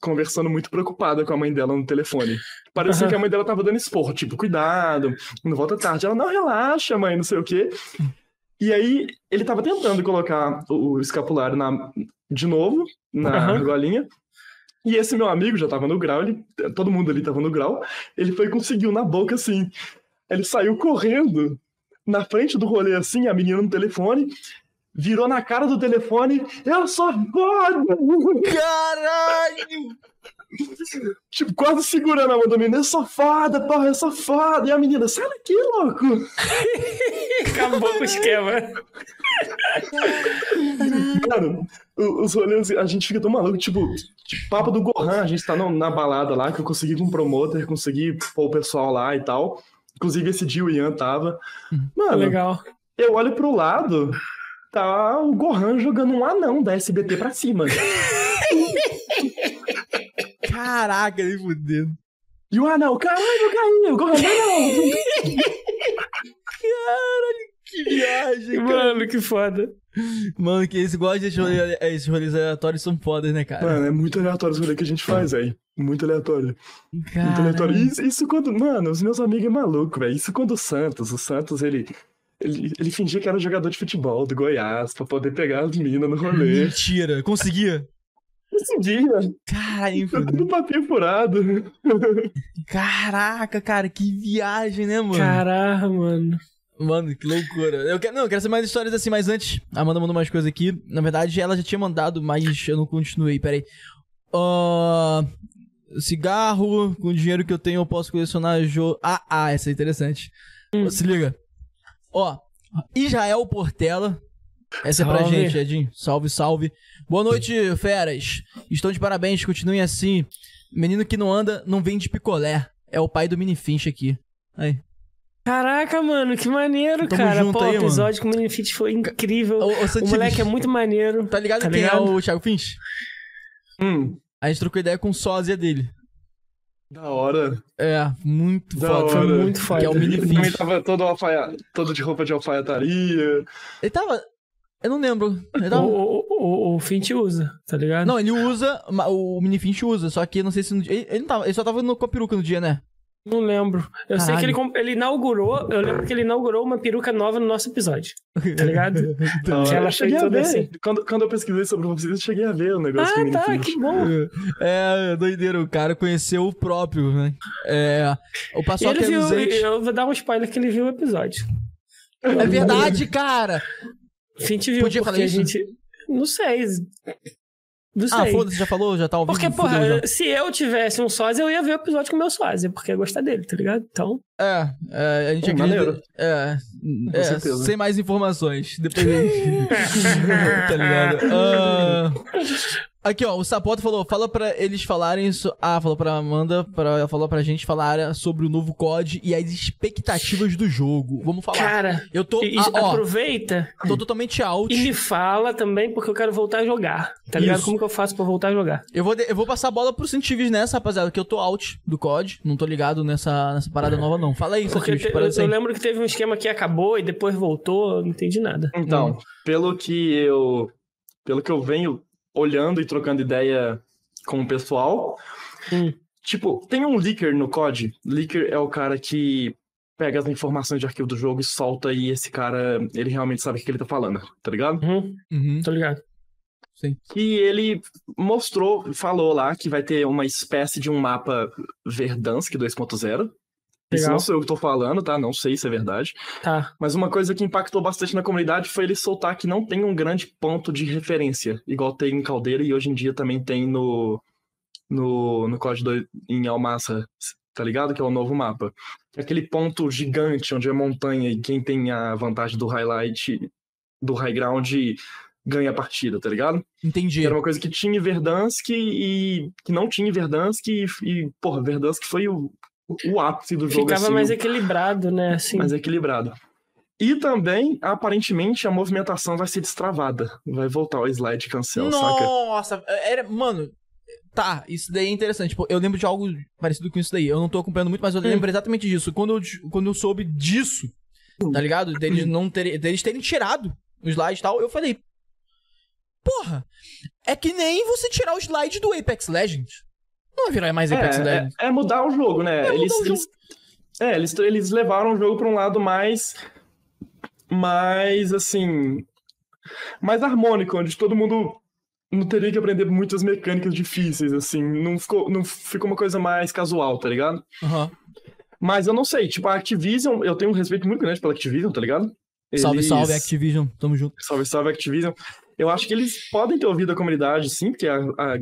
conversando muito preocupada com a mãe dela no telefone. Parecia Aham. que a mãe dela tava dando esporro, tipo, cuidado, não volta tarde. Ela, não, relaxa, mãe, não sei o quê. E aí, ele tava tentando colocar o escapulário na, de novo, na Aham. argolinha. E esse meu amigo já tava no grau, ele, todo mundo ali tava no grau. Ele foi e conseguiu na boca, assim. Ele saiu correndo na frente do rolê, assim, a menina no telefone, virou na cara do telefone, eu sou foda! Caralho! Tipo, quase segurando a mão da menina, eu sou foda, porra, eu sou foda! E a menina, sai daqui, louco! Acabou com o esquema. Mano, os rolês, a gente fica tão maluco, tipo, tipo, papo do Gohan, a gente tá no- na balada lá, que eu consegui com um promoter, consegui pôr o pessoal lá e tal. Inclusive esse dia o Ian tava. Mano, Legal. eu olho pro lado, tá o Gohan jogando um anão da SBT pra cima. Caraca, nem fudendo. E o anão, caralho, caiu, o Gohan, não! Que viagem, cara. Mano, que foda. Mano, que esse gosta de rolê, esses rolês aleatórios são fodas, né, cara? Mano, é muito aleatório os rolês que a gente faz, velho. Muito aleatório. Muito Caralho. aleatório. Isso, isso quando. Mano, os meus amigos é maluco, velho. Isso quando o Santos, o Santos, ele. Ele, ele fingia que era jogador de futebol do Goiás pra poder pegar as minas no rolê. Mentira, conseguia. Conseguia. Caralho, Tudo papinho furado. Caraca, cara, que viagem, né, mano? Caraca, mano. Mano, que loucura. Eu quero, não, eu quero saber mais histórias assim, mas antes, a Amanda mandou mais coisas aqui. Na verdade, ela já tinha mandado, mas eu não continuei, peraí. Ahn, cigarro, com o dinheiro que eu tenho eu posso colecionar jogo. Ah, ah, essa é interessante. Se liga. Ó, Israel Portela. Essa é pra Salve. gente, Edinho. Salve, salve. Boa noite, feras. Estão de parabéns, continuem assim. Menino que não anda, não vende picolé. É o pai do Mini Finch aqui. Aí. Caraca, mano, que maneiro, Tamo cara. Pô, aí, o episódio com o Minifit foi incrível. Ô, o Santinho, moleque é muito maneiro. Tá ligado Tá quem ligado? é o Thiago Finch? Hum, A gente trocou ideia com o sósia dele. Da hora. É, muito Da foda. hora. Foi muito foda. Que é o Mini Ele também Finch. tava todo, alfaia... todo de roupa de alfaiataria. Ele tava. Eu não lembro. Ele tava... o, o, o Fint usa, tá ligado? Não, ele usa, o Mini Finch usa, só que eu não sei se. no dia- Ele, ele não tava, ele só tava no, com a peruca no dia, né? Não lembro. Eu sei que Caralho. ele, ele inaugurou, eu lembro que ele inaugurou uma peruca nova no nosso episódio. Tá ligado? Que ela cheguei a toda ver. assim. Quando, quando eu pesquisei sobre vocês, eu cheguei a ver o negócio Ah, tá, que bom. É, doideira, o cara conheceu o próprio, né? É. O Paçoca ele é viu, luzente. eu vou dar um spoiler que ele viu o episódio. É verdade, cara! Fint viu, Podia falar a isso? gente... Não sei. Não sei. Ah, foda-se, já falou? Já tá ouvindo? Porque, Fudeu porra, já. se eu tivesse um sósia, eu ia ver o episódio com o meu sósia, porque eu ia gostar dele, tá ligado? Então, É, é, a gente Pô, acredita. maneiro. É, é certeza. sem mais informações. Depois tá ligado? Ah, aqui, ó, o Sapoto falou: fala pra eles falarem. So... Ah, falou pra Amanda, pra... falou pra gente falar sobre o novo COD e as expectativas do jogo. Vamos falar. cara, eu tô. e- e ah, ó, aproveita tô totalmente out. e me fala também, porque eu quero voltar a jogar. Tá ligado? Isso. Como que eu faço pra voltar a jogar? Eu vou, de- eu vou passar a bola pro Cientivis nessa, rapaziada, que eu tô out do COD. Não tô ligado nessa, nessa parada nova, não. Fala aí, Porque Cientivis, te- eu, eu assim. lembro que teve um esquema que acabou e depois voltou, não entendi nada. Então, pelo que eu pelo que eu venho olhando e trocando ideia com o pessoal, Hum. tipo, tem um leaker no COD. Leaker é o cara que pega as informações de arquivo do jogo e solta e esse cara, ele realmente sabe o que ele tá falando, tá ligado? Uhum, Uhum. tô ligado. E ele mostrou, falou lá que vai ter uma espécie de um mapa Verdansk 2.0. Isso Legal. não sei o que eu tô falando, tá? Não sei se é verdade. Tá. Mas uma coisa que impactou bastante na comunidade foi ele soltar que não tem um grande ponto de referência, igual tem em Caldeira e hoje em dia também tem no no, no Código 2 em Almassa, tá ligado? Que é o novo mapa. Aquele ponto gigante onde é montanha e quem tem a vantagem do highlight, do high ground, ganha a partida, tá ligado? Entendi. Era uma coisa que tinha em Verdansk e que não tinha em Verdansk e, e porra, Verdansk foi o, o ápice do jogo, Ficava assim, mais o- equilibrado, né? Assim. mais equilibrado. E também, aparentemente, a movimentação vai ser destravada. Vai voltar ao slide cancel, saca? Nossa, era, mano, tá, isso daí é interessante. Tipo, eu lembro de algo parecido com isso daí. Eu não tô acompanhando muito, mas eu Hum. lembro exatamente disso. Quando eu, quando eu soube disso, tá ligado? Hum. Deles não terem, deles terem tirado o slide e tal, eu falei, porra, é que nem você tirar o slide do Apex Legends. Não vai virar mais Apex É, é, é mudar o jogo, né? mudar eles, jogo. eles- é, eles, eles levaram o jogo pra um lado mais. mais, assim. mais harmônico, onde todo mundo não teria que aprender muitas mecânicas difíceis, assim. Não ficou, não ficou uma coisa mais casual, tá ligado? Aham. Mas eu não sei, tipo, a Activision, eu tenho um respeito muito grande pela Activision, tá ligado? Salve, Eles- salve, Activision. Tamo junto. Salve, salve Activision. Eu acho que eles podem ter ouvido a comunidade, sim, porque a, a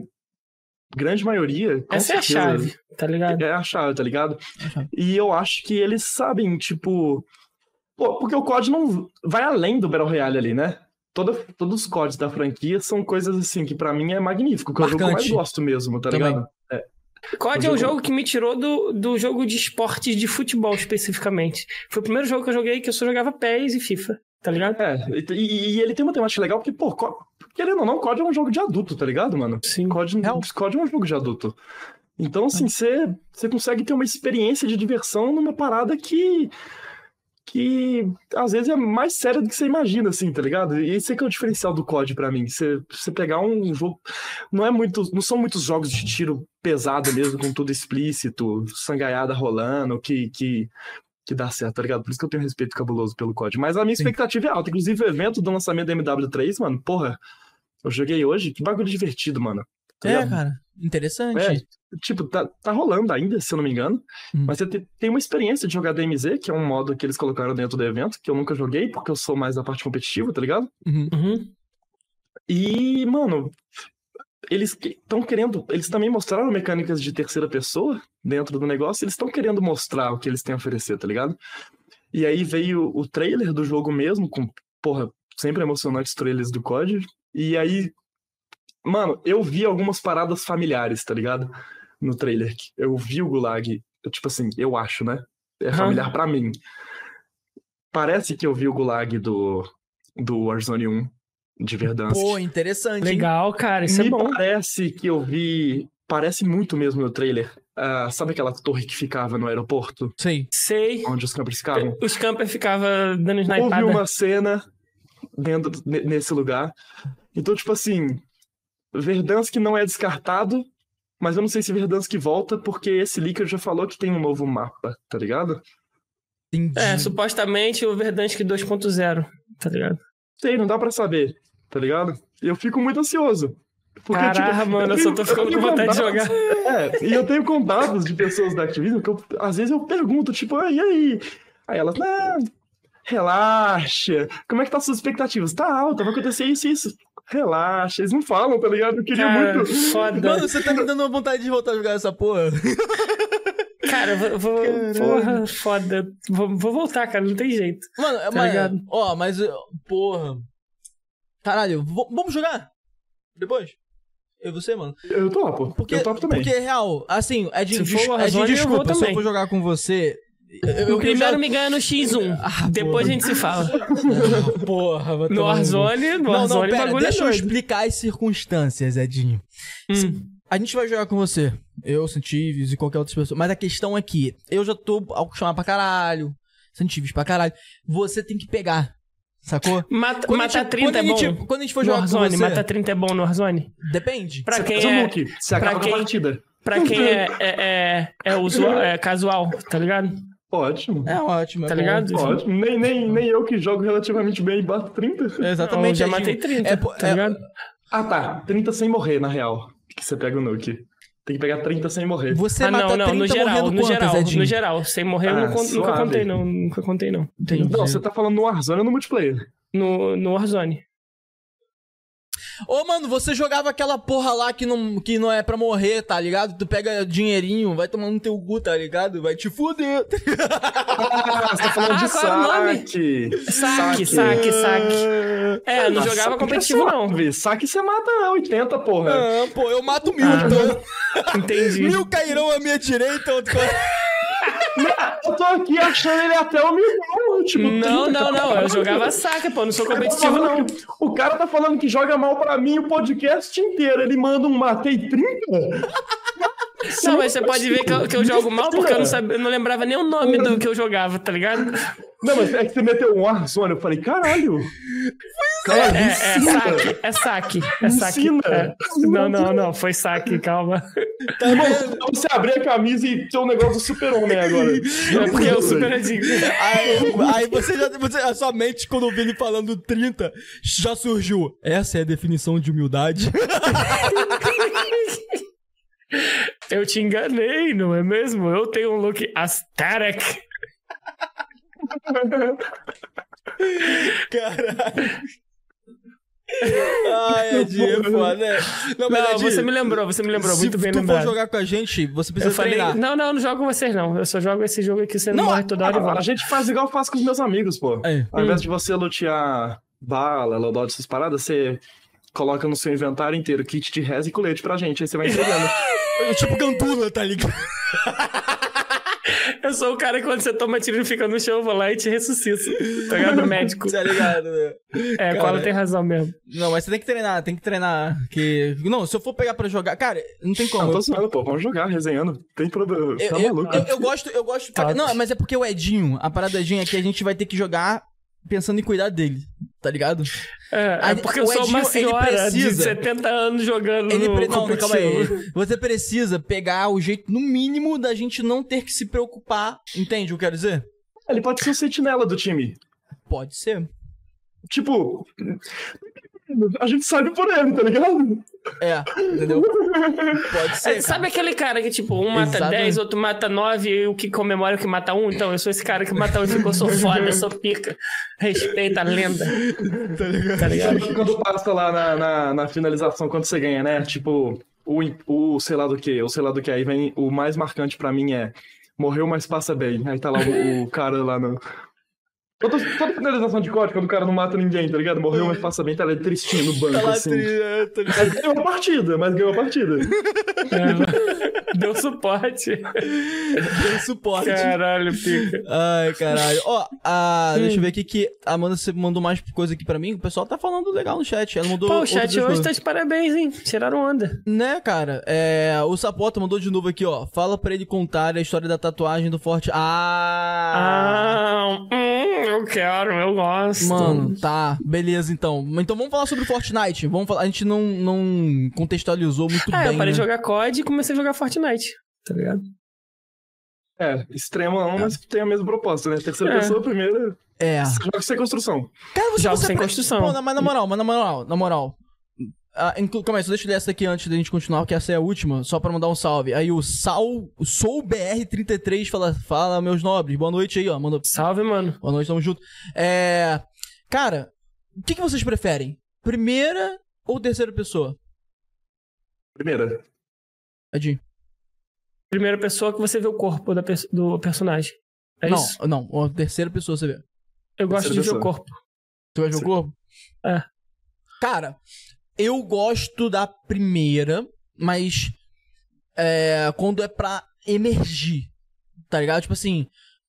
grande maioria. Essa é a certeza, chave, tá ligado? É a chave, tá ligado? É a chave. E eu acho que eles sabem, tipo. Pô, porque o COD não vai além do Battle Royale ali, né? Toda, todos os CODs da franquia são coisas assim que pra mim é magnífico, que é o jogo que eu mais Marcante. gosto mesmo, tá Também. ligado? COD o é o jogo- que me tirou do, do jogo de esportes de futebol, especificamente. Foi o primeiro jogo que eu joguei que eu só jogava PES e FIFA, tá ligado? É, e, e ele tem uma temática legal porque, pô, querendo ou não, COD é um jogo de adulto, tá ligado, mano? Sim. COD. COD é um jogo de adulto. Então, assim, você consegue ter uma experiência de diversão numa parada que. que às vezes é mais séria do que você imagina, assim, tá ligado? E esse é que é o diferencial do COD pra mim. Você, você pegar um jogo. Não é muito. Não são muitos jogos de tiro pesado mesmo, com tudo explícito, sangaiada rolando, que. que que dá certo, tá ligado? Por isso que eu tenho respeito cabuloso pelo COD. Mas a minha Sim. expectativa é alta. Inclusive, o evento do lançamento da MW3, mano, porra, eu joguei hoje, que bagulho divertido, mano. Tá É, ligado? cara. Interessante. É, tipo, tá, tá rolando ainda, se eu não me engano. Hum. Mas você te- tem uma experiência de jogar DMZ, que é um modo que eles colocaram dentro do evento, que eu nunca joguei, porque eu sou mais da parte competitiva, tá ligado? Uhum. Uhum. E, mano, eles estão querendo. Eles também mostraram mecânicas de terceira pessoa dentro do negócio, eles estão querendo mostrar o que eles têm a oferecer, tá ligado? E aí veio o trailer do jogo mesmo, com, porra, sempre emocionantes trailers do COD. E aí, mano, eu vi algumas paradas familiares, tá ligado? No trailer. Eu vi o Gulag, tipo assim, eu acho, né? É familiar pra mim. Parece que eu vi o Gulag do, do Warzone 1 de Verdansk. Pô, interessante. hein? Legal, cara, isso Me é bom. parece que eu vi. Parece muito mesmo no trailer. Ah, sabe aquela torre que ficava no aeroporto? Sei. Sei. Onde os campers ficavam? Os campers ficavam dando Houve snipada. uma cena dentro ne- nesse lugar. Então, tipo assim, Verdansk não é descartado, mas eu não sei se Verdansk volta, porque esse leaker já falou que tem um novo mapa, tá ligado? Entendi. É, supostamente o Verdansk 2.0, tá ligado? Sei, não dá pra saber, tá ligado? Eu fico muito ansioso. Porque, Caraca, tipo, mano, eu só tenho- tô ficando com vontade de jogar. É, e eu tenho contatos de pessoas da Activision que eu, às vezes eu pergunto, tipo, ah, e aí? Aí elas, não, relaxa. Como é que tá suas expectativas? Tá alta, vai acontecer isso e isso. Relaxa, eles não falam, tá ligado? Eu queria Cara, muito. foda. Mano, você tá me dando uma vontade de voltar a jogar essa porra. Cara, eu vou, vou- porra, foda. Vou, vou voltar, cara, não tem jeito. Mano, Tá mas, ligado? ó, mas, porra. Caralho, vamos jogar? Depois? Eu e você, mano. Eu topo, Porque, eu topo também. porque real, assim, Edinho, Se for des- Warzone, Edinho, eu vou desculpa, se eu for jogar com você. Eu, eu, o primeiro eu me ganha no X1. Ah, depois porra. a gente se fala. já... Porra, vai No. Warzone, no Warzone pera, bagulho deixa é eu explicar as circunstâncias, Edinho. Hum. A gente vai jogar com você. Eu, Santives e qualquer outra pessoa. Mas a questão é que eu já tô acostumado pra caralho. Santives pra caralho. Você tem que pegar. Sacou? Mata, Quando a mata gente- 30 quando a é bom. gente- Quando a gente for jogar com Warzone, você... mata 30 é bom no Warzone. Depende. Pra Você quem faz um é, nuke, você acaba quem- com a partida. pra quem é, é, é, é, usual, é casual, tá ligado? Ótimo. É ótimo. é Tá bom. ligado? Ótimo. Nem, nem, nem eu que jogo relativamente bem bato 30. Exatamente. eu já matei 30, É, tá é- ligado? Ah, tá. 30 sem morrer, na real. Que você pega o nuke. Tem que pegar 30 sem morrer. Você Ah, mata não, não, 30 no geral, morrendo no quantas, geral, Edinho? no geral. Sem morrer, eu Ah, não con- nunca contei, não. Nunca contei, não. Entendi. Não, você tá falando no Warzone ou no multiplayer? No, no Warzone. Ô, mano, você jogava aquela porra lá que não, que não é pra morrer, tá ligado? Tu pega dinheirinho, vai tomando no teu cu, tá ligado? Vai te fuder. Ah, você tá falando de Qual é o nome? saque. Saque, saque, saque. É, não jogava competitivo, não. Saque você mata 80, porra. Ah, pô, eu mato mil, Ah. então. Entendi. Mil cairão à minha direita, outro Eu tô aqui achando ele até humildão, tipo... Não, 30, não, não. Eu jogava saque, pô. Não sou tá competitivo, não. que- O cara tá falando que joga mal pra mim o podcast inteiro. Ele manda um matei 30? Não, mas você pode ver que eu, que eu jogo mal porque eu não, sabia, eu não lembrava nem o nome do que eu jogava, tá ligado? Não, mas é que você meteu um Warzone. Eu falei, caralho. Caralho, É, é ensina. saque, é saque, é saque. É. Não, não, não, foi saque, calma. Irmão, você abrir a camisa e ter um negócio do super-homem agora. É porque eu super digo. Aí, aí você já. Você, a sua mente, quando ouviu ele falando 30, já surgiu. Essa é a definição de humildade. Eu te enganei, não é mesmo? Eu tenho um look aesthetic. Caralho. Ai, Edi, é foda. né? Não, mas Não, você me lembrou, você me lembrou, se muito bem tu lembrado. for jogar com a gente, você Eu precisa falei, treinar. não, não, eu não jogo com vocês, não. Eu só jogo esse jogo aqui, você Não, morre toda hora A volta. gente faz igual eu faço com os meus amigos, pô. É. Ao invés de você lutear bala, lodó essas paradas, você coloca no seu inventário inteiro kit de res e colete pra gente. Aí você vai entregando. Tipo Gandula, tá ligado? Eu sou o cara que quando você toma tiro e fica no chão, eu vou lá e te ressuscito. Tá ligado? Médico. Tá ligado, né? É, Cola tem razão mesmo. Não, mas você tem que treinar, tem que treinar. Que... Não, se eu for pegar pra jogar. Cara, não tem como. Não, tô zoando, pô. Vamos jogar, resenhando. Tem problema. Eu, Tá eu- maluco. eu- eu gosto, eu gosto. Tá. Não, mas é porque o Edinho, a parada do Edinho é que a gente vai ter que jogar pensando em cuidar dele, tá ligado? É, A- é porque eu o sou uma Edinho, senhora de precisa- 70 anos jogando Ele no pre... Não, não, calma aí. Você precisa pegar o jeito, no mínimo, da gente não ter que se preocupar. Entende o que eu quero dizer? Ele pode ser o sentinela do time. Pode ser. Tipo. A gente sabe por ele, tá ligado? É, entendeu? Pode ser. É, sabe aquele cara que, tipo, um mata Exatamente. 10, outro mata 9, e o que comemora é o que mata um? Então, eu sou esse cara que mata um e ficou, sou foda, eu sou pica. Respeita a lenda. Tá ligado? Tá ligado? Sabe quando passa lá na, na, na finalização, quando você ganha, né? Tipo, o, o sei lá do que, o sei lá do que. Aí vem o mais marcante pra mim é morreu, mas passa bem. Aí tá lá o, o cara lá no. Toda, toda finalização de código, quando o cara não mata ninguém, tá ligado? Morreu, mas passa bem, tá lá tristinho no banco, Tá lá, assim. é, tá ligado? Mas ganhou a partida, mas ganhou a partida. É, deu suporte. Deu suporte. Caralho, pica. Ai, caralho. Ó, a- deixa eu ver aqui que a Amanda você mandou mais coisa aqui pra mim. O pessoal tá falando legal no chat. Ela mandou. Pô, o chat hoje coisas. tá de parabéns, hein? Tiraram onda. Né, cara? É, o Sapota mandou de novo aqui, ó. Fala pra ele contar a história da tatuagem do Forte. Ah! Ah, hum, eu quero, eu gosto. Mano, tá. Beleza, então. Então vamos falar sobre Fortnite. Vamos falar. A gente não, não contextualizou muito É, bem. eu parei né? de jogar COD e comecei a jogar Fortnite. Tá ligado? É, extremo não, mas tem a mesma proposta, né? Terceira É. pessoa, primeira. É. Joga sem construção. Cara, você, Jogo você sem construção. Pô, mas na moral, mas na moral, na moral. Ah, inclu... Calma aí, só deixa eu ler essa aqui antes da gente continuar, que essa é a última, só pra mandar um salve. Aí o Sal, o SoulBR33 fala, fala, meus nobres, boa noite aí, ó. Mandou. Salve, mano. Boa noite, tamo junto. É. Cara, o que, que vocês preferem? Primeira ou terceira pessoa? Primeira. Edinho. Primeira pessoa que você vê o corpo da pe- do personagem. É não, isso? não, ó, terceira pessoa você vê. Eu gosto de Terceira ver o pessoa. corpo. Tu vai ver o corpo? É. Cara, eu gosto da primeira, mas é, quando é pra emergir, tá ligado? Tipo assim,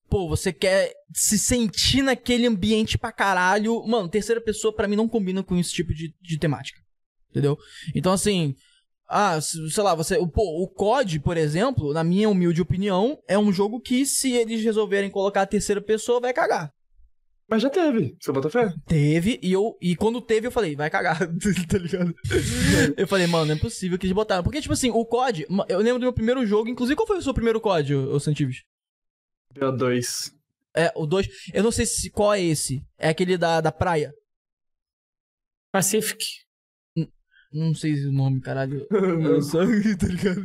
pô, você quer se sentir naquele ambiente pra caralho. Mano, terceira pessoa pra mim não combina com esse tipo de, de temática, entendeu? Então assim, ah, se- sei lá, você, pô, o COD, por exemplo, na minha humilde opinião, é um jogo que se eles resolverem colocar a terceira pessoa, vai cagar. Mas já teve. Você bota fé? Teve, e eu. E quando teve, eu falei, vai cagar, tá ligado? eu falei, mano, não é possível que eles botaram. Porque, tipo assim, o COD, eu lembro do meu primeiro jogo, inclusive, qual foi o seu primeiro COD, ô Santives? BO2. É, o 2. Eu não sei se qual é esse. É aquele da, da praia. Pacific. Não sei o nome, caralho. Eu só, tá ligado?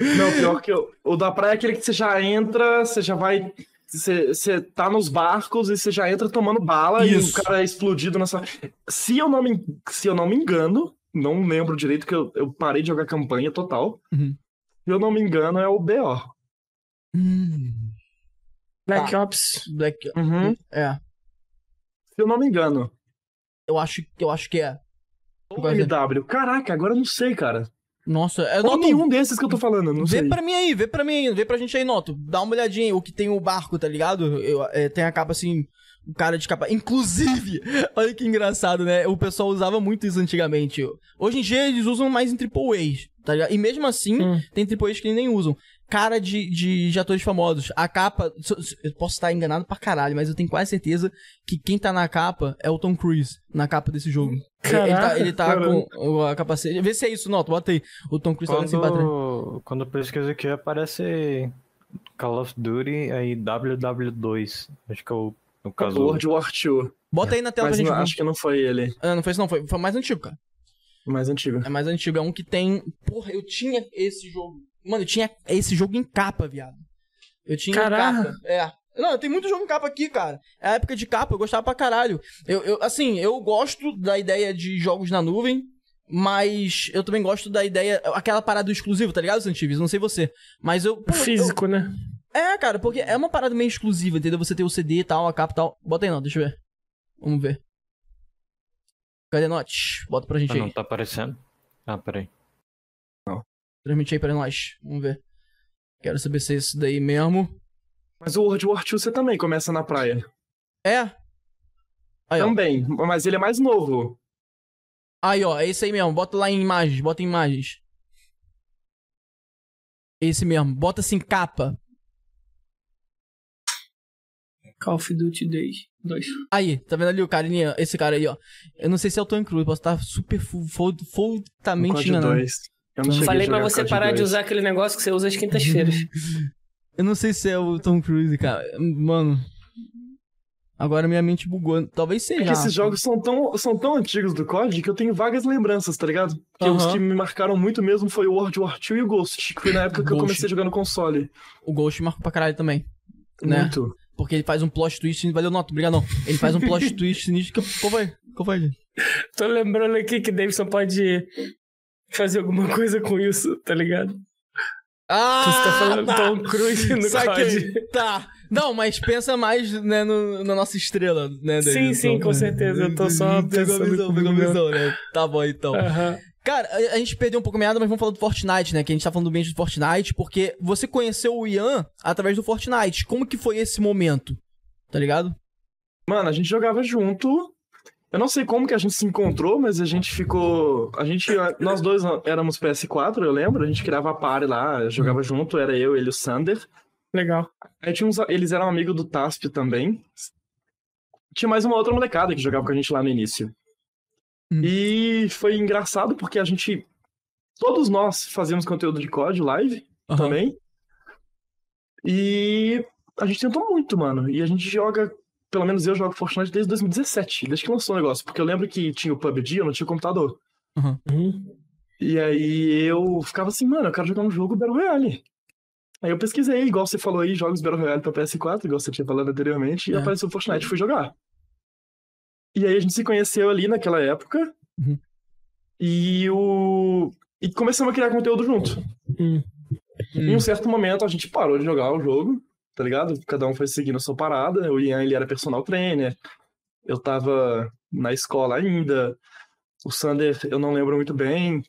Não, pior que eu, o da praia é aquele que você já entra, você já vai. Você, tá nos barcos e você já entra tomando bala e Isso. o cara é explodido nessa. Se eu não me, se eu não me engano, não lembro direito que eu, eu parei de jogar campanha total. Uhum. Se eu não me engano, é o BO. Hum, Black Tá. Ops. Black... Uhum. É, Se eu não me engano. eu acho, eu acho que é. Ou Agora- MW. Caraca, agora eu não sei, cara. Nossa, é Ou Noto, nenhum desses que eu tô falando, não Vê sei. pra mim aí, vê pra mim aí, vê pra gente aí, Noto. Dá uma olhadinha aí, o que tem o barco, tá ligado? Eu, é, tem a capa assim, o cara de capa. Inclusive, olha que engraçado, né? O pessoal usava muito isso antigamente. Hoje em dia eles usam mais em triple A's, tá ligado? E mesmo assim, Hum. tem triple A's que nem usam. Cara de, de, de atores famosos. A capa. Eu posso estar enganado pra caralho, mas eu tenho quase certeza que quem tá na capa é o Tom Cruise, na capa desse jogo. Ele- Ele, tá, Caraca, ele tá caramba. com a capacete. Vê se é isso, Noto, bota aí. O Tom Cruise tá olhando assim pra trás. Quando, quando eu pesquiso aqui, aparece Call of Duty, aí WW2. Acho que é o, no caso. World War II. Bota aí na tela Mas pra gente não- ver. acho que não foi ele. Ah, não foi isso não, foi, foi mais antigo, cara. Mais antigo. É mais antigo, é um que tem... Porra, eu tinha esse jogo. Mano, eu tinha esse jogo em capa, viado. Eu tinha em Caraca. capa. É. Não, tem muito jogo em capa aqui, cara. É a época de capa, eu gostava pra caralho. Eu, eu, assim, eu gosto da ideia de jogos na nuvem, mas eu também gosto da ideia... Aquela parada do exclusivo, tá ligado, Santives? Não sei você. Mas eu... pô, eu- Físico, né? É, cara, porque é uma parada meio exclusiva, entendeu? Você ter o CD e tal, a capa e tal. Bota aí não, deixa eu ver. Vamos ver. Cadê Note? Bota pra gente Ah, aí. não tá aparecendo? Ah, peraí. Transmite aí pra nós. Vamos ver. Quero saber se é isso daí mesmo. Mas o World War II você também começa na praia. É? Aí, ó. Também, mas ele é mais novo. Aí, ó. É esse aí mesmo. Bota lá em imagens. Bota em imagens. Esse mesmo. Bota assim, capa. Call of Duty 2. Aí, tá vendo ali o carinha? Esse cara aí, ó. Eu não sei se é o Tom Cruise. Posso estar super fu- fo- O fortamente COD enganado. 2. Eu não Falei a pra jogar você parar de 2. usar aquele negócio que você usa às quintas-feiras. Eu não sei se é o Tom Cruise, cara. Mano. Agora minha mente bugou. Talvez É seja. que esses jogos são tão, são tão antigos do COD que eu tenho vagas lembranças, tá ligado? Que os Aham. que me marcaram muito mesmo foi o World War II e o Ghost, que foi na época que eu comecei a jogar no console. O Ghost marcou pra caralho também. Né? Muito. Porque ele faz um plot twist. Valeu, nota, obrigado. não. Ele faz um plot twist sinistro. que- Qual foi? Qual foi, gente? Tô lembrando aqui que Davidson pode fazer alguma coisa com isso, tá ligado? Ah! Você tá falando Tom Cruise no Saquei. COD. Tá. Não, mas pensa mais, né, no, na nossa estrela, né, David? Sim, sim, com certeza. Eu tô só Pegou a pensando visão, pegou a visão, né? Tá bom, então. Aham. Cara, a, a gente perdeu um pouco a meada, mas vamos falar do Fortnite, né? Que a gente tá falando bem do Fortnite, porque você conheceu o Ian através do Fortnite. Como que foi esse momento? Tá ligado? Mano, a gente jogava junto. Eu não sei como que a gente se encontrou, mas a gente ficou. A gente. Nós dois éramos PS4, eu lembro. A gente criava a party lá, jogava junto, era eu, ele e o Sander. Legal. Aí tinha uns, eles eram amigos do Tasp também. Tinha mais uma outra molecada que jogava com a gente lá no início. Hum. E foi engraçado porque a gente. Todos nós fazíamos conteúdo de COD live Aham. também. E a gente tentou muito, mano. E a gente joga. Pelo menos eu jogo Fortnite desde 2017, desde que lançou o negócio. Porque eu lembro que tinha o PUBG, eu não tinha computador. Uhum. E aí eu ficava assim, mano, eu quero jogar um jogo Battle Royale. Aí eu pesquisei, igual você falou aí, jogos Battle Royale pra PS4, igual você tinha falado anteriormente, e É. apareceu o Fortnite e fui jogar. E aí a gente se conheceu ali naquela época. Uhum. E o. E começamos a criar conteúdo junto. Hum. Em um certo momento a gente parou de jogar o jogo, tá ligado? Cada um foi seguindo a sua parada. O Ian, ele era personal trainer. Eu tava na escola ainda. O Sander, eu não lembro muito bem.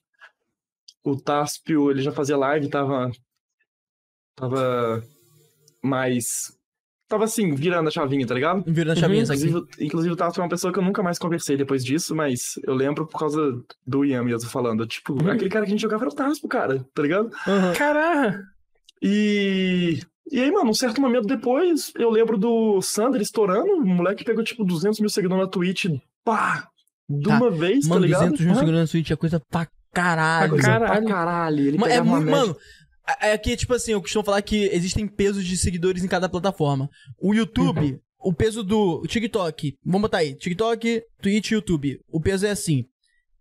O Taspio, ele já fazia live, tava. Tava. Mais. Tava assim, virando a chavinha, tá ligado? Virando a chavinha, Uhum, isso aqui. Inclusive, inclusive o Taspio é uma pessoa que eu nunca mais conversei depois disso, mas eu lembro por causa do Ian mesmo falando. Tipo, Uhum. aquele cara que a gente jogava era o Taspio, cara, tá ligado? Aham. Caraca! E. E aí, mano, um certo momento depois, eu lembro do Sander estourando, o moleque pegou tipo 200 mil seguidores na Twitch, pá! De Tá. uma vez, Mano, tá ligado? 200 mil Ah, segundos na Switch é coisa pra caralho. coisa Caralho. pra caralho. Ele Mano, é muito, média- mano, é é que, tipo assim, eu costumo falar que existem pesos de seguidores em cada plataforma. O YouTube, o peso do TikTok, vamos botar aí, TikTok, Twitch e YouTube. O peso é assim.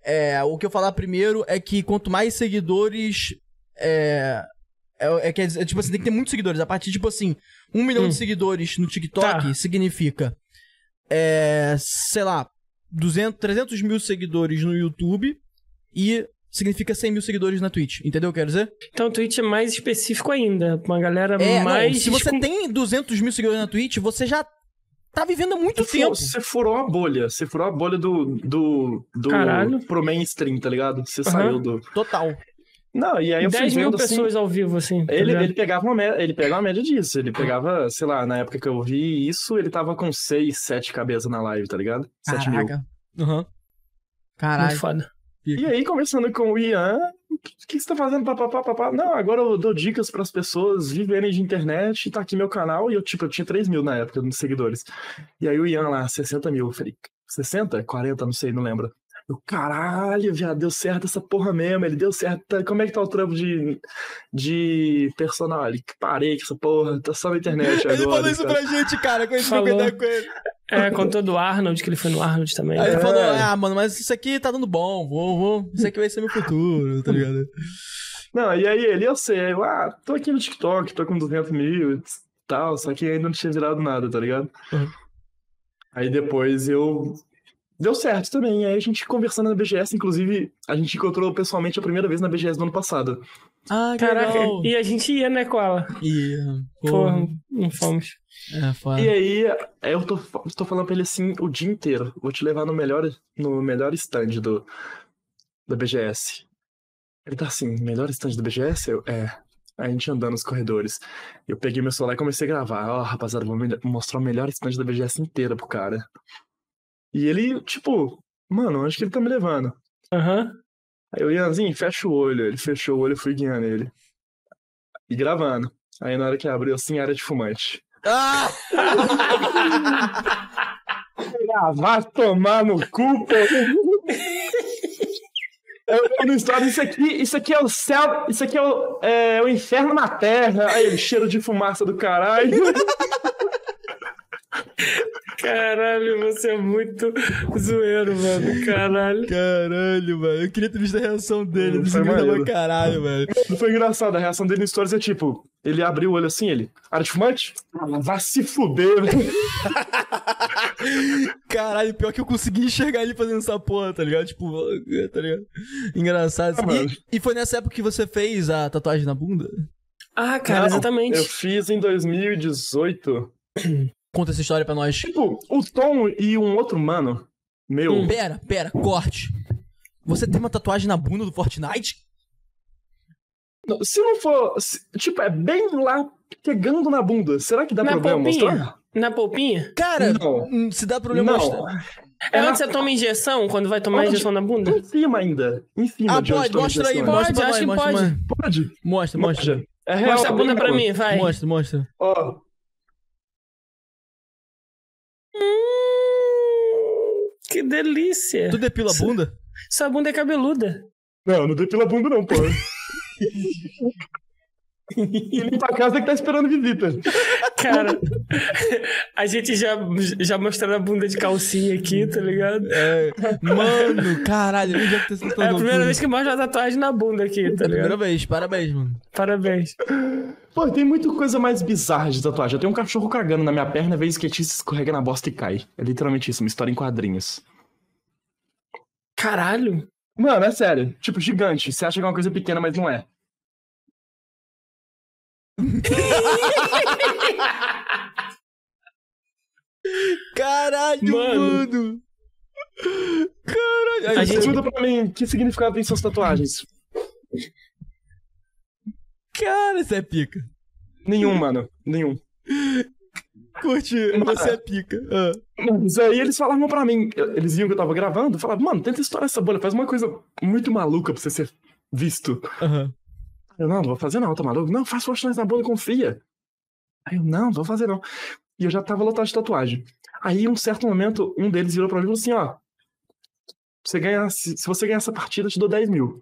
É, o que eu falar primeiro é que quanto mais seguidores. É. É, é, quer dizer, tipo assim, tem que ter muitos seguidores. A partir, tipo assim, um milhão Hum. de seguidores no TikTok Tá. significa. É. Sei lá, 200, 300 mil seguidores no YouTube e significa 100 mil seguidores na Twitch. Entendeu o que eu quero dizer? Então o Twitch é mais específico ainda. Uma galera É, não, mais. se você com- tem 200 mil seguidores na Twitch, você já tá vivendo há muito Você tempo. fu- Você furou a bolha. Você furou a bolha do. do, do Caralho. pro mainstream, tá ligado? Você Aham. saiu do. Total. Não, e aí eu fui 10 mil assim. pessoas ao vivo, assim. tá Ele, ligado? ele pegava uma média, ele pegava uma média disso. Ele pegava, sei lá, na época que eu vi isso, ele tava com 6, 7 cabeças na live, tá ligado? 7 mil. Caraca. Aham. Muito Caralho. foda. E aí, conversando com o Ian, o que, você tá fazendo? Papapá, papá? Não, agora eu dou dicas pras pessoas viverem de internet, tá aqui meu canal, e eu, tipo, eu tinha 3 mil na época de seguidores. E aí o Ian lá, 60 mil. Eu falei, 60? 40? Não sei, não lembro. Eu, caralho, viado, deu certo essa porra mesmo, ele deu certo. Tá- Como é que tá o trampo de, de personal? Ele, parei com essa porra, tá só na internet agora. Ele falou isso cara." pra gente, cara, quando a gente Falou. com ele. É, contou do Arnold, que ele foi no Arnold também. Aí ele É. falou, ah, mano, mas isso aqui tá dando bom, vou, vou, isso aqui vai ser meu futuro, tá ligado? Não, e aí ele, eu sei, eu, ah, tô aqui no TikTok, tô com 200 mil e tal, só que ainda não tinha virado nada, tá ligado? Uhum. Aí depois eu. Deu certo também. Aí a gente conversando na BGS, inclusive, a gente encontrou pessoalmente a primeira vez na BGS do ano passado. Ah, Caraca, legal. e a gente ia, né, com ela? E, Porra, não fomos. É, foda. E aí, eu tô, tô falando pra ele assim o dia inteiro. Vou te levar no melhor, no melhor stand do, da BGS. Ele tá assim, melhor stand da BGS? Eu, é. Aí a gente andando nos corredores. Eu peguei meu celular e comecei a gravar. Ó, rapaziada, vou mostrar o melhor stand da BGS inteira pro cara. E ele, tipo, mano, onde que ele tá me levando? Aham. Aí eu, Ianzinho, fecha o olho. Ele fechou o olho, eu fui guiando ele. E gravando. Aí na hora que abriu, assim, área de fumante. Ah! Ah, vai tomar no cu, pô. Eu vi no história, isso aqui, isso aqui é o céu, isso aqui é o, é o inferno na terra. Aí ele, cheiro de fumaça do caralho. Caralho, você é muito zoeiro, mano. Caralho. Caralho, velho. Eu queria ter visto a reação dele. Hum, Isso foi maneiro. caralho, velho. Não foi engraçado, a reação dele no stories é tipo, ele abriu o olho assim, ele, área de fumante? Ah, vai se fuder, velho. Caralho, pior que eu consegui enxergar ele fazendo essa porra, tá ligado? Tipo, tá ligado? Engraçado. Ah, mano. e, e foi nessa época que você fez a tatuagem na bunda? Ah, cara, Não, exatamente. Eu fiz em 2018. Conta essa história pra nós. Tipo, o Tom e um outro mano, meu, Hum. Pera, pera, corte. Você tem uma tatuagem na bunda do Fortnite? Não, Se não for. se- tipo, é bem lá pegando na bunda. Será que dá Na problema polpinha? mostrar? Na polpinha? Cara, Não. hum, se dá problema Não. mostrar. É É onde você toma injeção, quando vai tomar Onde? injeção na bunda? Em cima ainda. Em cima Ah, de pode, mostra aí, mostra Pode, acho que pode. mostra. Pode? Mostra, mostra. Mostra. É real. Mostra a bunda pra mim, vai. Mostra, mostra. Ó, Hum, que delícia. Tu depila a bunda? Sua bunda é cabeluda. não, não depila a bunda não, pô. E limpa a casa que tá esperando visita. Cara, a gente já, já mostrando a bunda de calcinha aqui, tá ligado? É. Mano, caralho, eu já que sentando É a primeira vez que mostra a tatuagem na bunda aqui, tá Primeira ligado? vez, parabéns, mano. Parabéns. Pô, tem muita coisa mais bizarra de tatuagem. Eu tenho um cachorro cagando na minha perna, vez skatista escorrega na bosta e cai. É literalmente isso, uma história em quadrinhos. Caralho. Mano, é sério. Tipo, gigante. Você acha que é uma coisa pequena, mas não é. Caralho, Mano. mano. Caralho. A Aí, gente- Pergunta pra mim, que significado tem suas tatuagens? Cara, você é pica. Nenhum, mano. Nenhum. Curte, você é pica. Ah. Mas aí eles falavam pra mim, eles viam que eu tava gravando, falavam, mano, tenta estourar essa bolha, faz uma coisa muito maluca pra você ser visto. Aham. Eu, não, não vou fazer não, tá maluco? Não, faz forças na bolha, confia. Aí eu, não, vou fazer não. E eu já tava lotado de tatuagem. Aí, em um certo momento, um deles virou pra mim e falou assim, ó, você ganha, se, se você ganhar essa partida, eu te dou 10 mil.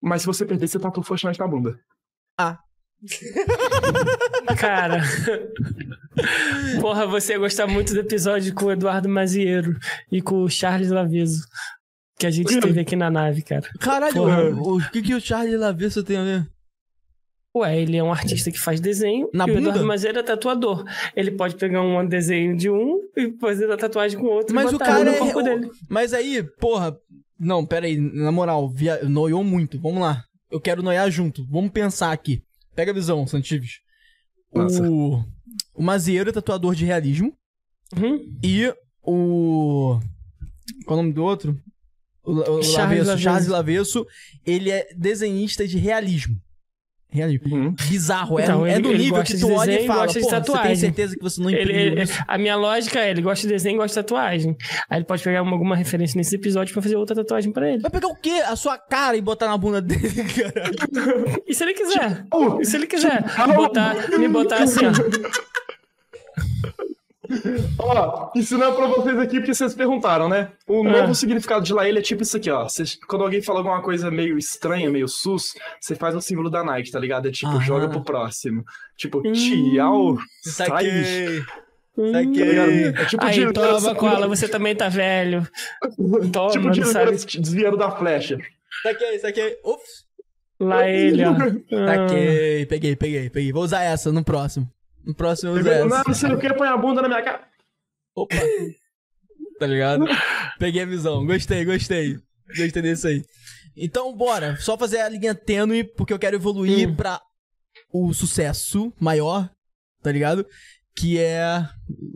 Mas se você perder, você tatua Fortnite na bunda. Cara. Porra, você ia gostar muito do episódio com o Eduardo Mazieiro e com o Charles Laveso. Que a gente teve aqui na nave, cara. Caralho, o, o que, que o Charlie Lavesso tem a ver? Ué, ele é um artista que faz desenho Na e o bunda? Eduardo Mazieiro é tatuador. Ele pode pegar um desenho de um e fazer a tatuagem com o outro Mas e o botar cara no é. corpo o- dele. Mas aí, porra, Não, pera aí, na moral, via... noiou muito. Vamos lá. Eu quero noiar junto. Vamos pensar aqui. Pega a visão, Santives. Nossa. O... o Mazieiro é tatuador de realismo. Uhum. E o. Qual é o nome do outro? O, o Charles Lavesso, Lavesso. Charles Lavesso. Ele é desenhista de realismo. Realismo. Uhum. Bizarro. É, Então, é ele- do ele nível que de tu olha e fala, gosta de pô, você tem tatuagem. certeza que você não Ele, imprimiu ele- a minha lógica é, ele gosta de desenho e gosta de tatuagem. Aí ele pode pegar uma- alguma referência nesse episódio pra fazer outra tatuagem pra ele. Vai pegar o quê? A sua cara e botar na bunda dele, cara. E se ele quiser? Oh, E se ele quiser Calma. botar, me botar assim, ó. Ó, ensinando pra vocês aqui, porque vocês perguntaram, né? O É. novo significado de Laele é tipo isso aqui, ó. Vocês- quando alguém fala alguma coisa meio estranha, meio sus, você faz o símbolo da Nike, tá ligado? É tipo, Aham. joga pro próximo. Tipo, Hum. tchau, sai. Saquei. Tá. É tipo Aí, de- toma, cola, você também tá velho. Toma, Tipo de sabe? desviando da flecha. Saquei, saquei. Ups. Lá ele, ó. Ah. Saquei. Peguei, peguei, peguei. Vou usar essa no próximo. No próximo eu uso Não, não sei o que, põe a bunda na minha cara. Opa. tá ligado? Peguei a visão. Gostei, gostei. Gostei desse aí. Então, bora. Só fazer a linha tênue, porque eu quero evoluir Hum. pra o sucesso maior, tá ligado? Que é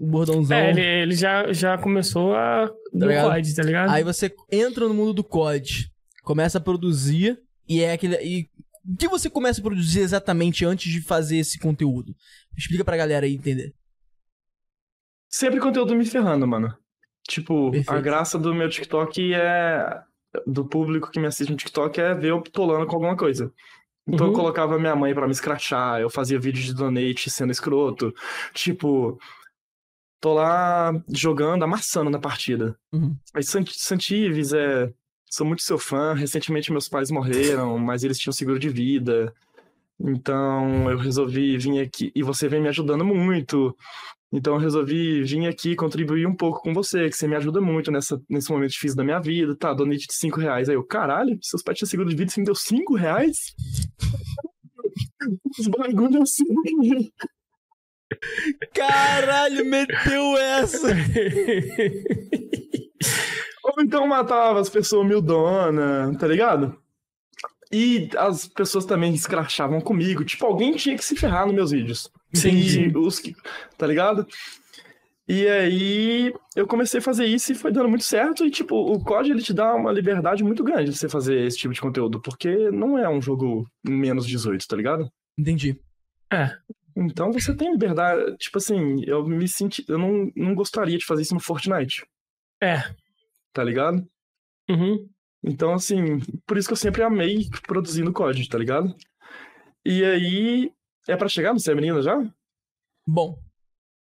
o bordãozão. É, ele, ele já, já começou a. do ligado? COD, tá ligado? Aí você entra no mundo do COD, começa a produzir, e é aquele. E o que você começa a produzir exatamente antes de fazer esse conteúdo? Explica pra galera aí entender. Sempre conteúdo me ferrando, mano. Tipo, Perfeito. a graça do meu TikTok é. Do público que me assiste no TikTok é ver eu tolando com alguma coisa. Então Uhum. eu colocava minha mãe pra me escrachar, eu fazia vídeo de donate sendo escroto. Tipo, tô lá jogando, amassando na partida. Uhum. Aí Sant- Santives é. Sou muito seu fã. Recentemente meus pais morreram, mas eles tinham seguro de vida. Então eu resolvi vir aqui. E você vem me ajudando muito. Então eu resolvi vir aqui contribuir um pouco com você, que você me ajuda muito nessa, nesse momento difícil da minha vida. Tá, donate de 5 reais. Aí eu, caralho, seus pais tinham seguro de vida e você me deu 5 reais? Os bagulho assim. Caralho, meteu essa! Ou então matava as pessoas humildona, tá ligado? E as pessoas também escrachavam comigo. Tipo, alguém tinha que se ferrar nos meus vídeos. E os que. Tá ligado? E aí eu comecei a fazer isso e foi dando muito certo. E, tipo, o COD ele te dá uma liberdade muito grande de você fazer esse tipo de conteúdo, porque não é um jogo menos 18, tá ligado? Entendi. É. Então você tem liberdade. Tipo assim, eu me senti. Eu não, não gostaria de fazer isso no Fortnite, É. tá ligado? Uhum. Então, assim, por isso que eu sempre amei produzindo código, tá ligado? E aí, é pra chegar no Ser Menina já? Bom.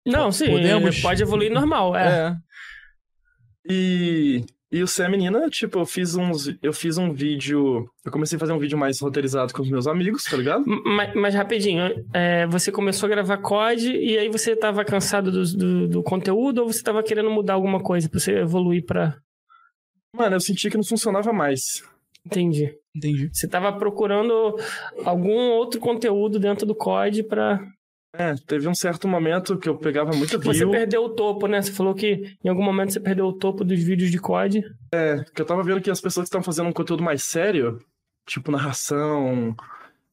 Não, sim, Podemos? pode evoluir normal. É. É. E, e o Ser Menina, tipo, eu fiz uns. Eu fiz um vídeo. Eu comecei a fazer um vídeo mais roteirizado com os meus amigos, tá ligado? Mas, mas rapidinho, é, você começou a gravar COD e aí você tava cansado do, do, do conteúdo ou você tava querendo mudar alguma coisa pra você evoluir pra. Mano, eu senti que não funcionava mais. Entendi. Entendi. Você tava procurando algum outro conteúdo dentro do COD pra. É, teve um certo momento que eu pegava muito Tipo, você perdeu o topo, né? Você falou que em algum momento você perdeu o topo dos vídeos de COD. que eu tava vendo que as pessoas que estavam fazendo um conteúdo mais sério, tipo narração,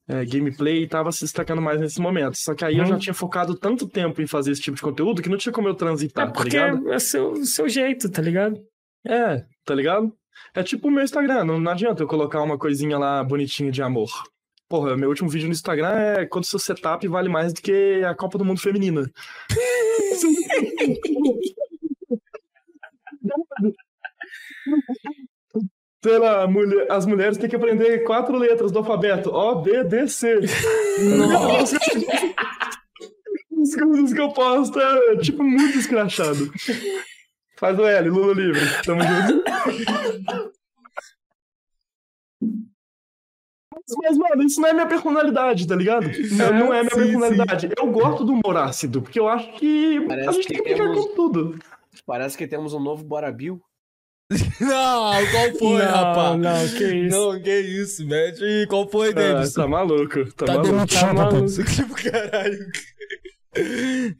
é, gameplay, tava se destacando mais nesse momento. Só que aí eu Uhum. já tinha focado tanto tempo em fazer esse tipo de conteúdo que não tinha como eu transitar, é tá porque ligado? é seu, seu jeito, tá ligado? É, tá ligado? É tipo o meu Instagram, não, não adianta eu colocar uma coisinha lá bonitinha de amor. Porra, meu último vídeo no Instagram é quando seu setup vale mais do que a Copa do Mundo Feminina. Sei lá, mulher- as mulheres têm que aprender quatro letras do alfabeto. O, B, D, C. Nossa. As coisas que eu posto é tipo muito escrachado. Faz o L, Lula livre. Tamo junto. Mas, mano, isso não é minha personalidade, tá ligado? Não, não é minha sim, personalidade. Eu gosto do humor ácido, porque eu acho que Parece a gente que tem que brincar temos- com tudo. Parece que temos um novo Bora Bill. Não, qual foi, não, rapaz? não, que isso. Não, que isso, mete. Qual foi, Ah, Davis? tá maluco, tá, Tá maluco. demitido, Tá maluco. Tipo, caralho.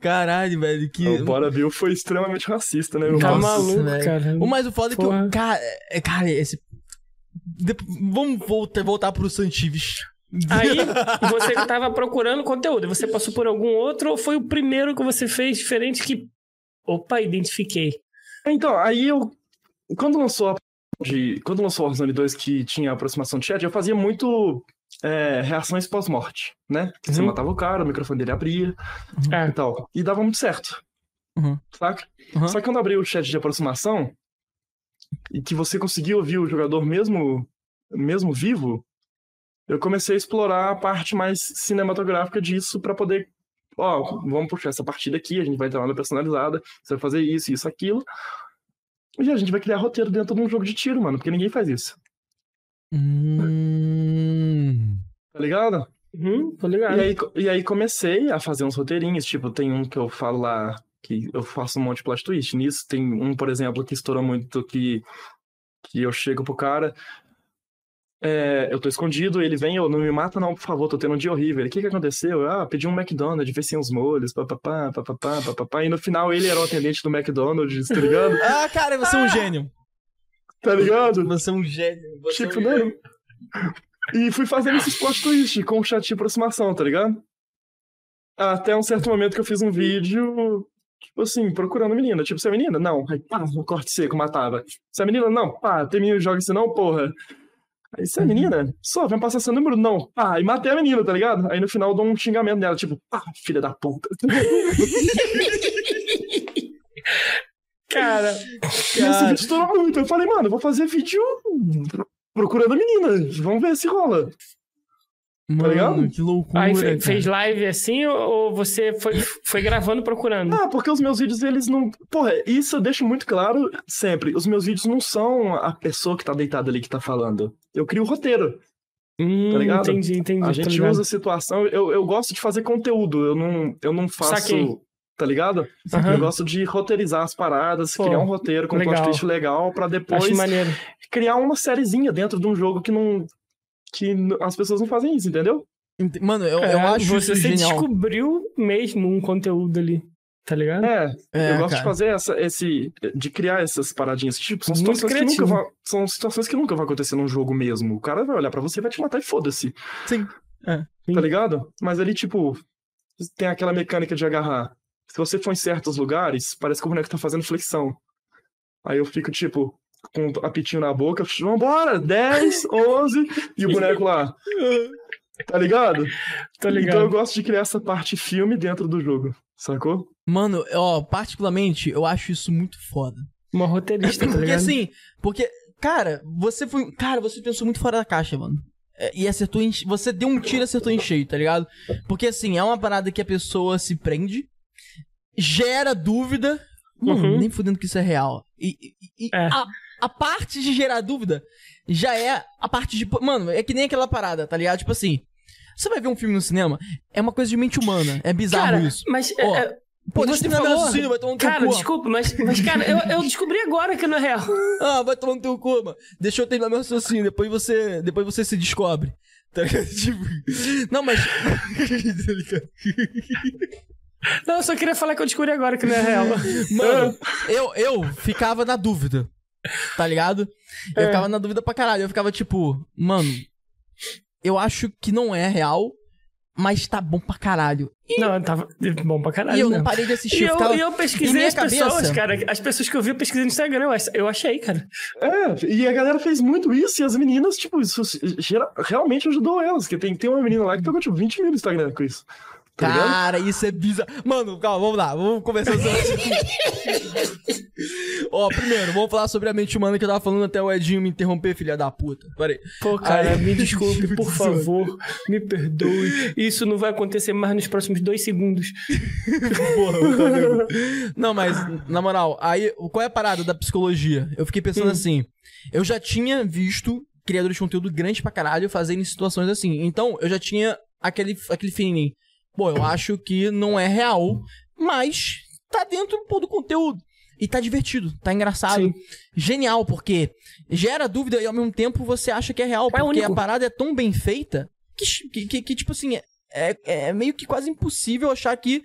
Caralho, velho, que... O Bora Bill foi extremamente racista, né, meu Tá maluco, velho. cara. O mais o foda é que eu, Porra. cara, é, cara, esse de- vamos voltar, voltar pro Santives. Aí você tava procurando conteúdo. Você passou por algum outro ou foi o primeiro que você fez diferente que. Opa, identifiquei. Então, aí eu. Quando lançou a. De, quando lançou o Warzone 2 que tinha aproximação de chat, eu fazia muito é, reações pós-morte, né? Que Você Uhum. matava o cara, o microfone dele abria Ah, e tal. E dava muito certo. Uhum. Saca? Uhum. Só que quando abriu o chat de aproximação e que você conseguia ouvir o jogador mesmo, mesmo vivo, eu comecei a explorar a parte mais cinematográfica disso pra poder. Ó, vamos puxar essa partida aqui, a gente vai entrar na personalizada, você vai fazer isso, isso, aquilo. E a gente vai criar roteiro dentro de um jogo de tiro, mano, porque ninguém faz isso. Hum. Tá ligado? uhum, tô ligado. E aí, e aí comecei a fazer uns roteirinhos, tipo, tem um que eu falo lá, que eu faço um monte de plot twist nisso. Tem um, por exemplo, que estoura muito, que, que eu chego pro cara, é, eu tô escondido, ele vem, eu não me mata não, por favor, tô tendo um dia horrível. O que que aconteceu? Eu, ah, pedi um McDonald's, vê sem os molhos, papapá, papapá, papapá. E no final ele era o atendente do McDonald's, tá ligado? Ah, cara, você é um gênio. Tá ligado? Você é um gênio. Você é um Tipo, gênio. né? E fui fazendo esses plot twist com o chat de aproximação, tá ligado? Até um certo momento que eu fiz um vídeo, tipo assim, procurando menina. Tipo, você é menina? Não. Aí, pá, um corte seco, matava. Você é menina? Não. Pá, tem menino joga isso não, porra. Aí, você é menina? Só, vem passar seu número? Não. Pá, e matei a menina, tá ligado? Aí no final eu dou um xingamento nela, tipo, pá, filha da puta. Cara, E esse vídeo estourou muito. Eu falei, mano, eu vou fazer vídeo procurando menina. Vamos ver se rola. Mano, ligado? que loucura. aí fe- fez live assim ou você foi, foi gravando procurando? Ah, porque os meus vídeos, eles não. Porra, isso eu deixo muito claro sempre. Os meus vídeos não são a pessoa que tá deitada ali que tá falando. Eu crio o roteiro. Hum, tá ligado? Entendi, entendi. A tô gente usa a situação. Eu, eu gosto de fazer conteúdo. Eu não, eu não faço. Saquei. Tá ligado? Aham. Eu gosto de roteirizar as paradas, Pô, criar um roteiro com um plot legal. twist legal pra depois criar uma sériezinha dentro de um jogo que não. que as pessoas não fazem isso, entendeu? Ent- Mano, eu, eu Cara, acho você isso se genial. descobriu mesmo um conteúdo ali, tá ligado? É, É, eu gosto cara. de fazer essa, esse. de criar essas paradinhas. Tipo, são Muito situações que nunca vão. São situações que nunca vão acontecer num jogo mesmo. O cara vai olhar pra você e vai te matar e foda-se. Sim. Tá ligado? Mas ali, tipo, tem aquela mecânica de agarrar. Se você for em certos lugares, parece que o boneco tá fazendo flexão. Aí eu fico, tipo, com o apitinho na boca, vambora, 10, 11, e o boneco lá. Tá ligado? Tô Então eu ligado. gosto de criar essa parte filme dentro do jogo, sacou? Mano, ó, particularmente, eu acho isso muito foda. Uma roteirista, tá Porque ligado? assim, porque, cara, você foi. Cara, você pensou muito fora da caixa, mano. É, E acertou em. Você deu um tiro e acertou em cheio, tá ligado? Porque assim, é uma parada que a pessoa se prende, gera dúvida. Mano, Uhum. nem fudendo que isso é real. E, e- É. a, a parte de gerar dúvida já é a parte de. Mano, é que nem aquela parada, tá ligado? Tipo assim. Você vai ver um filme no cinema, é uma coisa de mente humana. É bizarro Cara, isso. mas. Ó, é, é, Pô, deixa eu terminar meu raciocínio, vai tomar no teu Cara, cu. desculpa, mas, mas cara, eu, eu descobri agora que não é real. Ah, vai tomar no teu cu, mano. Deixa eu terminar meu raciocínio, depois você, depois você se descobre. Tá ligado? Tipo... Não, mas... Não, eu só queria falar que eu descobri agora que não é real. Mano, eu, eu ficava na dúvida, tá ligado? Eu É. ficava na dúvida pra caralho. Eu ficava tipo, mano, eu acho que não é real, mas tá bom pra caralho. Não, tava bom pra caralho. E eu não mesmo. parei de assistir. E eu eu, ficava... e eu pesquisei as pessoas, cabeça- cara. As pessoas que eu vi, eu pesquisei no Instagram. Eu ach- Eu achei, cara. É, e a galera fez muito isso, e as meninas, tipo, isso gera- realmente ajudou elas. Porque tem, tem uma menina lá que pegou, tipo, 20 mil no Instagram com isso. Tá ligado? Cara, isso é bizarro. Mano, calma, vamos lá, vamos conversar sobre isso. Ó, primeiro, vamos falar sobre a mente humana que eu tava falando até o Edinho me interromper, filha da puta. Peraí. Pô, cara, Ai. me desculpe, por favor. Me perdoe. Isso não vai acontecer mais nos próximos dois segundos. Porra. Não, mas, na moral, aí, qual é a parada da psicologia? Eu fiquei pensando Hum. assim, eu já tinha visto criadores de conteúdo grandes pra caralho fazendo situações assim. Então, eu já tinha aquele, aquele feeling. Pô, eu acho que não é real, mas tá dentro pô, do conteúdo. E tá divertido, tá engraçado. Sim. Genial, porque gera dúvida e ao mesmo tempo você acha que é real. É porque único. a parada é tão bem feita que, que, que- que, tipo assim, é, é meio que quase impossível achar que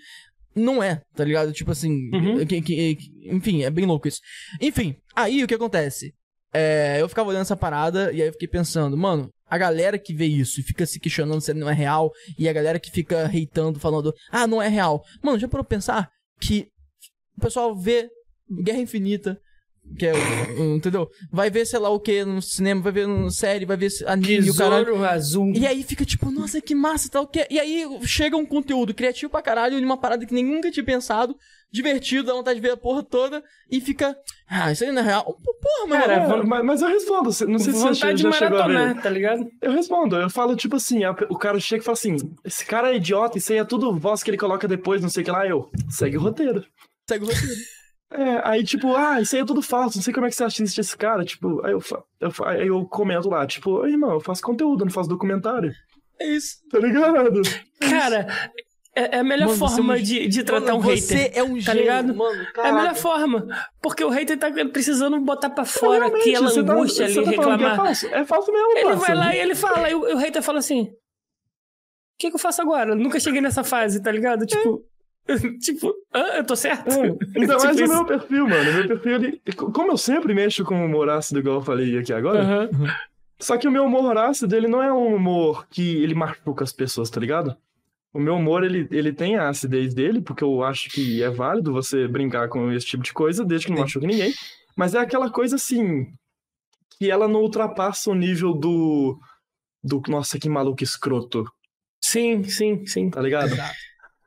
não é, tá ligado? Tipo assim, Uhum. que- que- que- enfim, é bem louco isso. Enfim, aí o que acontece? é, eu ficava olhando essa parada e aí eu fiquei pensando, mano, a galera que vê isso e fica se questionando se não é real, e a galera que fica hateando, falando, ah, não é real. Mano, já parou pensar que o pessoal vê Guerra Infinita, que é, o- entendeu? Vai ver, sei lá o que no cinema, vai ver no série, vai ver anime, o caralho. Azul. E aí fica tipo, nossa, que massa e tal. Que... E aí chega um conteúdo criativo pra caralho, numa parada que ninguém nunca tinha pensado, divertido, dá vontade de ver a porra toda, e fica, ah, isso aí não é real. Porra, mano. Cara, É, mas, mas eu respondo, não sei se você já chegou a ver. tá ligado? Eu respondo, eu falo tipo assim, a- o cara chega e fala assim, esse cara é idiota, isso aí é tudo voz que ele coloca depois, não sei o que lá, eu, segue o roteiro. segue o roteiro. É, aí tipo, ah, isso aí é tudo falso, não sei como é que você assiste esse cara, tipo, aí eu, eu, aí eu comento lá, tipo, "Ô, irmão, eu faço conteúdo, eu não faço documentário, É isso. tá ligado? Cara, é, é a melhor Mano, você é forma um- de, de tratar Mano, um você hater. é um tá gênio, ligado? mano. É a caraca. melhor forma. Porque o hater tá precisando botar pra fora Realmente, aquela você tá- angústia você ali, tá falando que reclamar. É falso, é falso mesmo, Ele parça. vai lá e ele fala, e o, o hater fala assim: O que, que eu faço agora? Eu nunca cheguei nessa fase, tá ligado? Tipo, tipo, hã? eu tô certo? É, ainda Tipo mais o isso. meu perfil, mano. O meu perfil, ele, como eu sempre mexo com humor ácido, igual eu falei aqui agora, Aham. Só que o meu humor ácido, ele não é um humor que ele machuca as pessoas, tá ligado? O meu humor, ele, ele tem a acidez dele, porque eu acho que é válido você brincar com esse tipo de coisa, desde que não machuque ninguém. Mas é aquela coisa assim, que ela não ultrapassa o nível do. do nossa, que maluco escroto, Sim, sim, sim. tá ligado?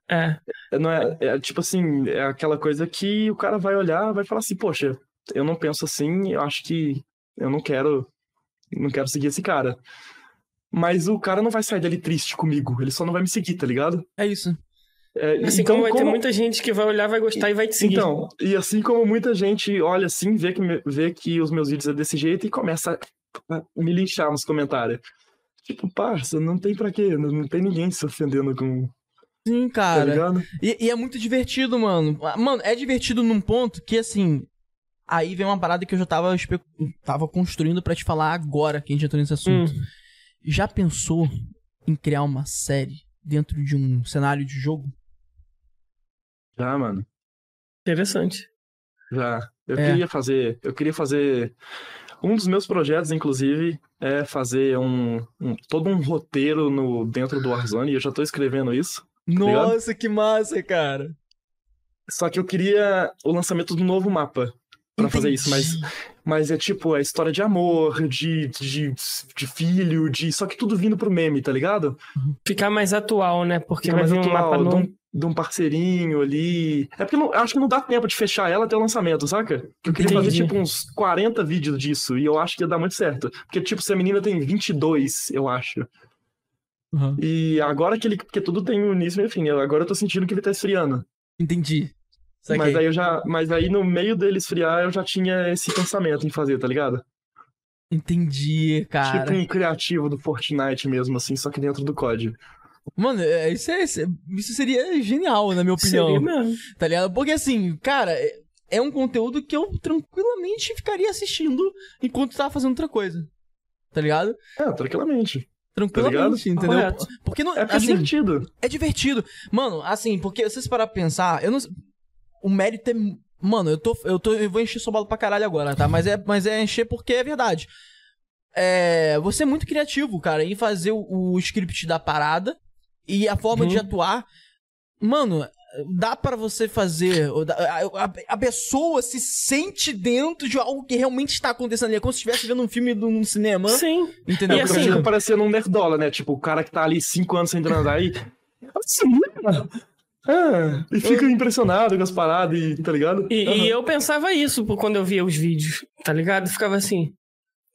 É. É, Não é, é tipo assim, é aquela coisa que o cara vai olhar, vai falar assim, poxa, eu não penso assim, eu acho que eu não quero, não quero seguir esse cara. Mas o cara não vai sair dali triste comigo, ele só não vai me seguir, tá ligado? É isso. É, Assim então, como vai ter como- muita gente que vai olhar, vai gostar e vai te seguir. Então, e assim como muita gente olha assim, vê que, vê que os meus vídeos é desse jeito e começa a me linchar nos comentários. Tipo, parça, não tem pra quê, não, não tem ninguém se ofendendo com, Sim, tá cara. ligado? E, e é muito divertido, mano. Mano, é divertido num ponto que, assim. Aí vem uma parada que eu já tava, espe- tava construindo pra te falar agora que a gente entrou nesse assunto. Hum. Já pensou em criar uma série dentro de um cenário de jogo? Já, mano. Interessante. Já. Eu É. queria fazer. Eu queria fazer. Um dos meus projetos, inclusive, é fazer um, um- todo um roteiro no, dentro do Warzone, e eu já tô escrevendo isso. Nossa, que massa, cara. Só que eu queria o lançamento do novo mapa pra fazer isso, mas, mas é tipo, é história de amor, de, de, de filho, de. Só que tudo vindo pro meme, tá ligado? Ficar mais atual, né? Porque Fica vai mais vir um atual, mapa de novo. um, de um parceirinho ali. É porque eu não- acho que não dá tempo de fechar ela até o lançamento, saca? Eu queria fazer Entendi. tipo uns 40 vídeos disso e eu acho que ia dar muito certo. Porque, tipo, se a menina tem 22, eu acho. Uhum. E agora que ele. Porque tudo tem um início e um fim, agora eu tô sentindo que ele tá esfriando. Entendi. Saquei. Mas aí eu já. Mas aí no meio dele esfriar, eu já tinha esse pensamento em fazer, tá ligado? Entendi, cara. Tipo um criativo do Fortnite mesmo, assim, só que dentro do código. Mano, é- isso, é, isso seria genial, na minha opinião. Seria mesmo. Tá ligado? Porque assim, cara, é- é um conteúdo que eu tranquilamente ficaria assistindo enquanto tava fazendo outra coisa. Tá ligado? É, tranquilamente. Tranquilamente, entendeu? Correto. Porque não. É é assim, divertido. é divertido. Mano, assim, porque se vocês parar pra pensar, eu não O mérito é. Mano, eu tô. Eu, tô, eu vou encher sua bola pra caralho agora, tá? Mas é, mas é encher porque é verdade. É. Você é muito criativo, cara, em fazer o, o script da parada e a forma Uhum. de atuar. Mano, dá pra você fazer. A, a- a pessoa se sente dentro de algo que realmente está acontecendo ali. É como se estivesse vendo um filme de um cinema. Sim. Entendeu? E assim- fica parecendo um nerdola, né? Tipo, o cara que tá ali cinco anos sem transar e. Assim, Ah, e fica impressionado com as paradas e tá ligado? E, Aham. e eu pensava isso quando eu via os vídeos, tá ligado? Ficava assim,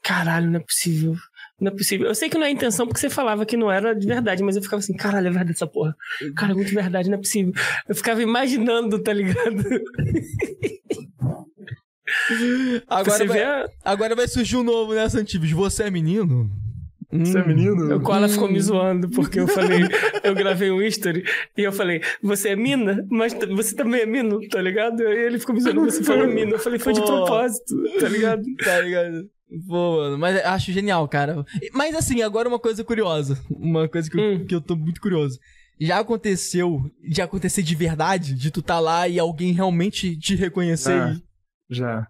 caralho, não é possível. Não é possível. Eu sei que não é a intenção porque você falava que não era de verdade, mas eu ficava assim, caralho, é verdade essa porra. Cara, é muito verdade, não é possível. Eu ficava imaginando, tá ligado? Agora você vai, a... agora vai surgir um novo, né, Santives? Você é menino? Você é menino? O Koala ficou me zoando, porque eu falei, eu gravei um history e eu falei, você é mina, mas você também é mino, tá ligado? E ele ficou me zoando, você falou mina. Eu falei, foi de propósito, tá ligado? Tá ligado? Pô, mano, mas eu acho genial, cara. Mas assim, agora uma coisa curiosa. Uma coisa que, eu, Hum. que eu tô muito curioso. Já aconteceu, de acontecer de verdade, de tu tá lá e alguém realmente te reconhecer Ah. e... Já.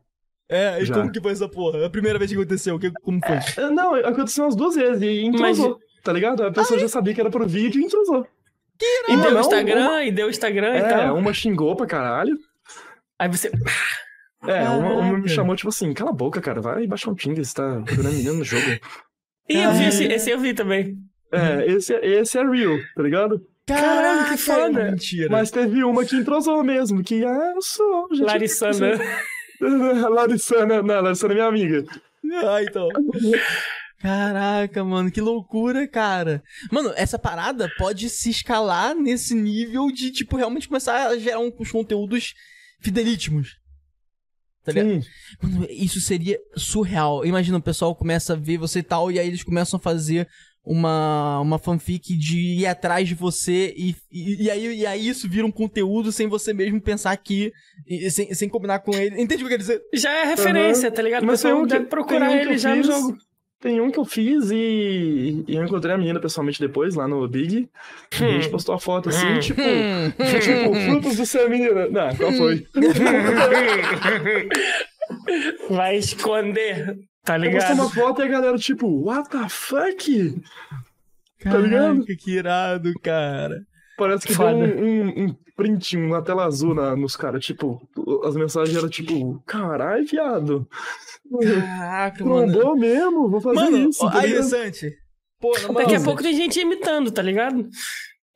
É, e Já. como que foi essa porra? A primeira vez que aconteceu, que, como foi? É, Não, aconteceu umas duas vezes e entrosou, tá ligado? A pessoa já sabia que era pro vídeo e entrosou. E Uma deu não, Instagram, e deu Instagram e É, tal. uma xingou pra caralho. Aí você. É, uma, uma me chamou, tipo assim, cala a boca, cara, vai baixar um Tinder, você tá procurando menino no jogo. Ih, eu vi esse, esse eu vi também. É, esse, esse é real, tá ligado? Caralho, que foda. Mentira. Mas teve uma que entrosou mesmo, que, ah, eu sou, gente. Larissana. Larissana, não, Larissana é minha amiga. Ah, então. Caraca, mano, que loucura, cara. Mano, essa parada pode se escalar nesse nível de, tipo, realmente começar a gerar um- uns conteúdos fidelítimos. Tá ligado? Mano, isso seria surreal. Imagina, o pessoal começa a ver você e tal, e aí eles começam a fazer uma, uma fanfic de ir atrás de você, e, e, e aí, e aí isso vira um conteúdo sem você mesmo pensar que. e- sem, sem combinar com ele. Entende o que eu quero dizer? Já é referência, tá ligado? O Mas tem pessoal um que- deve procurar um ele eu já no fiz. jogo. Tem um que eu fiz e, e eu encontrei a menina pessoalmente depois, lá no Big. E a gente postou a foto assim, Hum. tipo, tipo, frutos do ser menina. Não, qual foi? Vai esconder, tá ligado? uma foto e a galera, tipo, what the fuck? Tá ligado? Caraca, que irado, cara. Parece que Foda. deu um, um, um print, uma tela azul na, nos caras, tipo, as mensagens eram tipo, carai, viado. Caraca, mano. Trombou mesmo, vou fazer Mano, isso. tá aí, ligado? Santi. Pô, Daqui a pouco tem gente imitando, tá ligado?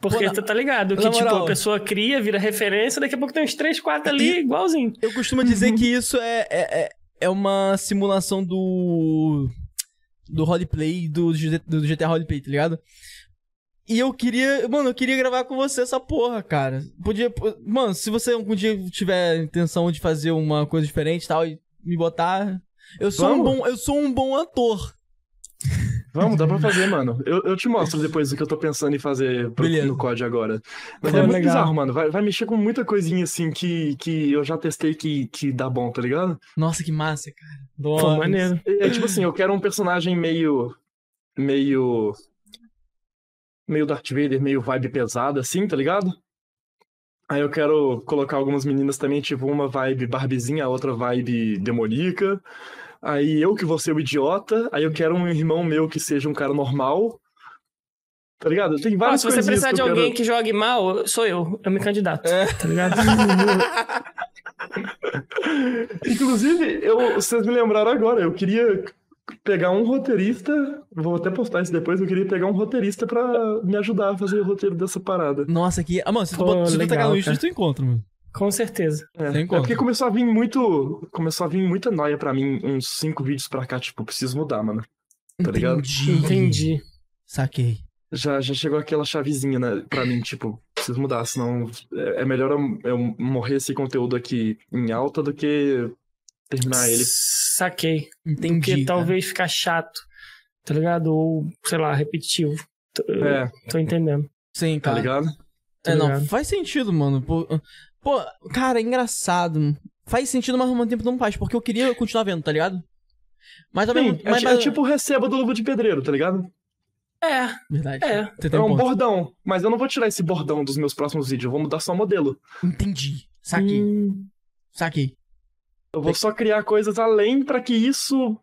Porque Pô, na- tu tá ligado? Que na tipo, moral. a pessoa cria, vira referência, daqui a pouco tem uns 3, 4 ali, igualzinho. Eu costumo dizer que isso é, é, é, uma simulação do. do roleplay, do, do GTA Roleplay, tá ligado? E eu queria. Mano, eu queria gravar com você essa porra, cara. Podia. Mano, se você algum dia tiver intenção de fazer uma coisa diferente e tal, e me botar. Eu sou um Vamos. bom. Eu sou um bom ator. Vamos, dá pra fazer, mano. Eu, eu te mostro depois o que eu tô pensando em fazer pro- no COD agora. Mas é muito legal. bizarro, mano. Vai, vai mexer com muita coisinha assim que, que eu já testei que, que dá bom, tá ligado? Nossa, que massa, cara. Nossa. maneiro. É, é tipo assim, eu quero um personagem meio. meio. meio Darth Vader, meio vibe pesada, assim, tá ligado? Aí eu quero colocar algumas meninas também, tipo, uma vibe Barbizinha, a outra vibe demoníaca. Aí eu que vou ser o idiota, aí eu quero um irmão meu que seja um cara normal. Tá ligado? Tem várias se você precisar que de eu alguém quero... que jogue mal, sou eu. Eu me candidato. É. Tá ligado? Inclusive, eu, vocês me lembraram agora, eu queria pegar um roteirista, vou até postar isso depois, eu queria pegar um roteirista pra me ajudar a fazer o roteiro dessa parada. Nossa, que. Ah, mano, se tu, Pô, se tu tacar legal, no Insta, cara. tu encontra, mano. Com certeza. É, Sem é porque começou a vir muito. Começou a vir muita noia pra mim, uns cinco vídeos pra cá, tipo, preciso mudar, mano. Tá ligado? Entendi. Entendi. Saquei. Já, já chegou aquela chavezinha, né, pra mim, tipo, preciso mudar, senão é, é melhor eu, morrer esse conteúdo aqui em alta do que terminar ele. Saquei. Entendi. Porque cara. talvez ficar chato, tá ligado? Ou, sei lá, repetitivo. T- É, Tô entendendo. Sim, tá cara. ligado? Tá É, não, ligado? faz sentido, mano. Pô, cara, é engraçado. Faz sentido, mas ao mesmo tempo não faz, porque eu queria continuar vendo, tá ligado? Mas Sim, mesmo é, mas, mas- é tipo o receba do Luva de Pedreiro, tá ligado? É, Verdade. é. É um um ponto. bordão, mas eu não vou tirar esse bordão dos meus próximos vídeos, eu vou mudar só o modelo. Entendi. Saquei. Hum, Saquei. Eu vou só criar coisas além pra que isso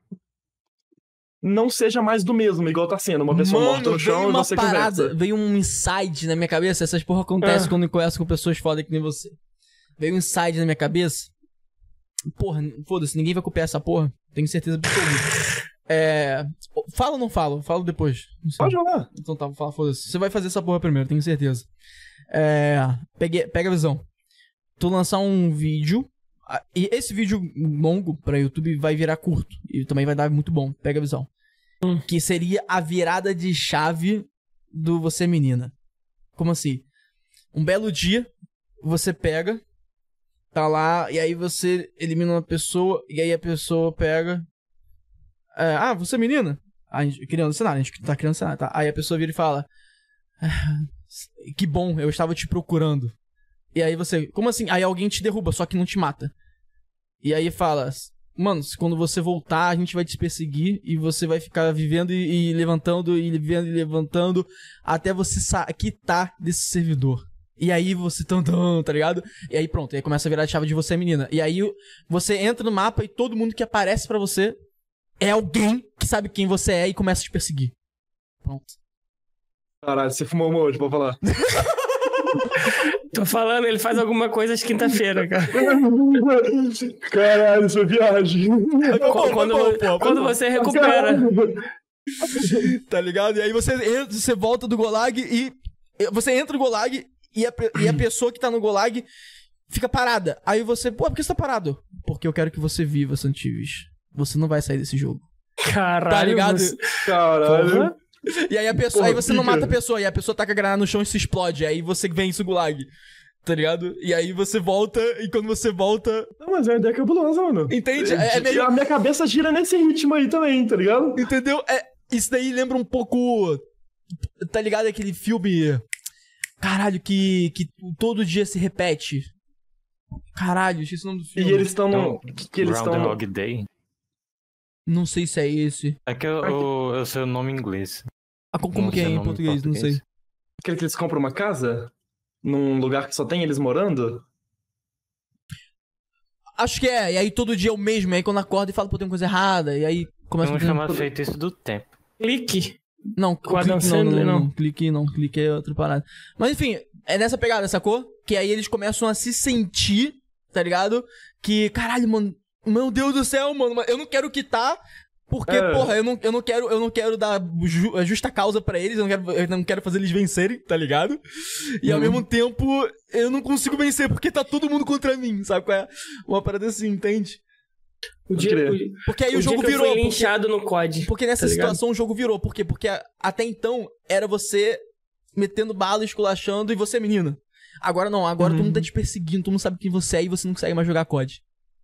não seja mais do mesmo, igual tá sendo. Uma pessoa Mano, morta no chão veio e uma você parada, conversa. veio um insight na minha cabeça. Essas porra acontecem Ah. quando eu converso com pessoas foda que nem você. Veio um insight na minha cabeça. Porra, foda-se, ninguém vai copiar essa porra. Tenho certeza absoluta. É. Fala ou não falo? Falo depois. Pode rolar. Então tá, vou falar, foda-se. Você vai fazer essa porra primeiro, tenho certeza. É. Pegue, pega a visão. Tu lançar um vídeo. E esse vídeo longo pra YouTube vai virar curto. E também vai dar muito bom. Pega a visão. Hum. Que seria a virada de chave do Você Menina. Como assim? Um belo dia, você pega. Tá lá, e aí você elimina uma pessoa, e aí a pessoa pega. é, ah, você é menina? A gente, criando cenário, a gente tá criando cenário, tá? Aí a pessoa vira e fala: "Ah, Que bom, eu estava te procurando. E aí você, como assim? Aí alguém te derruba, só que não te mata. E aí fala: Mano, quando você voltar, a gente vai te perseguir e você vai ficar vivendo e, e levantando e vivendo e levantando até você quitar desse servidor. E aí você tão, tão, tá ligado? E aí pronto, e aí começa a virar a chave de você menina. E aí você entra no mapa e todo mundo que aparece pra você é alguém que sabe quem você é e começa a te perseguir. Pronto. Caralho, você fumou uma hoje, pode falar. Tô falando, ele faz alguma coisa às quinta-feira, cara. Caralho, isso é viagem. Qu- quando, quando você recupera. Tá ligado? E aí você entra, você volta do Golag e. Você entra no Golag e a, e a pessoa que tá no Golag fica parada. Aí você, pô, por que você tá parado? Porque eu quero que você viva, Santives. Você não vai sair desse jogo. Caralho. Tá ligado? você- Caralho. Porra. E aí a pessoa, Porra, aí você não mata a pessoa, e a pessoa taca a granada no chão e se explode. Aí você vence o Gulag. Tá ligado? E aí você volta, e quando você volta. Não, mas é uma ideia cabulosa, mano. Entende? É, é meio. A minha cabeça gira nesse ritmo aí também, tá ligado? Entendeu? É, isso daí lembra um pouco. Tá ligado? Aquele filme. Caralho, que, que todo dia se repete. Caralho, esqueci o nome do E filme. eles estão no. Então, Que eles estão. Groundhog Day. Não sei se é esse. É que eu, eu, eu sei o nome em inglês. Ah, co- como Não que é em em português? Não sei. português. Aquele que eles compram uma casa? Num lugar que só tem eles morando? Acho que é. E aí todo dia é o mesmo. E aí quando acorda e fala, pô, tem uma coisa errada. E aí começa Vamos a chamar feitiço do tempo. Clique. Não, Com Adam clique, não, não, Sandler, não, não. Clique não, clique é outra parada. Mas enfim, é nessa pegada, sacou? Que aí eles começam a se sentir, tá ligado? Que, caralho, mano, meu Deus do céu, mano, eu não quero quitar. Porque, É. porra, eu não, eu não quero, eu não quero dar ju- a justa causa pra eles, eu não, quero, eu não quero fazer eles vencerem, tá ligado? E ao Uhum. mesmo tempo, eu não consigo vencer, porque tá todo mundo contra mim, sabe qual é? Uma parada assim, entende? O dia, o, Porque aí o, o jogo virou. eu fui porque- no COD. porque nessa tá ligado? situação o jogo virou. Por quê? Porque até então era você metendo bala, esculachando e você é menina. Agora não, agora todo mundo tá te perseguindo, todo mundo sabe quem você é e você não consegue mais jogar COD.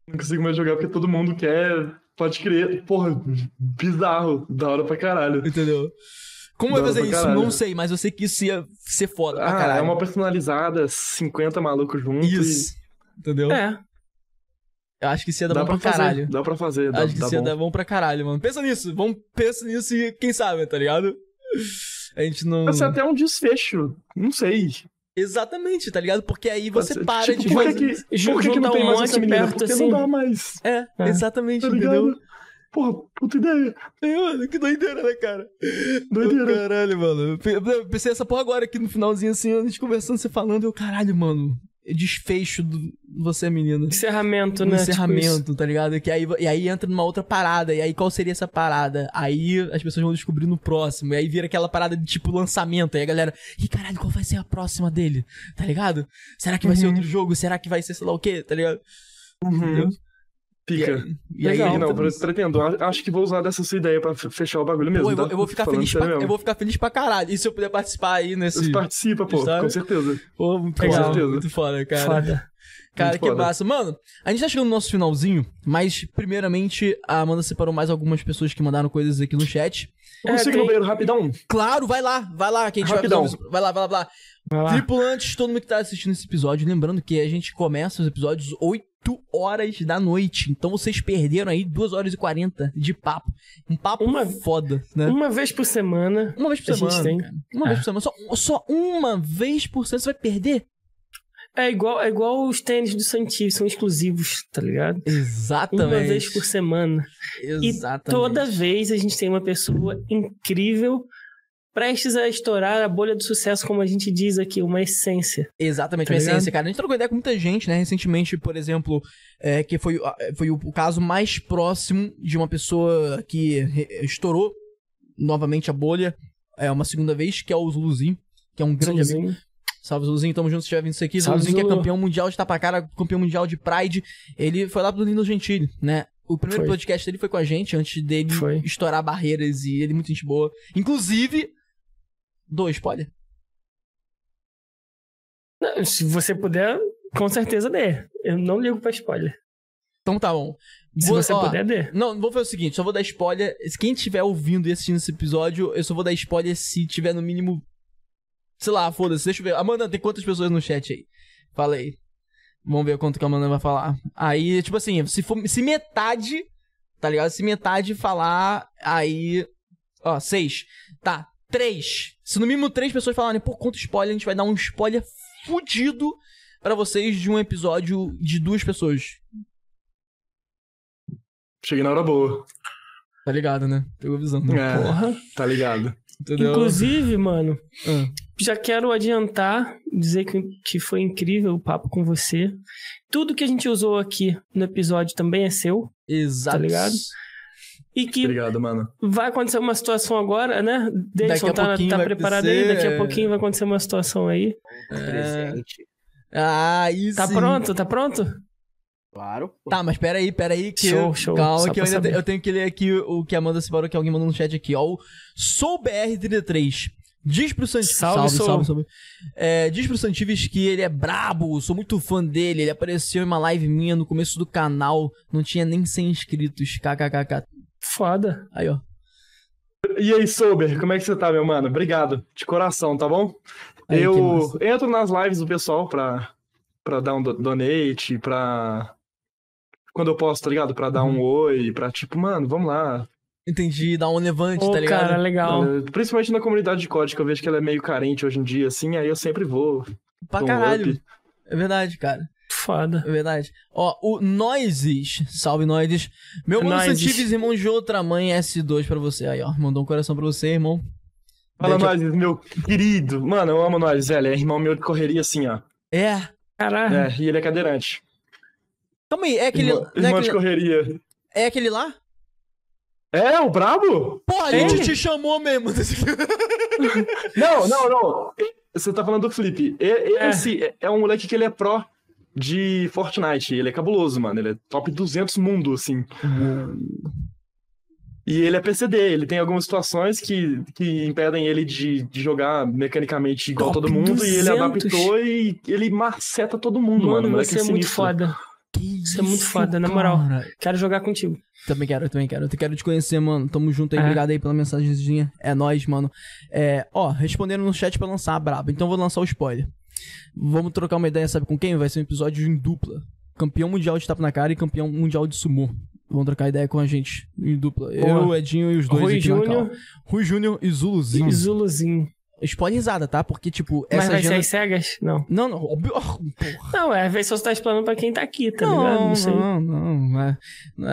Não consigo mais jogar porque todo mundo quer. Pode crer. Porra, bizarro. Da hora pra caralho. Entendeu? Como vai fazer isso? caralho. Não sei, mas eu sei que isso ia ser foda pra Ah, caralho. é uma personalizada, 50 malucos juntos. Isso. Entendeu? É. Eu acho que isso ia dar dá bom pra pra fazer. caralho. Dá pra fazer. Dá, acho que dá isso ia bom. dar bom pra caralho, mano. Pensa nisso. Vamos, pensa nisso e quem sabe, tá ligado? A gente não. Pode ser até um desfecho. Não sei. Exatamente, tá ligado? Porque aí você para tipo, de por que fazer. que, Ju- por que, que não tem um mais monte essa menina? perto, Porque assim. não dá mais. É, É. exatamente, Tá entendeu? ligado? Porra, puta ideia. É, mano, que doideira, né, cara? Doideira. Caralho, mano. Eu pensei essa porra agora aqui no finalzinho, assim, a gente conversando, você falando, eu, caralho, mano. Desfecho do Você Menina. Encerramento, né? Tipo encerramento, tá ligado? Que aí, e aí entra numa outra parada. E aí qual seria essa parada? Aí as pessoas vão descobrir no próximo. E aí vira aquela parada de tipo lançamento. Aí a galera, e caralho, qual vai ser a próxima dele? Tá ligado? Será que vai ser outro jogo? Será que vai ser sei lá o quê? Tá ligado? Uhum. Pica. E aí, Legal, não, pretendo. Acho que vou usar dessa sua ideia pra fe- fechar o bagulho mesmo. Pô, eu, vou, tá? eu vou ficar Falando feliz pra, mesmo. eu vou ficar feliz pra caralho. E se eu puder participar aí nesse. Você participa, pô, Sabe? com certeza. Pô, muito Com legal. certeza. Muito foda, cara. Foda. Cara, Muito que foda. massa. Mano, a gente tá chegando no nosso finalzinho, mas primeiramente a Amanda separou mais algumas pessoas que mandaram coisas aqui no chat. Eu consigo É, ir no tem- banheiro rapidão? Claro, vai lá, vai lá, que a gente Rapidão. vai um- lá, vai lá, vai lá. Vai lá. Tripulantes, todo mundo que tá assistindo esse episódio, lembrando que a gente começa os episódios 8 horas da noite. Então vocês perderam aí 2 horas e 40 de papo. Um papo Uma- foda, né? Uma vez por semana. Uma vez por semana. Uma É. vez por semana. Só, só uma vez por semana você vai perder? É igual, é igual os tênis do Santi, são exclusivos, tá ligado? Exatamente. Uma vez por semana. Exatamente. E toda vez a gente tem uma pessoa incrível, prestes a estourar a bolha do sucesso, como a gente diz aqui, uma essência. Exatamente, Tá uma ligado? essência, cara. A gente trocou ideia com muita gente, né? Recentemente, por exemplo, é, que foi, foi o, caso mais próximo de uma pessoa que estourou novamente a bolha, é uma segunda vez, que é o Zuluzinho, que é um grande amigo. Salve, Zuluzinho, tamo junto se estiver vindo isso aqui. Salve, Zuluzinho, que é campeão mundial de tapacara, campeão mundial de Pride. Ele foi lá pro Lindo Gentili, né? O primeiro Foi. podcast dele foi com a gente, antes dele Foi. estourar barreiras e ele muito gente boa. Inclusive, dois, spoiler. Não, Se você puder, com certeza dê. Eu não ligo pra spoiler. Então tá bom. Se Vou- você ó, puder, dê. Não, vou fazer o seguinte, só vou dar spoiler. Quem estiver ouvindo e assistindo esse episódio, eu só vou dar spoiler se tiver no mínimo. Sei lá, foda-se, deixa eu ver. Amanda, tem quantas pessoas no chat aí? Fala aí. Vamos ver quanto que a Amanda vai falar. Aí, tipo assim, se for. Se metade. Tá ligado? Se metade falar, aí. Ó, seis. Tá, três. Se no mínimo três pessoas falarem, pô, conta spoiler, a gente vai dar um spoiler fudido pra vocês de um episódio de duas pessoas? Cheguei na hora boa. Tá ligado, né? Pegou visão. né? É, Porra. tá ligado. Entendeu? Inclusive, mano, Ah. Já quero adiantar, dizer que, foi incrível o papo com você. Tudo que a gente usou aqui no episódio também é seu. Exato. Tá ligado? E que Obrigado, mano. vai acontecer uma situação agora, né? Daqui Davidson a tá, tá preparado aí, daqui a pouquinho vai acontecer uma situação aí. Presente. Ah, isso. Tá pronto? Tá pronto? Claro. pô. Tá, mas pera aí, pera aí. Que Show, eu- show. Calma, Só que eu, ainda te- eu tenho que ler aqui o que a Amanda separou, que alguém mandou no chat aqui, ó. O SouBR33. Diz pro Santives. Salve, Sou. É, diz pro Santives que ele é brabo, sou muito fã dele. Ele apareceu em uma live minha no começo do canal. Não tinha nem 100 inscritos. KKKK. Foda. Aí, ó. E aí, Sober, como é que você tá, meu mano? Obrigado, de coração, tá bom? Aí, eu entro nas lives do pessoal pra, pra dar um do- donate, pra. Quando eu posso, tá ligado? Pra dar Uhum. um oi, pra tipo, mano, vamos lá. Entendi, dá um levante, Ô, tá ligado? cara, legal. Eh, Principalmente na comunidade de código, eu vejo que ela é meio carente hoje em dia, assim, aí eu sempre vou. pra caralho. up. É verdade, cara. Foda. É verdade. Ó, o Noises, salve Noises. Meu mano Noises. Santives, irmão de outra mãe, S2 pra você. Aí, ó, mandou um coração pra você, irmão. Fala, Deixa- nós, meu querido. Mano, eu amo nós, velho. É irmão meu de correria, assim, ó. É. Caralho. É, e ele é cadeirante. Calma aí, é aquele. Irmão, é, irmão de aquele correria. é aquele lá? É, o brabo? Porra, a gente te chamou mesmo. Não, não, não. Você tá falando do Flip. Esse é. é um moleque que ele é pró de Fortnite. Ele é cabuloso, mano. Ele é top 200 mundo, assim. E ele é PCD. Ele tem algumas situações que, que impedem ele de, de jogar mecanicamente igual Top todo mundo. E ele 200? adaptou e ele maceta todo mundo, mano. Mano, você é muito sinistro. Isso é muito foda, na moral. Quero jogar contigo. Também quero, também quero. Eu quero te conhecer, mano. Tamo junto aí. É. Obrigado aí pela mensagenzinha. É nóis, mano. É, ó, respondendo no chat pra lançar a braba. Então eu vou lançar o spoiler. Vamos trocar uma ideia, sabe com quem? Vai ser um episódio em dupla. Campeão mundial de tapa na cara e campeão mundial de sumô. Vamos trocar ideia com a gente em dupla. Eu, Edinho e os dois Rui aqui Júnior. Rui Júnior e Zuluzinho. e Zuluzinho. Spoilerizada, tá? Porque, tipo, Mas essa vai ser agenda... as cegas? Não. Não, não. óbvio- oh, porra. Não, é, às vezes só você tá explanando pra quem tá aqui, tá ligado? Não, Não sei. não, não. é-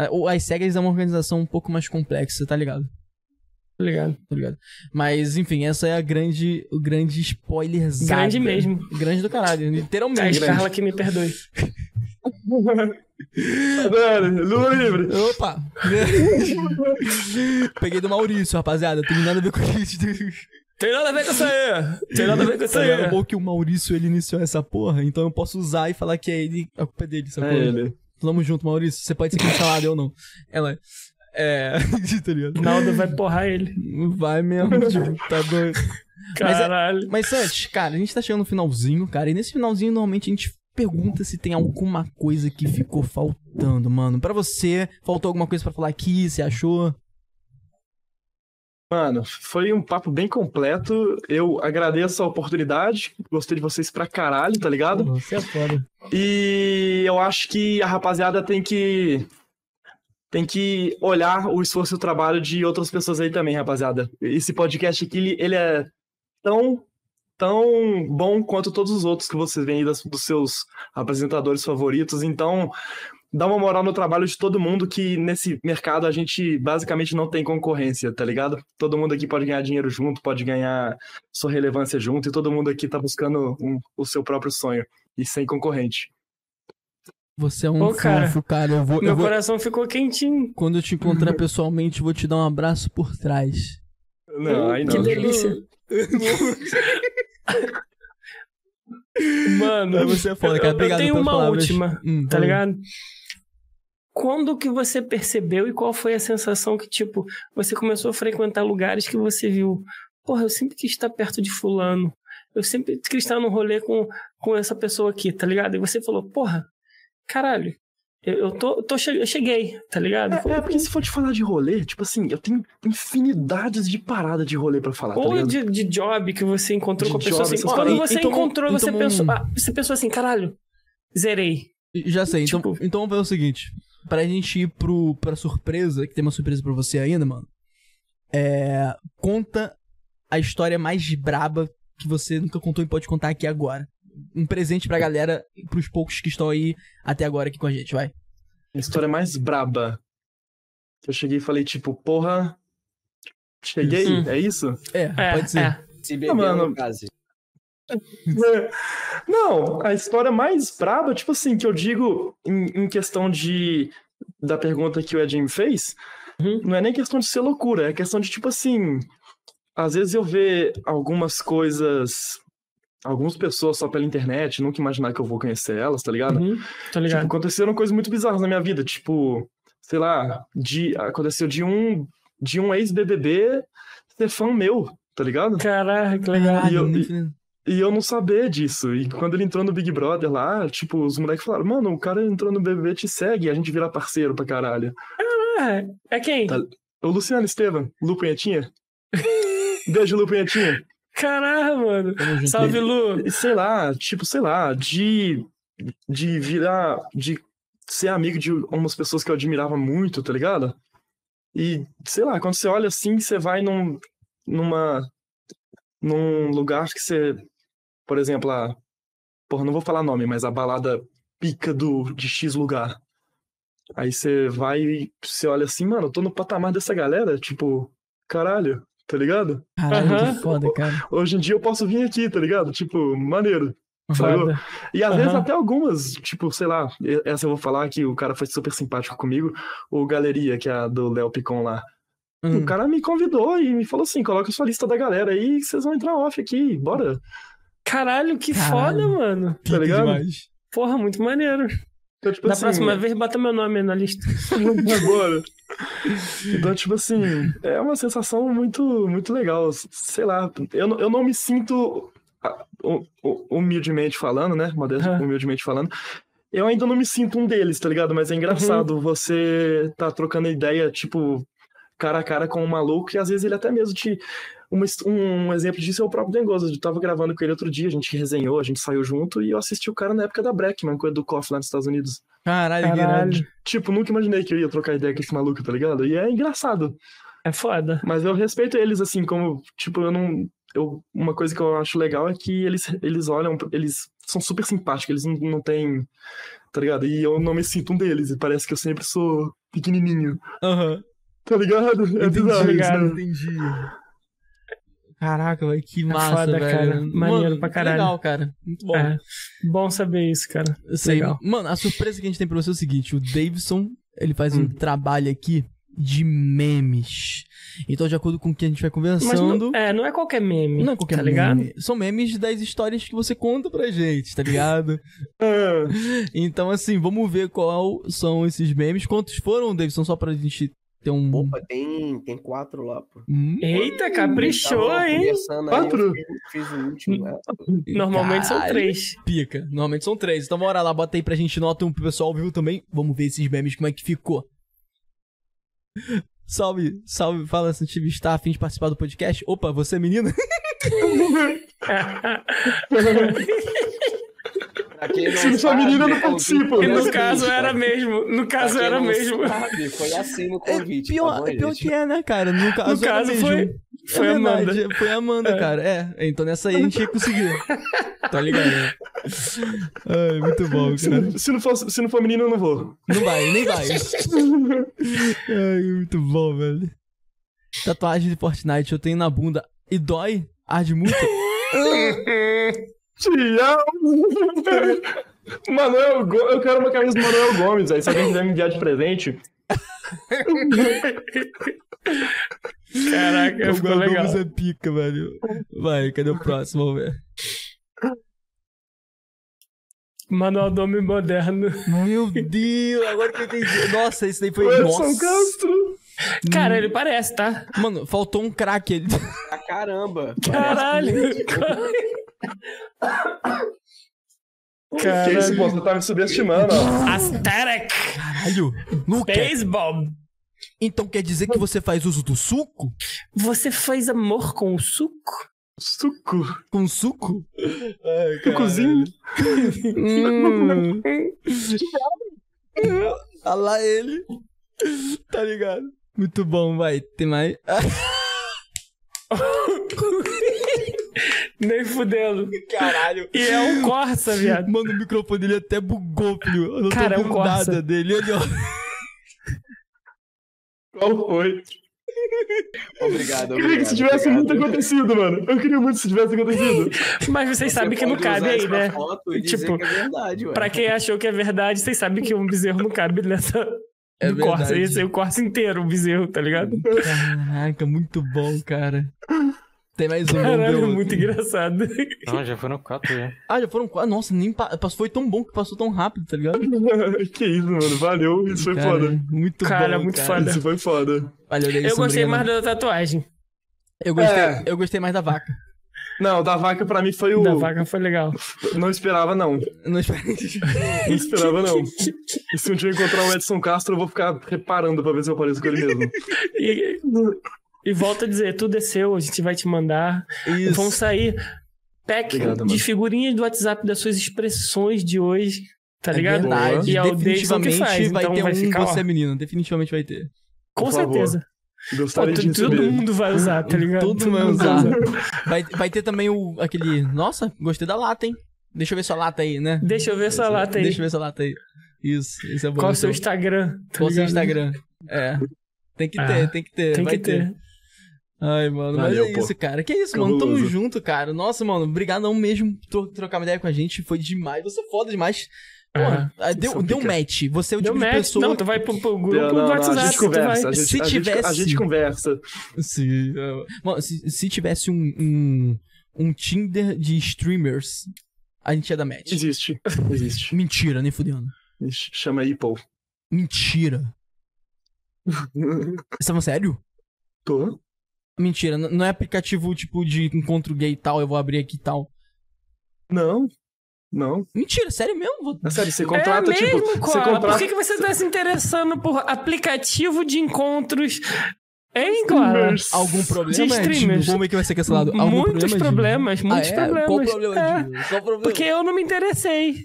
é- o- As SEGAs é uma organização um pouco mais complexa, tá ligado? Tá ligado? Tá ligado? Mas, enfim, essa é a grande, o grande spoiler Grande mesmo. Grande do caralho, A literalmente. Carla que me perdoe. Mano, Lula livre. Opa! Peguei do Maurício, rapaziada. Tem nada a ver com isso. Tem nada a ver com isso aí. Tem nada a ver com isso Tá ligado? É aí. bom que o Maurício ele iniciou essa porra, então eu posso usar e falar que é ele, a culpa é dele, sacou? É ele. Tamo junto, Maurício. Você pode ser cancelado, eu não. Ela. É. tá ligado? Naldo vai porrar ele. Vai mesmo, tipo, tá doido. Mas é- Caralho. Mas antes, cara, a gente tá chegando no finalzinho, cara, e nesse finalzinho normalmente a gente pergunta se tem alguma coisa que ficou faltando, mano. Pra você, faltou alguma coisa pra falar aqui, você achou? Mano, foi um papo bem completo. Eu agradeço a oportunidade. Gostei de vocês pra caralho, tá ligado? Você é foda. E eu acho que a rapaziada tem que tem que olhar o esforço e o trabalho de outras pessoas aí também, rapaziada. Esse podcast aqui, ele- ele é tão tão bom quanto todos os outros que vocês veem aí das- dos seus apresentadores favoritos. Então, dá uma moral no trabalho de todo mundo que nesse mercado a gente basicamente não tem concorrência, tá ligado? Todo mundo aqui pode ganhar dinheiro junto, pode ganhar sua relevância junto e todo mundo aqui tá buscando um- o seu próprio sonho e sem concorrente. Você é um Ô, cara, fofo, cara. Eu vou, eu Meu vou- coração ficou quentinho. Quando eu te encontrar pessoalmente, eu vou te dar um abraço por trás. Não, aí Que não. delícia. Mano, Você é foda, cara. eu- Obrigado eu tenho uma palavras. última, Hum, tá ligado? Quando que você percebeu e qual foi a sensação que, tipo, você começou a frequentar lugares que você viu? Porra, eu sempre quis estar perto de fulano. Eu sempre quis estar num rolê com, com essa pessoa aqui, tá ligado? E você falou, porra, caralho, eu, eu tô, eu tô che- eu cheguei, tá ligado? É, é, porque se for te falar de rolê, tipo assim, eu tenho infinidades de parada de rolê pra falar, tá Ou ligado? de, de job que você encontrou De com a pessoa job, assim. Quando você E- e tomou- encontrou, e você tomou pensou, um- ah, você pensou assim, caralho, zerei. Já sei, então, Tipo- então vamos fazer o seguinte. Pra gente ir pro, pra surpresa, que tem uma surpresa pra você ainda, mano. É. Conta a história mais braba que você nunca contou e pode contar aqui agora. um presente pra galera, pros poucos que estão aí até agora aqui com a gente, vai. A história mais braba. Eu cheguei e falei, tipo, porra. Cheguei, Hum. é isso? É, É, pode ser. é. Se beber mano. no caso. É. Não, a história mais braba, tipo assim, que eu digo em, em questão de. Da pergunta que o Edinho fez, Uhum. não é nem questão de ser loucura, é questão de, tipo assim. Às vezes eu ver algumas coisas. Algumas pessoas só pela internet, nunca imaginar que eu vou conhecer elas, tá ligado? Uhum, Tipo, ligado. aconteceram coisas muito bizarras na minha vida, tipo, sei lá, de, aconteceu de um de um ex-BBB ser fã meu, tá ligado? Caraca, que legal. E eu- muito- E eu não saber disso. E quando ele entrou no Big Brother lá, tipo, os moleques falaram, mano, o cara entrou no BBB, te segue, e a gente vira parceiro pra caralho. É, é quem? Tá. O Luciano Estevam, Lu Punhetinha. Beijo, Lu Punhetinha. Caraca, mano. Junto. Salve, Lu. E sei lá, tipo, sei lá, de, de virar, de ser amigo de umas pessoas que eu admirava muito, tá ligado? E, sei lá, quando você olha assim, você vai num, numa, num lugar que você, por exemplo, a, porra, não vou falar nome, mas a balada pica do, de X lugar. Aí você vai e você olha assim, mano, eu tô no patamar dessa galera, tipo, caralho, tá ligado? Caralho, Aham. que foda, cara. Hoje em dia eu posso vir aqui, tá ligado? Tipo, maneiro. Foda. E às vezes Aham. até algumas, tipo, sei lá, essa eu vou falar que o cara foi super simpático comigo, o Galeria, que é a do Léo Picon lá. Hum. O cara me convidou e me falou assim: coloca sua lista da galera aí que vocês vão entrar off aqui, bora. Caralho, que Caralho. foda, mano. Pica ligado? demais. Porra, muito maneiro. Então, tipo Da assim, próxima vez, bota meu nome aí na lista. Agora. Então, tipo assim, é uma sensação muito, muito legal. Sei lá, eu, não- eu não me sinto, ah, hu- hu- humildemente falando, né? Modesto, Aham. humildemente falando. Eu ainda não me sinto um deles, tá ligado? Mas é engraçado você tá trocando ideia, tipo, cara a cara com um maluco, e às vezes ele até mesmo te. Uma um exemplo disso é o próprio Dengoso. Eu tava gravando com ele outro dia, a gente resenhou, a gente saiu junto, e eu assisti o cara na época da Breckman, com o Edu Koff lá nos Estados Unidos. Caralho. Caralho. Tipo, nunca imaginei que eu ia trocar ideia com esse maluco, tá ligado? E é engraçado. É foda. Mas eu respeito eles, assim, como, tipo, eu não. Eu, uma coisa que eu acho legal é que eles, eles olham, eles são super simpáticos, eles não, não têm. Tá ligado? E eu não me sinto um deles, e parece que eu sempre sou pequenininho. Aham. Tá ligado? É Entendi, bizarro isso, ligado. né? Entendi. Caraca, velho, que massa, foda, velho. cara. Maneiro pra que caralho. Legal, cara. Muito bom. É. Bom saber isso, cara. Eu sei. Legal. Mano, a surpresa que a gente tem pra você é o seguinte: o Davidson, ele faz um Hum. trabalho aqui de memes. Então, de acordo com o que a gente vai Mas conversando. não, é, não é qualquer meme. Não é qualquer tá ligado? meme. São memes das histórias que você conta pra gente, tá ligado? É. então, assim, vamos ver qual são esses memes. Quantos foram, Davidson? Só pra gente ter um. Opa, tem, tem quatro lá, pô. Hum? Eita, caprichou, Tava hein? conversando aí, Quatro? fiz- Fiz o último, né? Normalmente são Caralho. três. Pica. Normalmente são três. Então bora lá, bota aí pra gente nota um pro pessoal ao vivo também. Vamos ver esses memes, como é que ficou. Salve, salve, fala se time está a fim de participar do podcast. Opa, você é menina? Pra quem não Se não for sabe, menina, eu não participo. convite E foi no assim, caso cara. era mesmo. No caso era mesmo. sabe, foi assim no É, convite. pior, tá bom, é pior gente? que é, né, cara? No caso, No caso era mesmo. foi, foi é a verdade, Amanda. Foi a Amanda, cara. É, então nessa aí a gente ia conseguir. tá ligado? Ai, muito bom, Se cara. não, se, não for, se não for menino, eu não vou. Não vai, nem vai. Ai, muito bom, velho. Tatuagem de Fortnite eu tenho na bunda. E dói? Arde muito? Te amo. Manuel, Go- eu quero uma camisa do Manuel Gomes, aí se alguém quiser me enviar de presente. Caraca, ficou legal. Gomes é pica, velho. Vai, cadê o próximo? Vamos ver. Manual do Homem Moderno. Meu Deus, agora que eu entendi. Nossa, esse daí foi. Edson Nossa. Castro. Cara, ele parece, tá? Mano, faltou um craque ali. Pra caramba. Caralho. Que isso, Caralho. Você tá me subestimando. Aesthetic. Caralho. Luca, Baseball. então quer dizer que você faz uso do suco? Você faz amor com o suco? Suco. Com suco? Ai, Sucozinho. Hum. Olha lá ele. Tá ligado? Muito bom, vai. Tem mais. Nem fudendo. Caralho. E é um Corsa, viado. Mano, o microfone dele até bugou, filho. Eu não Cara, é tô um vendo Corsa. nada dele. Olha, ó. Qual foi? Obrigado, Eu queria que isso tivesse muito acontecido, mano. Eu queria muito que isso tivesse acontecido. Mas vocês sabem que não cabe aí, né? Tipo, que é verdade, ué. Pra quem achou que é verdade, vocês sabem que um bezerro não cabe nessa. É do Corsa. verdade. Ia ser o Corsa inteiro, o bezerro, tá ligado? Caraca, muito bom, cara. Tem mais um. Caralho, outro. muito engraçado. Não, já foram quatro já. Ah, já foram quatro. Nossa, nem pa... passou- foi tão bom que passou tão rápido, tá ligado? que isso, mano. Valeu. Isso foi Cara, foda. Muito Cara, bom. muito cara. foda. Isso foi foda. Valeu, Deison, Eu gostei obrigado. mais da tatuagem. Eu gostei, É. eu gostei mais da vaca. Não, o da vaca pra mim foi o. Da vaca foi legal. Não esperava, não. Não Não esperava, não. E se um dia eu encontrar o Edson Castro, eu vou ficar reparando pra ver se eu pareço com ele mesmo. E, volto a dizer, tudo é seu, a gente vai te mandar. Isso. Vão sair pack Obrigado, de figurinhas do WhatsApp das suas expressões de hoje, tá É ligado? verdade. E é o Definitivamente faz, vai então ter vai um ficar, ó, Você é Menino. Definitivamente vai ter. Com Por favor. certeza. Pô, Gostaria de tu- todo receber. mundo vai usar, tá ligado? Todo mundo vai usar. Vai, vai ter também o aquele. Nossa, gostei da lata, hein? Deixa eu ver sua lata aí, né? Deixa eu ver essa lata aí. Deixa eu ver sua lata aí. Isso, isso é bom. Qual o isso seu é bom. Instagram? tá Qual o seu? Instagram? É. Tem que Ah, ter, tem que ter. Tem vai que ter. Ai, mano, Valeu, mas é pô. isso, cara. Que isso, mano. Tamo Cabuloso. junto, cara. Nossa, mano, obrigadão mesmo por trocar uma ideia com a gente. Foi demais. Você é foda demais. Pô, Ah, deu, são deu pica. match. Você é o Deu tipo de match. pessoa. Não, tu vai pro, pro grupo Não, do não, não, WhatsApp. a gente conversa. vai- A gente, Se a gente- tivesse- a gente conversa. Sim. é. Mano, se, se tivesse um, um, um Tinder de streamers, a gente ia dar match. Existe. Existe. Mentira, nem fudendo. Chama aí, Paul. Mentira. Você tá falando sério? Tô. Mentira, não é aplicativo tipo de encontro gay e tal, eu vou abrir aqui e tal. Não. Não. Mentira, sério mesmo? Vou- É sério, você É contrata, mesmo, tipo. Você contrata. Por que, que você tá se interessando por aplicativo de encontros? Hein? Streamers. Algum problema, De streamers. Edinho? Como é que vai ser cancelado? Algum Muitos problema, problemas, muitos Ah, é? problemas. Qual o problema, É? Qual o problema? Porque eu não me interessei.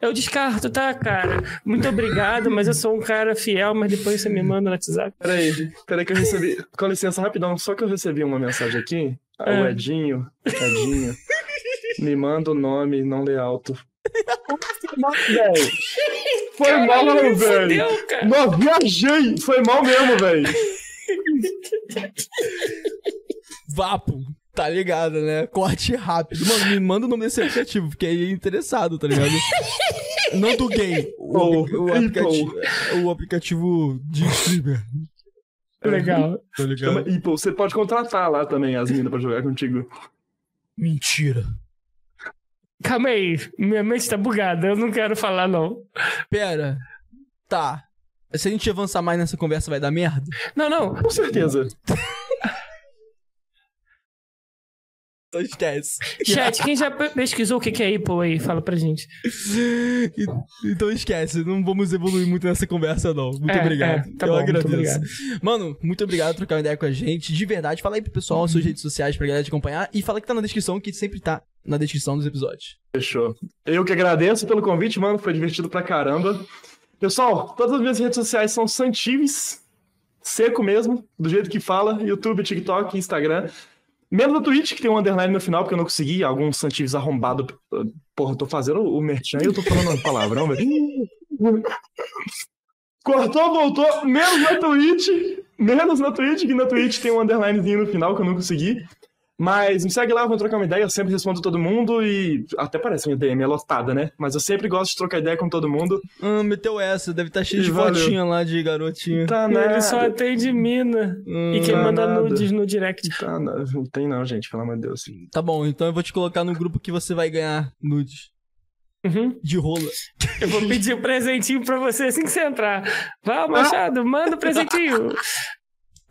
Eu descarto, tá, cara? Muito obrigado, mas eu sou um cara fiel, mas depois você me manda no WhatsApp. Peraí, peraí que eu recebi. Com licença, rapidão, só que eu recebi uma mensagem aqui. Ah, O É. Edinho, Edinho, me manda o nome, não lê alto. Véi, Foi mal, me velho. Não, viajei. Foi mal mesmo, velho. Vapo, tá ligado, né? Corte rápido. Mano, me manda o nome desse aplicativo, porque aí é interessado, tá ligado? Não do gay. O, Oh, o, aplicativo, o aplicativo de streamer. Legal. Tá ligado? Chama- E, você pode contratar lá também as minas pra jogar contigo. Mentira. Calma aí, minha mente tá bugada, eu não quero falar, não. Pera. Tá. Se a gente avançar mais nessa conversa, vai dar merda? Não, não. Com certeza. Então esquece. Chat, quem já pe- pesquisou o que é Apple aí? Fala pra gente. E- Então esquece, não vamos evoluir muito nessa conversa, não. Muito É, obrigado. é, tá Eu bom, muito agradeço. obrigado. Mano, muito obrigado por trocar uma ideia com a gente. De verdade, fala aí pro pessoal as suas Uhum. redes sociais pra galera te acompanhar. E fala que tá na descrição, que sempre tá na descrição dos episódios. Fechou. Eu que agradeço pelo convite, mano. Foi divertido pra caramba. Pessoal, todas as minhas redes sociais são Santives. Seco mesmo, do jeito que fala. YouTube, TikTok, Instagram. Menos no Twitch, que tem um underline no final, porque eu não consegui. Alguns Santives arrombado. Porra, eu tô fazendo o merchan e eu tô falando palavrão, velho. Cortou, voltou. Menos na Twitch. Menos na Twitch, que na Twitch tem um underlinezinho no final que eu não consegui. Mas me segue lá, vamos trocar uma ideia. Eu sempre respondo todo mundo e até parece minha DM é lotada, né? Mas eu sempre gosto de trocar ideia com todo mundo. Ah, meteu essa, deve estar cheio de Valeu. fotinha lá de garotinha. Tá Ele só atende mina. Hum, E quem tá manda nada. nudes no direct. Tá nada. Não tem não, gente, pelo amor de Deus. Tá bom, então eu vou te colocar no grupo que você vai ganhar nudes. Uhum. De rola. Eu vou pedir um presentinho pra você assim que você entrar. Vá, Machado, manda um presentinho.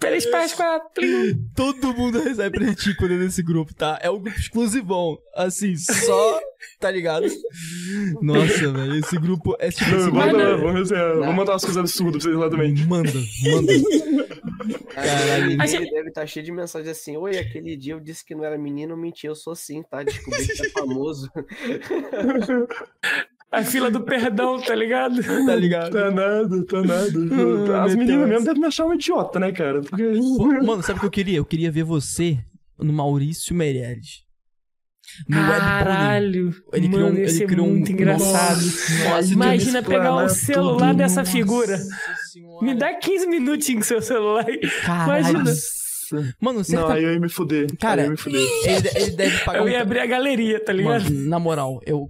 Feliz Páscoa. Plim. Todo mundo recebe pretinho quando é nesse grupo, tá? É um grupo exclusivão. Assim, só. Tá ligado? Nossa, velho. Esse grupo é tipo. Vamos, grupo... Manda- vamos, vamos mandar umas coisas absurdas pra vocês lá também. Manda, manda. Caralho, A gente- ele deve estar cheio de mensagem assim. Oi, aquele dia eu disse que não era menino, eu menti, eu sou sim, tá? Descobri que é famoso. A fila do perdão, tá ligado? Tá ligado? Tá nada, tá nada. Ah, As meninas mesmo devem me achar um idiota, né, cara? Porque. Mano, sabe o que eu queria? Eu queria ver você no Maurício Meirelles. No. Caralho. Ele criou, Mano, um- ia ele criou um muito engraçado. Nossa, Imagina pegar o celular tudo. dessa figura. Me dá 15 minutinhos com seu celular. Caralho. Imagina. Mano, Não, certa... aí eu ia me fuder. Cara, aí eu ia me fuder. ele, ele deve pagar Eu um... ia abrir a galeria, tá ligado? Mano, na moral, eu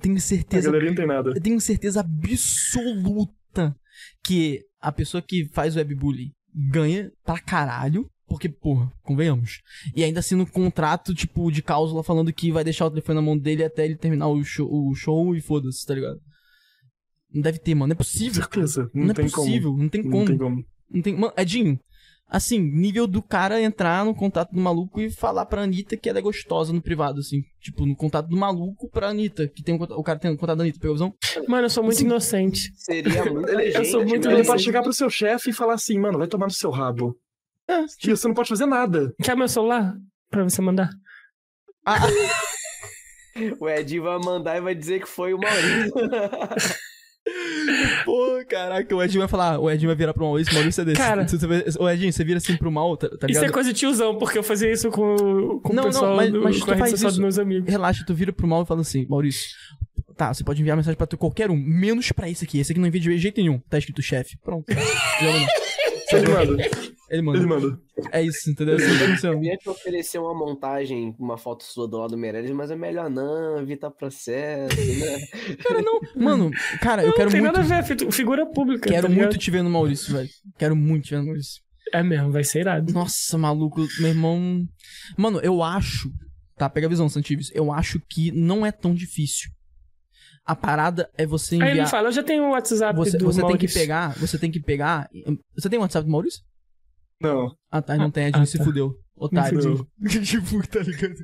tenho A certeza galeria não tem nada. Eu tenho certeza absoluta que a pessoa que faz webbullying ganha pra caralho. Porque, porra, convenhamos. E ainda assina um contrato, tipo, de cláusula falando que vai deixar o telefone na mão dele até ele terminar o show, o show e foda-se, tá ligado? Não deve ter, mano. Não é possível. Certeza. Não, Não, tem é possível. como. Não tem Não como. tem como. Não tem... Mano, Edinho, assim, nível do cara entrar no contato do maluco e falar pra Anitta que ela é gostosa no privado, assim. Tipo, no contato do maluco pra Anitta, que tem um, o cara tem um contato da Anitta, pegou a visão? Mano, eu sou muito inocente. Seria gente. eu sou muito Ele né? pode chegar pro seu chefe e falar assim, mano, vai tomar no seu rabo. É, E você não pode fazer nada. Quer meu celular? Pra você mandar? O Ed vai mandar e vai dizer que foi o Maurício. Pô, caraca, o Edinho vai falar, o Edinho vai virar pro Maurício, o Maurício é desse. Cara. Você o Edinho, você vira assim pro mal, tá, tá Isso é coisa de tiozão, porque eu fazia isso com, com Não, o não, pessoal mas- do, mas com tu a faz isso- dos meus amigos. Relaxa, tu vira pro mal e fala assim, Maurício, tá, você pode enviar mensagem pra tu, qualquer um, menos pra esse aqui. Esse aqui não envia de jeito nenhum. Tá escrito chefe. Pronto. Já mandou. Ele manda. Ele Ele manda. manda. É isso, entendeu? Assim. Eu ia te oferecer uma montagem, uma foto sua do lado do Meirelles, mas é melhor não, evitar processo, né? Cara, não. Mano, cara, eu quero Não tem muito. nada a ver, fi- figura pública. Quero tá muito te ver no Maurício, velho. Quero muito te ver no Maurício. É mesmo, vai ser irado. Nossa, maluco, meu irmão. Mano, eu acho. Tá, pega a visão, Santives. Eu acho que não é tão difícil. A parada é você Aí ele enviar. fala, eu já tenho o WhatsApp Você, do você tem que Maurício. pegar. Você tem que pegar. Você tem o WhatsApp do Maurício? Não. Ah, tá, não tem, a gente ah, se tá. fudeu. Otário. tipo, tá ligado?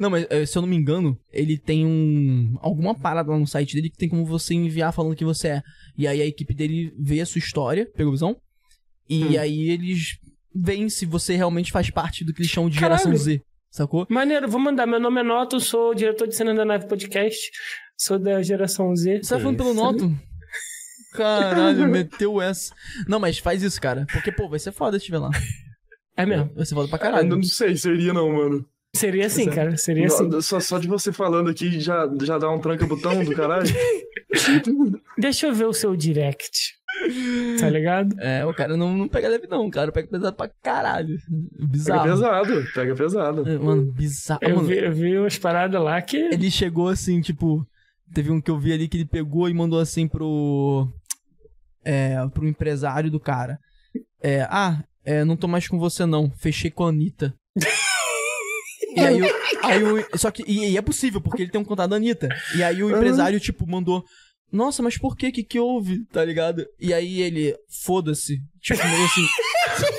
Não, mas eh, se eu não me engano, ele tem um. alguma parada lá no site dele que tem como você enviar falando que você é. E aí a equipe dele vê a sua história, pegou visão? E Hum. aí eles veem se você realmente faz parte do que eles chamam de Caralho. geração Z. Sacou? Maneiro, vou mandar. Meu nome é Noto, sou diretor de cena da Nave Podcast. Sou da geração Z. Você tá falando pelo Noto? Caralho, meteu essa. Não, mas faz isso, cara. Porque, pô, vai ser foda se estiver lá. É mesmo. Vai ser foda pra Ah, caralho. não sei, seria não, mano. Seria assim, cara. Seria assim. Não, Só, só de você falando aqui já, já dá um tranca-botão do caralho. Deixa eu ver o seu direct. Tá ligado? É, o cara não, não pega leve, não. Cara pega pesado pra caralho. Pega Bizarro. pesado, pega pesado. É, Mano, bizarro. Eu Mano, vi, eu vi umas paradas lá que. ele chegou assim, tipo. Teve um que eu vi ali que ele pegou e mandou assim pro. É, pro empresário do cara. É, ah, é, não tô mais com você não. Fechei com a Anitta. E aí, o- aí o, só que, e, e é possível, porque ele tem um contato da Anitta. E aí o empresário, tipo, mandou, nossa, mas por que que que houve, tá ligado? E aí ele, foda-se, tipo, assim.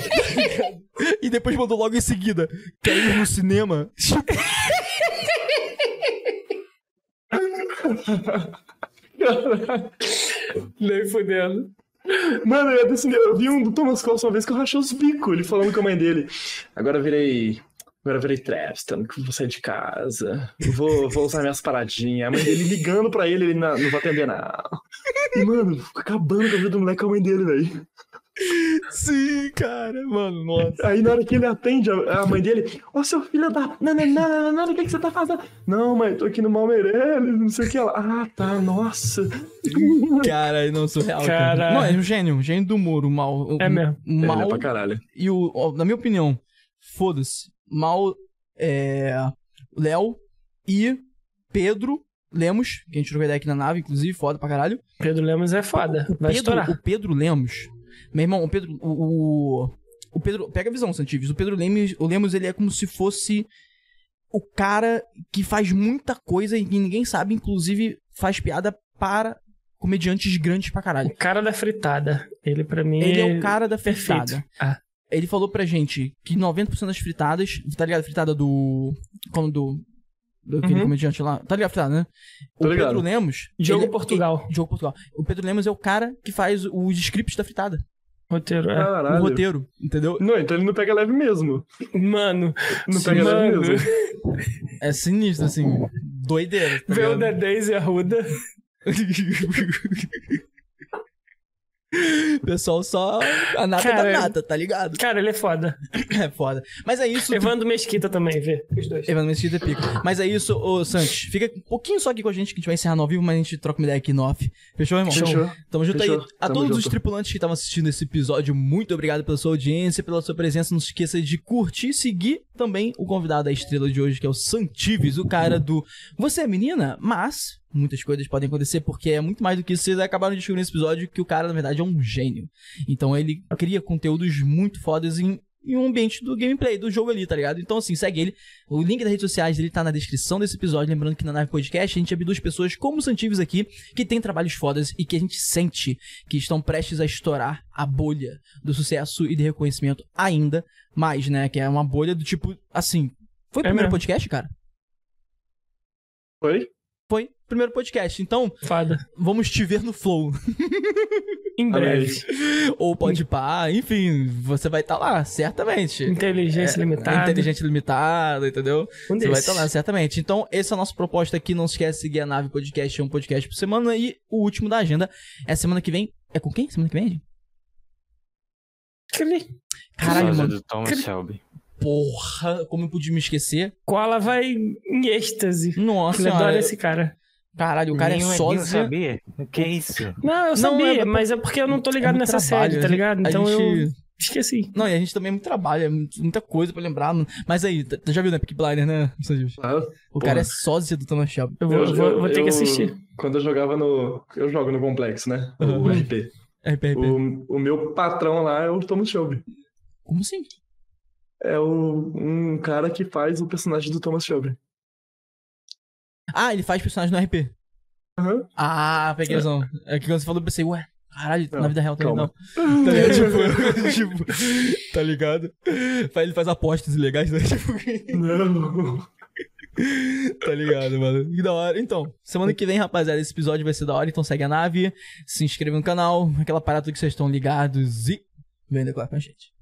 e depois mandou logo em seguida, quer ir no cinema? Nem fudendo. Mano, eu, desse- eu vi um do Thomas Costa uma vez que eu rachei os bicos, ele falando com a mãe dele. Agora virei. Agora virei Trapston, que vou sair de casa. Vou, vou usar minhas paradinhas. A mãe dele ligando pra ele, ele não, não vou atender, não. E, mano, acabando com a vida do moleque com a mãe dele, velho. Sim, cara, mano, nossa. Aí na hora que ele atende a, a mãe dele, ô seu filho da. Não, não, não, não, não, o que, que você tá fazendo? Não, mãe, tô aqui no Malmeireles, não sei o que ela. Ah, tá, nossa. Cara, não, surreal. Cara. Caralho. Não, é um gênio, um gênio do humor, o mal. O, É mesmo. Ele mal é pra caralho. e o. ó, na minha opinião, foda-se. Mal é. Léo e Pedro Lemos, que a gente trocou ideia aqui na nave, inclusive, foda pra caralho. Pedro Lemos é foda. Vai Pedro, estourar. o Pedro Lemos. Meu irmão, o Pedro. O, o, o Pedro. Pega a visão, Santives. O Pedro Lemos, o Lemos, ele é como se fosse o cara que faz muita coisa e que ninguém sabe, inclusive faz piada para comediantes grandes pra caralho. O cara da fritada. Ele, pra mim. Ele é o cara da fritada. Ah. Ele falou pra gente que 90% das fritadas, tá ligado? Fritada do. Como do. Do aquele Uhum. comediante lá. Tá ligado a fritada, né? Tô o ligado. Pedro Lemos. Diogo ele- Portugal. ele- Diogo Portugal. O Pedro Lemos é o cara que faz os scripts da fritada. Roteiro, é. Caralho. O roteiro, entendeu? Não, então ele não pega leve mesmo. Mano, Não Sim, pega leve mano. mesmo. É sinistro, assim. Doideira. Tá vê o? Dedez e a Ruda. Pessoal só a nata Cara, da nata, tá ligado? Cara, ele é foda. É foda. Mas é isso. Evandro Mesquita também, vê. Os dois. Evandro Mesquita é pica. Mas é isso, ô Santos. Fica um pouquinho só aqui com a gente, que a gente vai encerrar no ao vivo, mas a gente troca uma ideia aqui no off. Fechou, irmão? Fechou. Tamo junto Fechou. aí. A Tamo todos os junto. tripulantes que estavam assistindo esse episódio, muito obrigado pela sua audiência, pela sua presença. Não se esqueça de curtir e seguir também o convidado da estrela de hoje, que é o Santives, o cara do Você é menina, mas muitas coisas podem acontecer, porque é muito mais do que isso. Vocês acabaram de descobrir nesse episódio que o cara, na verdade, é um gênio. Então ele cria conteúdos muito fodas em em um ambiente do gameplay, do jogo ali, tá ligado? Então, assim, segue ele. O link das redes sociais dele tá na descrição desse episódio. Lembrando que na Nave Podcast a gente abre duas pessoas como o Santives aqui, que tem trabalhos fodas e que a gente sente que estão prestes a estourar a bolha do sucesso e de reconhecimento ainda mais, né? Que é uma bolha do tipo, assim. Foi o É primeiro mesmo. podcast, cara? Foi? Foi o primeiro podcast. Então, Foda. vamos te ver no Flow. Em breve. Ou pode pá, enfim, você vai estar lá, certamente. Inteligência limitada. Inteligente limitada, entendeu? Um Você vai desses. estar lá, certamente. Então, essa é a nossa proposta aqui. Não se esquece de seguir a Nave Podcast, é um podcast por semana. E o último da agenda é semana que vem. É com quem? Semana que vem? Caralho, mano. do Thomas Shelby. Porra, como eu pude me esquecer? Koala vai em êxtase. Nossa Ele adora senhora. esse cara. Caralho, o cara é Nem o Edinho sósia. sabia? O que é isso? Não, eu Não, sabia, é- mas é porque eu não tô É ligado muito nessa trabalho, série, tá ligado? Então eu gente- esqueci. Não, e a gente também é muito trabalho, é muita coisa pra lembrar. Mas aí, tu já viu, né? Peak Blinder, né? Ah, O cara é sósia do Thomas Shelby. Eu vou, eu vou, vou ter que assistir. Quando eu jogava no. Eu jogo no Complexo, né? O Uhum. RP. RPRP. O, o meu patrão lá é o Thomas Shelby. Como assim? É o, um cara que faz o personagem do Thomas Shelby. Ah, ele faz personagem no RP. Aham. Ah, peguei a visão. É que quando você falou, eu pensei, ué, caralho, Não, na vida real também calma. não. Tá ligado? Tipo, tipo, tá ligado? Ele faz apostas ilegais, né? Tipo, Não. tá ligado, mano? Que da hora. Então, semana que vem, rapaziada, esse episódio vai ser da hora, então segue a nave, se inscreve no canal, aquela parada que vocês estão ligados e vem decorar com a gente.